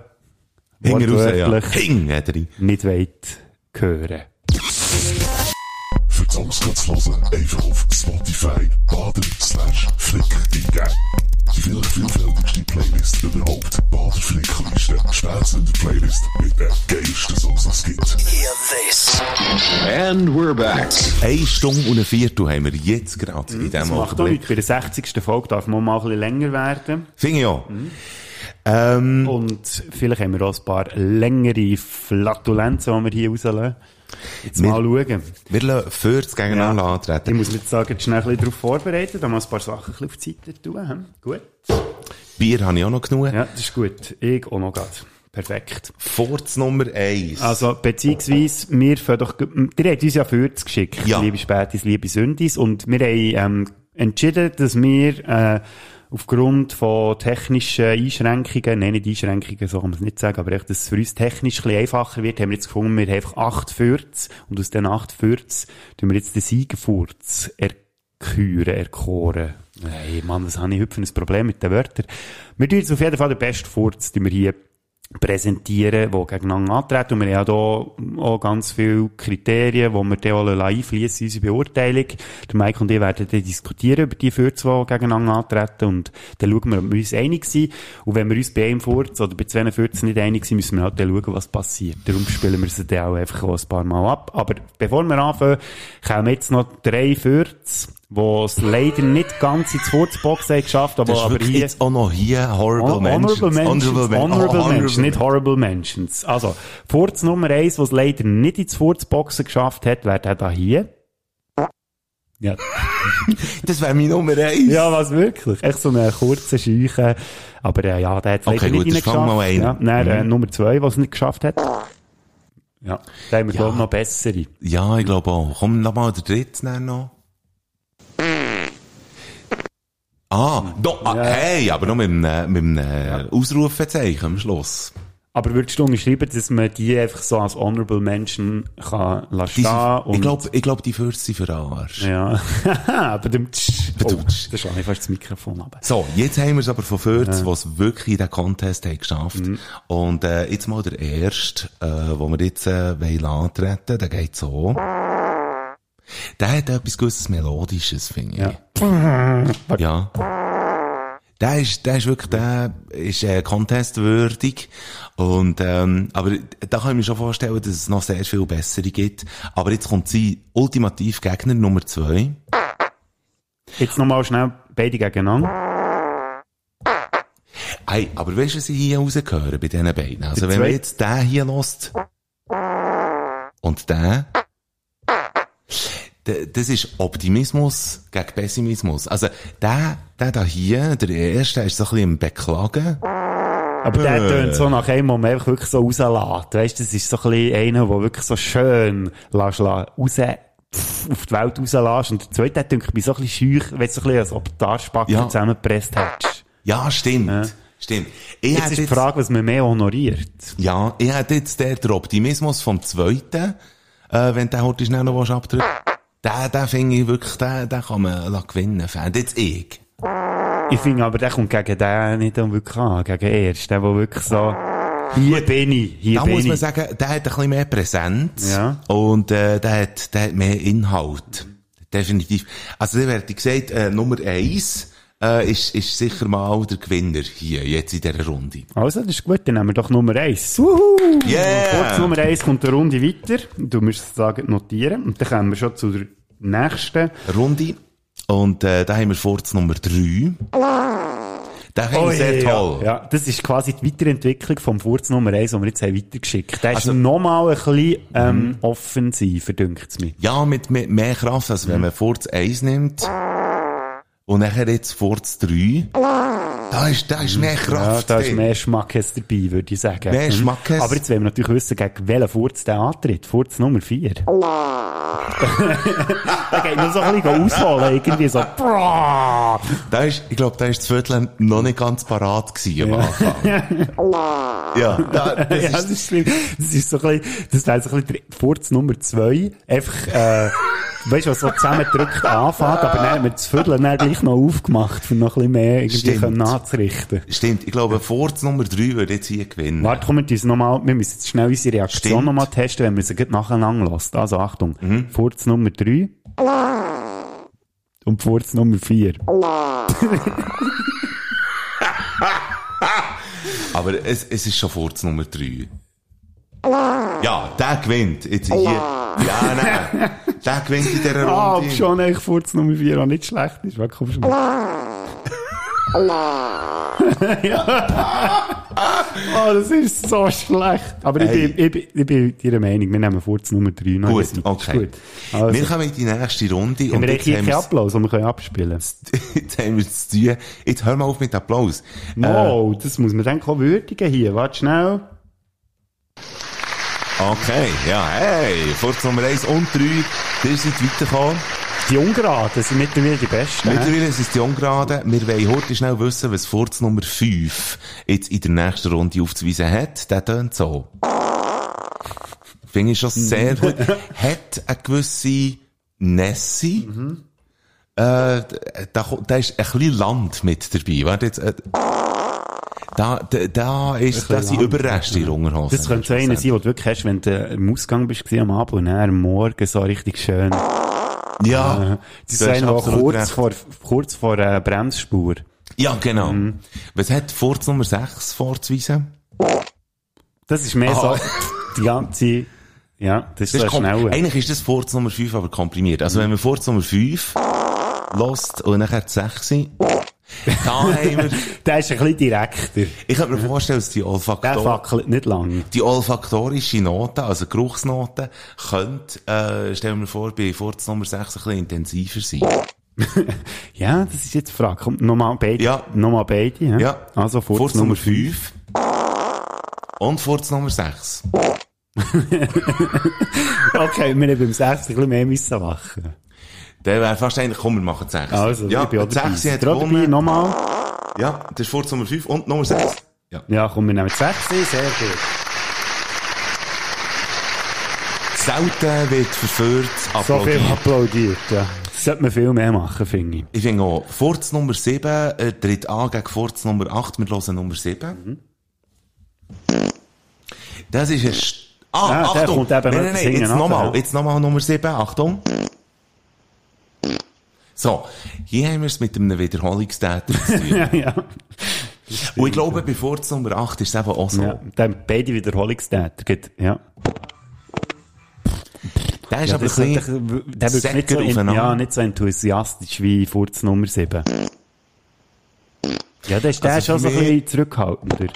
Hinten raus, ja. Hing, nicht wollt hören. Die Songs zu hören, einfach auf Spotify baden slash flick eingeben. Die vielleicht vielfältigste Playlist überhaupt. Bader Flickliste. Spätzle Playlist mit den geilsten Songs, die es gibt. And we're back. Eine Stunde und ein Viertel haben wir jetzt gerade in Mhm. Das diesem macht auch nichts. Bei der 60. Folge darf man mal ein bisschen länger werden. Finde ich auch. Mhm. Ähm, Und vielleicht haben wir auch ein paar längere Flatulenzen, die wir hier rauslassen. Jetzt Wir- mal schauen. wir lassen Fürz gegeneinander Ich antreten. muss jetzt sagen, schnell ein bisschen darauf vorbereiten, da mal ein paar Sachen ein bisschen auf die Seite tun. hm? Gut. Bier habe ich auch noch genug. Ja, das ist gut. Ich auch noch gerade. Perfekt. Furz Nummer eins. Also, beziehungsweise, wir fangen doch, ihr habt uns ja Fürz geschickt, Ja. liebe Spätis, liebe Sündis, und wir haben, ähm, entschieden, dass wir, äh, aufgrund von technischen Einschränkungen, nein, nicht Einschränkungen, so kann man es nicht sagen, aber echt, dass es für uns technisch ein bisschen einfacher wird, haben wir jetzt gefunden, wir haben einfach acht Fürz, und aus diesen acht Fürz tun wir jetzt den Siegenfurz erküren, erkoren. Nein, Mann, was habe ich heute ein Problem mit den Wörtern? Wir tun jetzt auf jeden Fall den besten Furz, den wir hier präsentieren, die gegeneinander antreten. Und wir haben hier auch ganz viele Kriterien, die wir dann auch einfließen in unsere Beurteilung. Der Mike und ich werden dann diskutieren über die Furz, die gegeneinander antreten. Und dann schauen wir, ob wir uns einig sind. Und wenn wir uns bei einem Furz oder bei zwei Furzen nicht einig sind, müssen wir halt dann schauen, was passiert. Darum spielen wir sie dann auch einfach auch ein paar Mal ab. Aber bevor wir anfangen, kommen jetzt noch drei Furz, die es leider nicht ganz ins Furzbox geschafft, aber, aber hier... jetzt auch noch hier Horrible Mentions. Honorable Mentions. Men- Honorable, oh, Mentions, nicht Horrible Mentions. Also, Furz Nummer eins, was leider nicht ins Furzboxen geschafft hat, wäre der da hier. Ja. Das wäre meine Nummer eins. ja, was wirklich? Echt so eine kurze Scheuche. Aber äh, ja, der hat es Okay, leider gut, nicht fang mal einen. Ja, dann, äh, Mhm. Nummer zwei, was es nicht geschafft hat. Ja, da haben wir, Ja. glaube noch bessere. Ja, ich glaube auch. Komm, noch mal der dritte noch. Ah, do, ah, hey, aber noch mit einem, mit einem Ausrufezeichen am Schluss. Aber würdest du unterschreiben, dass man die einfach so als Honorable Menschen kann lassen und ich glaube, ich glaub, die Fürst sind Arsch. Ja. aber dem oh, Badumtsch. da schlage ich fast das Mikrofon ab. So, jetzt haben wir es aber von Fürth, die es wirklich in den Contest haben geschafft. Und äh, jetzt mal der erste, äh, wo wir jetzt äh, wollen antreten, der geht so. Der hat etwas gewisses Melodisches, finde ich. Ja. Ja. Der ist, der ist wirklich, der ist äh, contestwürdig. Und, ähm, aber da kann ich mir schon vorstellen, dass es noch sehr viel bessere gibt. Aber jetzt kommt sie ultimativ Gegner Nummer zwei. Jetzt nochmal schnell beide gegeneinander. Hey, aber weißt du, was ich hier rausgehöre bei diesen beiden? Also, wenn man jetzt den hier lässt und den, das ist Optimismus gegen Pessimismus. Also, der, der da hier, der erste, der ist so ein bisschen im Beklagen. Aber der Äh. tönt so nach einem, wo man einfach wirklich so rauslässt. Weißt du, das ist so ein bisschen einer, der wirklich so schön lässt, raus, pff, auf die Welt rauslässt. Und der zweite, der denkt mich so ein bisschen schüch, wenn du so ein bisschen als ob du die Arschbacke Ja. zusammengepresst hättest. Ja, stimmt. Stimmt. Ich Jetzt ist die Frage, was man mehr honoriert. Ja, ich hätte jetzt der, der Optimismus vom Zweiten, äh, wenn der heute schnell noch abdrückt. Den, den finde ich wirklich, den, den kann man gewinnen. Fände jetzt ich. Ich finde aber, der kommt gegen den nicht wirklich an, gegen ersten, der, der wirklich so, hier bin ich, hier Da bin muss man ich. sagen, der hat ein bisschen mehr Präsenz. Ja. Und, äh, der hat, der hat mehr Inhalt. Definitiv. Also, der wird gesagt, äh, Nummer eins, äh, ist, ist sicher mal der Gewinner hier, jetzt in dieser Runde. Also, das ist gut, dann nehmen wir doch Nummer eins. Wuhu! Yeah! Kurz Nummer eins kommt eine Runde weiter. Du musst sagen, notieren. Und dann kommen wir schon zu der nächsten. Runde. Und, äh, da haben wir Furz Nummer drei. Den finde ich sehr toll. Ja, ja, das ist quasi die Weiterentwicklung vom Furz Nummer 1, den wir jetzt haben weitergeschickt. Der ist Also- nochmal ein bisschen ähm, offensiver, dünkt es mir. Ja, mit, mit mehr Kraft, als wenn man Furz 1 nimmt. Und nachher jetzt Furz 3. Da ist, da ist mehr Ja, Kraft. da ist mehr Schmackes dabei, würde ich sagen. Mehr Mhm. Schmackes. Aber jetzt wollen wir natürlich wissen, gegen welchen Furz der antritt. Furz Nummer 4. da geht nur so ein bisschen ausholen, irgendwie so. Da ist, ich glaube, da ist das Viertel noch nicht ganz parat gewesen am Anfang. ja, da, das ja, ist, das ist schlimm. Das ist so ein bisschen, das wäre so ein bisschen Furz Nummer 2. Einfach, äh, weißt du, was so zusammengedrückt anfängt, aber dann haben wir das Viertel dann gleich noch aufgemacht, um noch ein bisschen mehr irgendwie Stimmt. können nachzurichten. stimmt. Ich glaube, Furz Nummer 3 würde jetzt hier gewinnen. Warte, kommen wir uns noch mal, wir müssen jetzt schnell unsere Reaktion Stimmt. noch mal testen, wenn wir sie nacheinander lassen. Also Achtung. Mhm. Furz Nummer 3. Und Furz Nummer 4. Aber es, es ist schon Furz Nummer 3. Ja, der gewinnt. Jetzt hier. Ja, nein. Der gewinnt in dieser Ah, Runde. ob schon eigentlich Furz Nummer 4 auch nicht schlecht ist. Warte, komm schon. Ja. Oh, das ist so schlecht. Aber Hey. ich, bin, ich, bin, ich bin Ihrer Meinung, wir nehmen Furz Nummer 3 noch Gut, okay. Gut. Also, Wir kommen in die nächste Runde. haben Und wir jetzt hier haben, keinen Applaus, den wir können abspielen jetzt haben wir es zu tun. Jetzt hör mal auf mit Applaus. Oh, das muss man dann auch würdigen hier. Warte schnell. Okay, ja, hey. Furz Nummer 1 und 3. Ihr seid weitergekommen. Die Ungeraden sind mittlerweile die Besten. Mittlerweile ist es die Ungerade. Wir wollen heute schnell wissen, was Furz Nummer 5 jetzt in der nächsten Runde aufzuweisen hat. Der tönt so. Finde ich schon sehr gut. Hat eine gewisse Nessie. Äh, da, da ist ein bisschen Land mit dabei. Warte jetzt, äh, Da, da, da ist, da sind. Überreste in der Unterhose. Das könnte so einer sein, wo du wirklich hast, wenn du im Ausgang bist am Abend und dann am Morgen so richtig schön. Ja. Äh, einer, der absolut kurz recht. vor, kurz vor äh, Bremsspur. Ja, genau. Mhm. Was hat Furz Nummer 6 vorzuweisen? Das ist mehr Aha. so die ganze, ja, das ist Das ist. Eigentlich ist das Furz Nummer 5 aber komprimiert. Also wenn wir Furz Nummer 5 lost und nachher die 6 da haben wir, Der ist ein bisschen direkter. ich könnte mir vorstellen, dass die Der Olfaktor, fackelt nicht lang. die olfaktorische Note, also Geruchsnote, könnte, äh, stellen wir vor, bei Furz Nummer 6 ein bisschen intensiver sein. Ja, das ist jetzt die Frage. Kommt nochmal beide? Ja. Nochmal beide, ja? Ja. Also Furz, Furz Nummer Nummer 5. 5 und Furz Nummer 6. Okay, wir haben beim 6 ein bisschen mehr müssen lachen. Der wäre fast eigentlich, komm, wir machen 6. Also, ja, ich bin auch die dabei. 6 hat Seid ihr auch dabei? gewonnen. Nochmal? Ja, das ist Furz Nummer 5 und Nummer 6. Ja. Ja, komm, wir nehmen die 6 sehr gut. Selten wird verführt So viel applaudiert. applaudiert, ja. Das sollte man viel mehr machen, finde ich. Ich finde auch, Furz Nummer 7 äh, tritt an gegen Furz Nummer 8. Wir hören Nummer 7. Das ist ein... St ah, Ja, Achtung! nein, nein, noch nein, jetzt nochmal. ja. Jetzt nochmal Nummer 7. Achtung. So, hier haben wir es mit einem Wiederholungstäter zu tun. ja, ja. Und ich glaube, bei Furz Nummer 8 ist es eben auch so. ja. Dann beide Wiederholungstäter. geht- Ja. Der ist Ja, aber das ein bisschen der wird nicht so, in, ja, nicht so enthusiastisch wie Furz Nummer 7. Ja, der ist, der Also schon so ein bisschen zurückhaltender.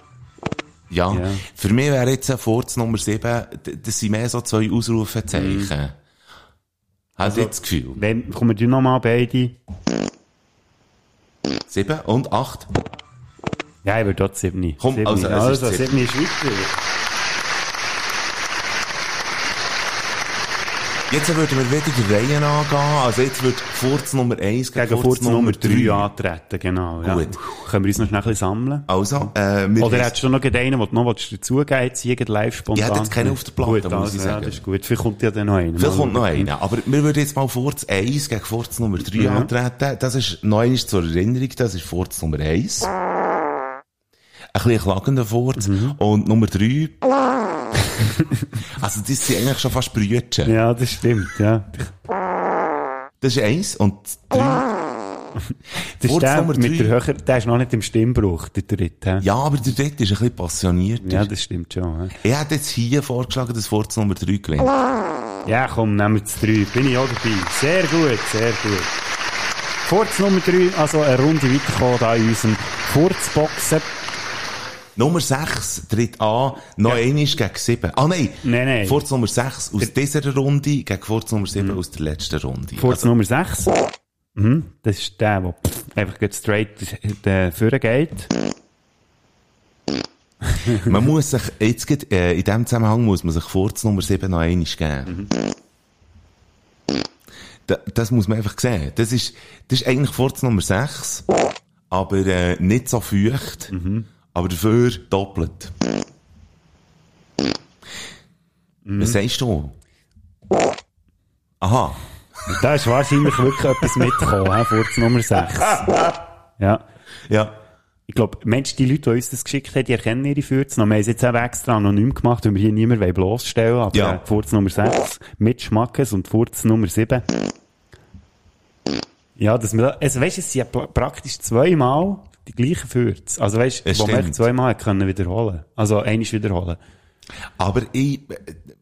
Ja. Ja. Für mich wäre jetzt ein Furz Nummer 7, d- das sind mehr so zwei Ausrufezeichen. Mhm. Hast Also- jetzt das Gefühl? Wenn, kommen die nochmal beide? 7 und 8? Ja, ich würde dort 7. Komm, 7. also, es ist also sieben. 7 ist weiter. Jetzt würden wir wieder die Reihen angehen. Also jetzt wird Furz Nummer 1 gegen, Gegen Furz, Furz Nummer 3 3 antreten, genau. Ja. Gut. Können wir uns noch schnell ein bisschen sammeln? Also, äh, wir Oder hättest du noch einen, den du noch dazugeben willst, jetzt live spontan? Ich hätte jetzt keinen auf der Platte, gut, muss also, ich Ja, sagen. das ist gut. Vielleicht kommt ja dann noch einer. Vielleicht kommt noch einer. Aber wir würden jetzt mal Furz 1 gegen Furz Nummer 3 antreten. Das ist noch einmal zur Erinnerung, das ist Furz Nummer 1. Ein bisschen klagender Furz. Mhm. Und Nummer 3. also das sind eigentlich schon fast Brütchen. Ja, das stimmt, ja. Das ist 1 und 3. Das ist der mit drei. der höher, der ist noch nicht im Stimmbruch, der dritte. Ja, aber der dritte ist ein bisschen passionierter. Ja, das stimmt schon. Ja, Ich hätte jetzt hier vorgeschlagen, dass Furz Nummer 3 gewinnt. ja komm, nehmen wir das 3. Bin ich auch dabei. Sehr gut, sehr gut. Furz Nummer 3, also eine Runde weitergekommen da in unserem Furzboxen. Nummer 6 tritt an, noch Ja. einmal gegen 7. Ah nein, Nein, nein. Furz Nummer 6 aus dieser Runde gegen Furz Nummer 7 aus der letzten Runde. Furz Also, Nummer 6. Mhm, das ist der, der einfach straight vorne geht. man muss sich, jetzt geht, äh, in diesem Zusammenhang muss man sich Furz Nummer 7 noch einmal geben. Da, das muss man einfach sehen. Das ist, das ist eigentlich Furz Nummer 6, aber äh, nicht so feucht, aber dafür doppelt. Was sagst du? Aha. Da ist wahrscheinlich wirklich etwas mitgekommen, Furz Nummer 6. Ja. Ja. Ich glaube, Mensch, die Leute, die uns das geschickt haben, die erkennen ihre Furz noch. Wir haben es jetzt auch extra anonym gemacht, weil wir hier niemanden bloßstellen wollen. Aber Ja. äh, Furz Nummer 6 mit Schmackes und Furz Nummer 7. Ja, das, wir- also weißt, es sind ja pra- praktisch zweimal die gleichen Furz. Also weißt, Es wo man zweimal können wiederholen. Also einiges wiederholen. Aber ich,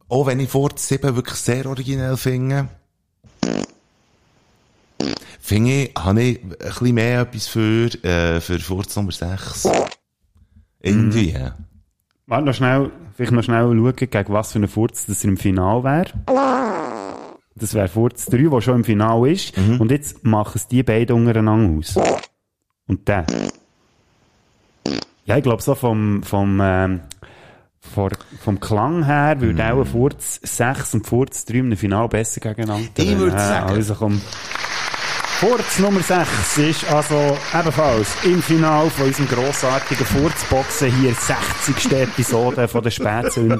auch wenn ich Furz 7 wirklich sehr originell finde, finde ich, habe ich ein bisschen mehr etwas für, äh, für Furz Nummer 6. Irgendwie. Mhm. Warte noch schnell, vielleicht noch schnell schauen, gegen was für einen Furz das im Final wäre. Das wäre Furz 3, der schon im Final ist. Mhm. Und jetzt machen es die beiden untereinander aus. Und der. Ja, ich glaube so vom, vom, ähm, vor, vom Klang her würde Mhm. auch ein Furz 6 und Furz 3 im Final besser gegeneinander. Ich würde Äh, sagen- Also komm. Furz Nummer 6 ist also ebenfalls im Final von unserem grossartigen Furzboxen hier 60. Episode von den Spätsünder.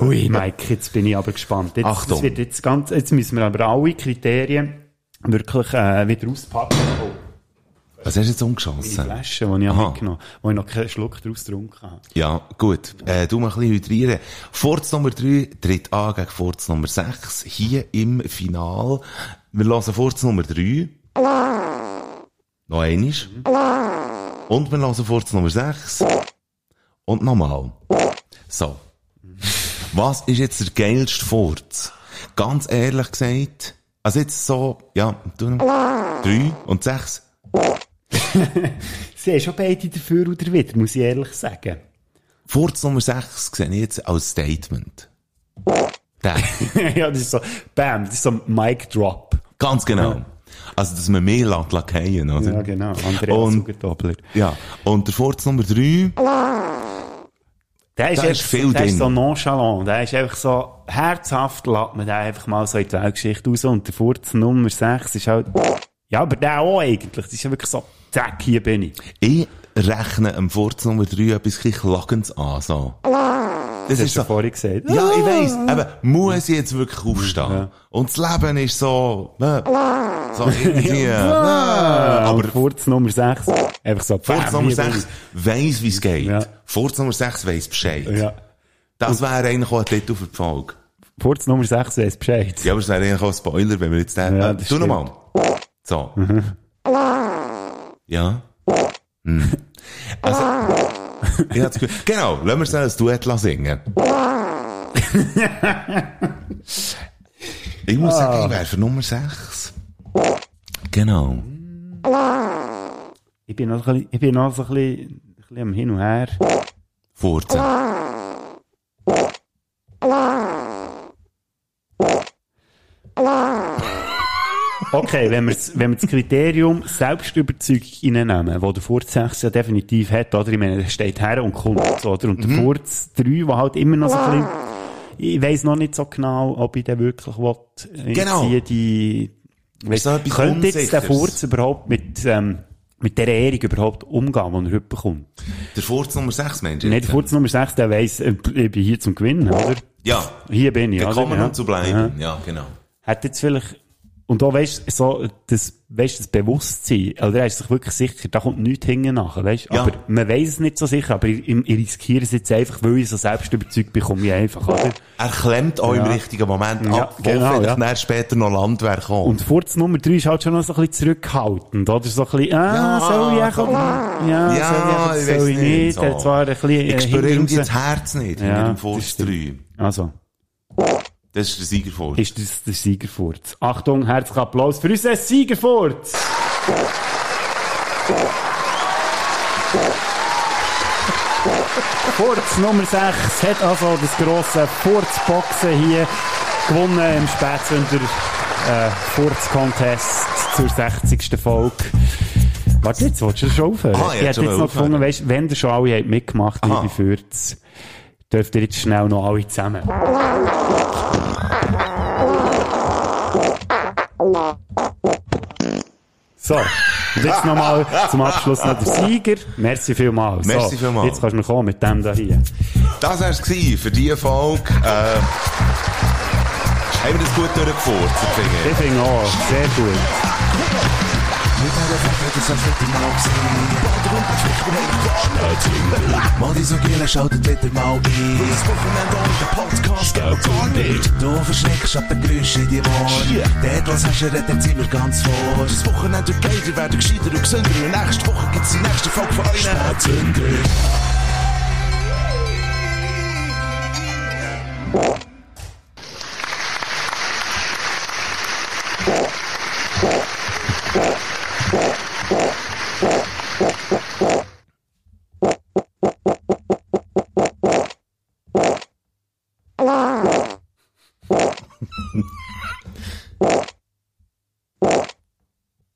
Hui, Mike, jetzt bin ich aber gespannt. Jetzt, Achtung. Wird jetzt, ganz, jetzt müssen wir aber alle Kriterien wirklich äh, wieder auspacken. Oh. Was hast du jetzt Die umgeschossen? Flasche, die ich Aha. mitgenommen habe, wo ich noch keinen Schluck daraus getrunken habe. Ja, gut. Äh, du mal ein bisschen hydrieren. Furz Nummer 3 tritt an gegen Furz Nummer 6. Hier im Final. Wir hören Furz Nummer 3. Noch einisch. Und wir hören Furz Nummer 6. Und nochmal. So. Was ist jetzt der geilste Furz? Ganz ehrlich gesagt. Also jetzt so, ja. 3 und 6. Sie haben schon beide dafür oder wieder, muss ich ehrlich sagen. Furz Nummer 6 sehe ich jetzt als Statement. Ja, das ist so, bam, das ist so ein Mic Drop. Ganz genau. Also, dass man mehr lässt, fallen, oder? Ja, genau. Andreas Und- Sugertobler. Ja. Und der Furz Nummer 3, Der ist, Da ist viel der ist drin. so nonchalant. Der ist einfach so herzhaft, lässt man den einfach mal so in die Weltgeschichte raus. Und der Furz Nummer 6 ist halt, ja, aber der auch eigentlich. Das ist ja wirklich so, zack, hier bin ich. ich rechne am Furz Nummer 3 etwas Klagens an, so. Das Das ist hast du so, vorhin gesagt. ja, ich weiss, aber muss ich jetzt wirklich aufstehen? Und das Leben ist so, äh, so irgendwie, Ah, aber Furz Nummer 6, einfach so, Furz Nummer hier bin 6 weiss, wie es geht. Ja. Furz Nummer 6 weiss Bescheid. Ja. Das wäre eigentlich auch ein Titel für die Folge. Furz Nummer 6 weiss Bescheid. Ja, aber es wäre eigentlich auch ein Spoiler, wenn wir jetzt den, Ja, äh, tu nochmal. So. Ja. Hm. Also, ich Gefühl, genau, lassen wir es als Duett singen. ich muss sagen, ich wäre für Nummer 6. Genau. Ich bin noch ein bisschen, ich bin noch so ein bisschen, ein bisschen am Hin und Her. Furzen. Okay, wenn wir, das- wenn wir das Kriterium Selbstüberzeugung reinnehmen, wo der Furz 6 ja definitiv hat, oder? Ich meine, der steht her und kommt, oder? Und der Mhm. Furz 3, der halt immer noch so ein bisschen, ich weiss noch nicht so genau, ob ich den wirklich will, Genau. hier die, weiss, so könnte jetzt der. Furz überhaupt mit, ähm, mit der Ehrung überhaupt umgehen, die er heute bekommt? Der Furz Nummer 6, Mensch. Nicht der Furz Nummer 6, der weiss, ich bin hier zum Gewinnen, oder? Ja. Hier bin ich, oder? Gekommen, Ja. um zu bleiben. Ja, genau. hat jetzt vielleicht, und da weisst so, das, weisst das Bewusstsein, also er ist sich wirklich sicher, da kommt nichts hinten nach, weisst Ja. Aber man weiss es nicht so sicher, aber ich, ich riskiere es jetzt einfach, weil ich so selbst überzeugt bekomme, ich einfach, oder? Er klemmt auch im Ja. richtigen Moment Ja, ab, wo genau, vielleicht ja. später noch Landwehr kommt. Und Furz Nummer 3 ist halt schon noch so ein bisschen zurückhaltend, oder? So ein bisschen, ah, Ja, soll ich auch, ja, Ja, soll ich, auch, soll ich nicht, so. zwar ein bisschen, äh, ich spüre irgendwie das Herz nicht Ja, hinter dem Furz stimmt. 3. Also, Das ist der Siegerfurz. ist das der Siegerfurz. Achtung, herzlichen Applaus für unseren Siegerfurz! Furz Nummer 6 hat also das grosse Furzboxen hier gewonnen im Spätsünder äh, Furz-Contest zur 60. Folge. Warte, jetzt willst du schon aufhören? Ah, ich hätte jetzt noch gefunden, weißt, wenn ihr schon alle habt mitgemacht, Aha. liebe Furz, dürft ihr jetzt schnell noch alle zusammen. So, und jetzt nochmal zum Abschluss noch der Sieger. Merci vielmals. Merci so, vielmals. Jetzt kannst du noch kommen mit dem da hier. Das wär's gewesen für diese Folge. Äh, haben wir das gut ich. Ich finde auch, sehr gut. Jeder, der verfällt, ist verfällt im Aufsehen. Bodrum, Schwäch, bin ich Schnauze. Modisogene schaut das mal Mau ein. Jedes Wochenende und der Podcast geht gar nicht. Du verschreckst ab den Geräuschen in die Ohren. Der Atlas hast du redet ziemlich ganz vor. Das Wochenende wird beide werden gescheiter und gesünder. Und nächste Woche gibt's die nächste Folge von euch. Schnauzünder. Fuck, fuck, fuck.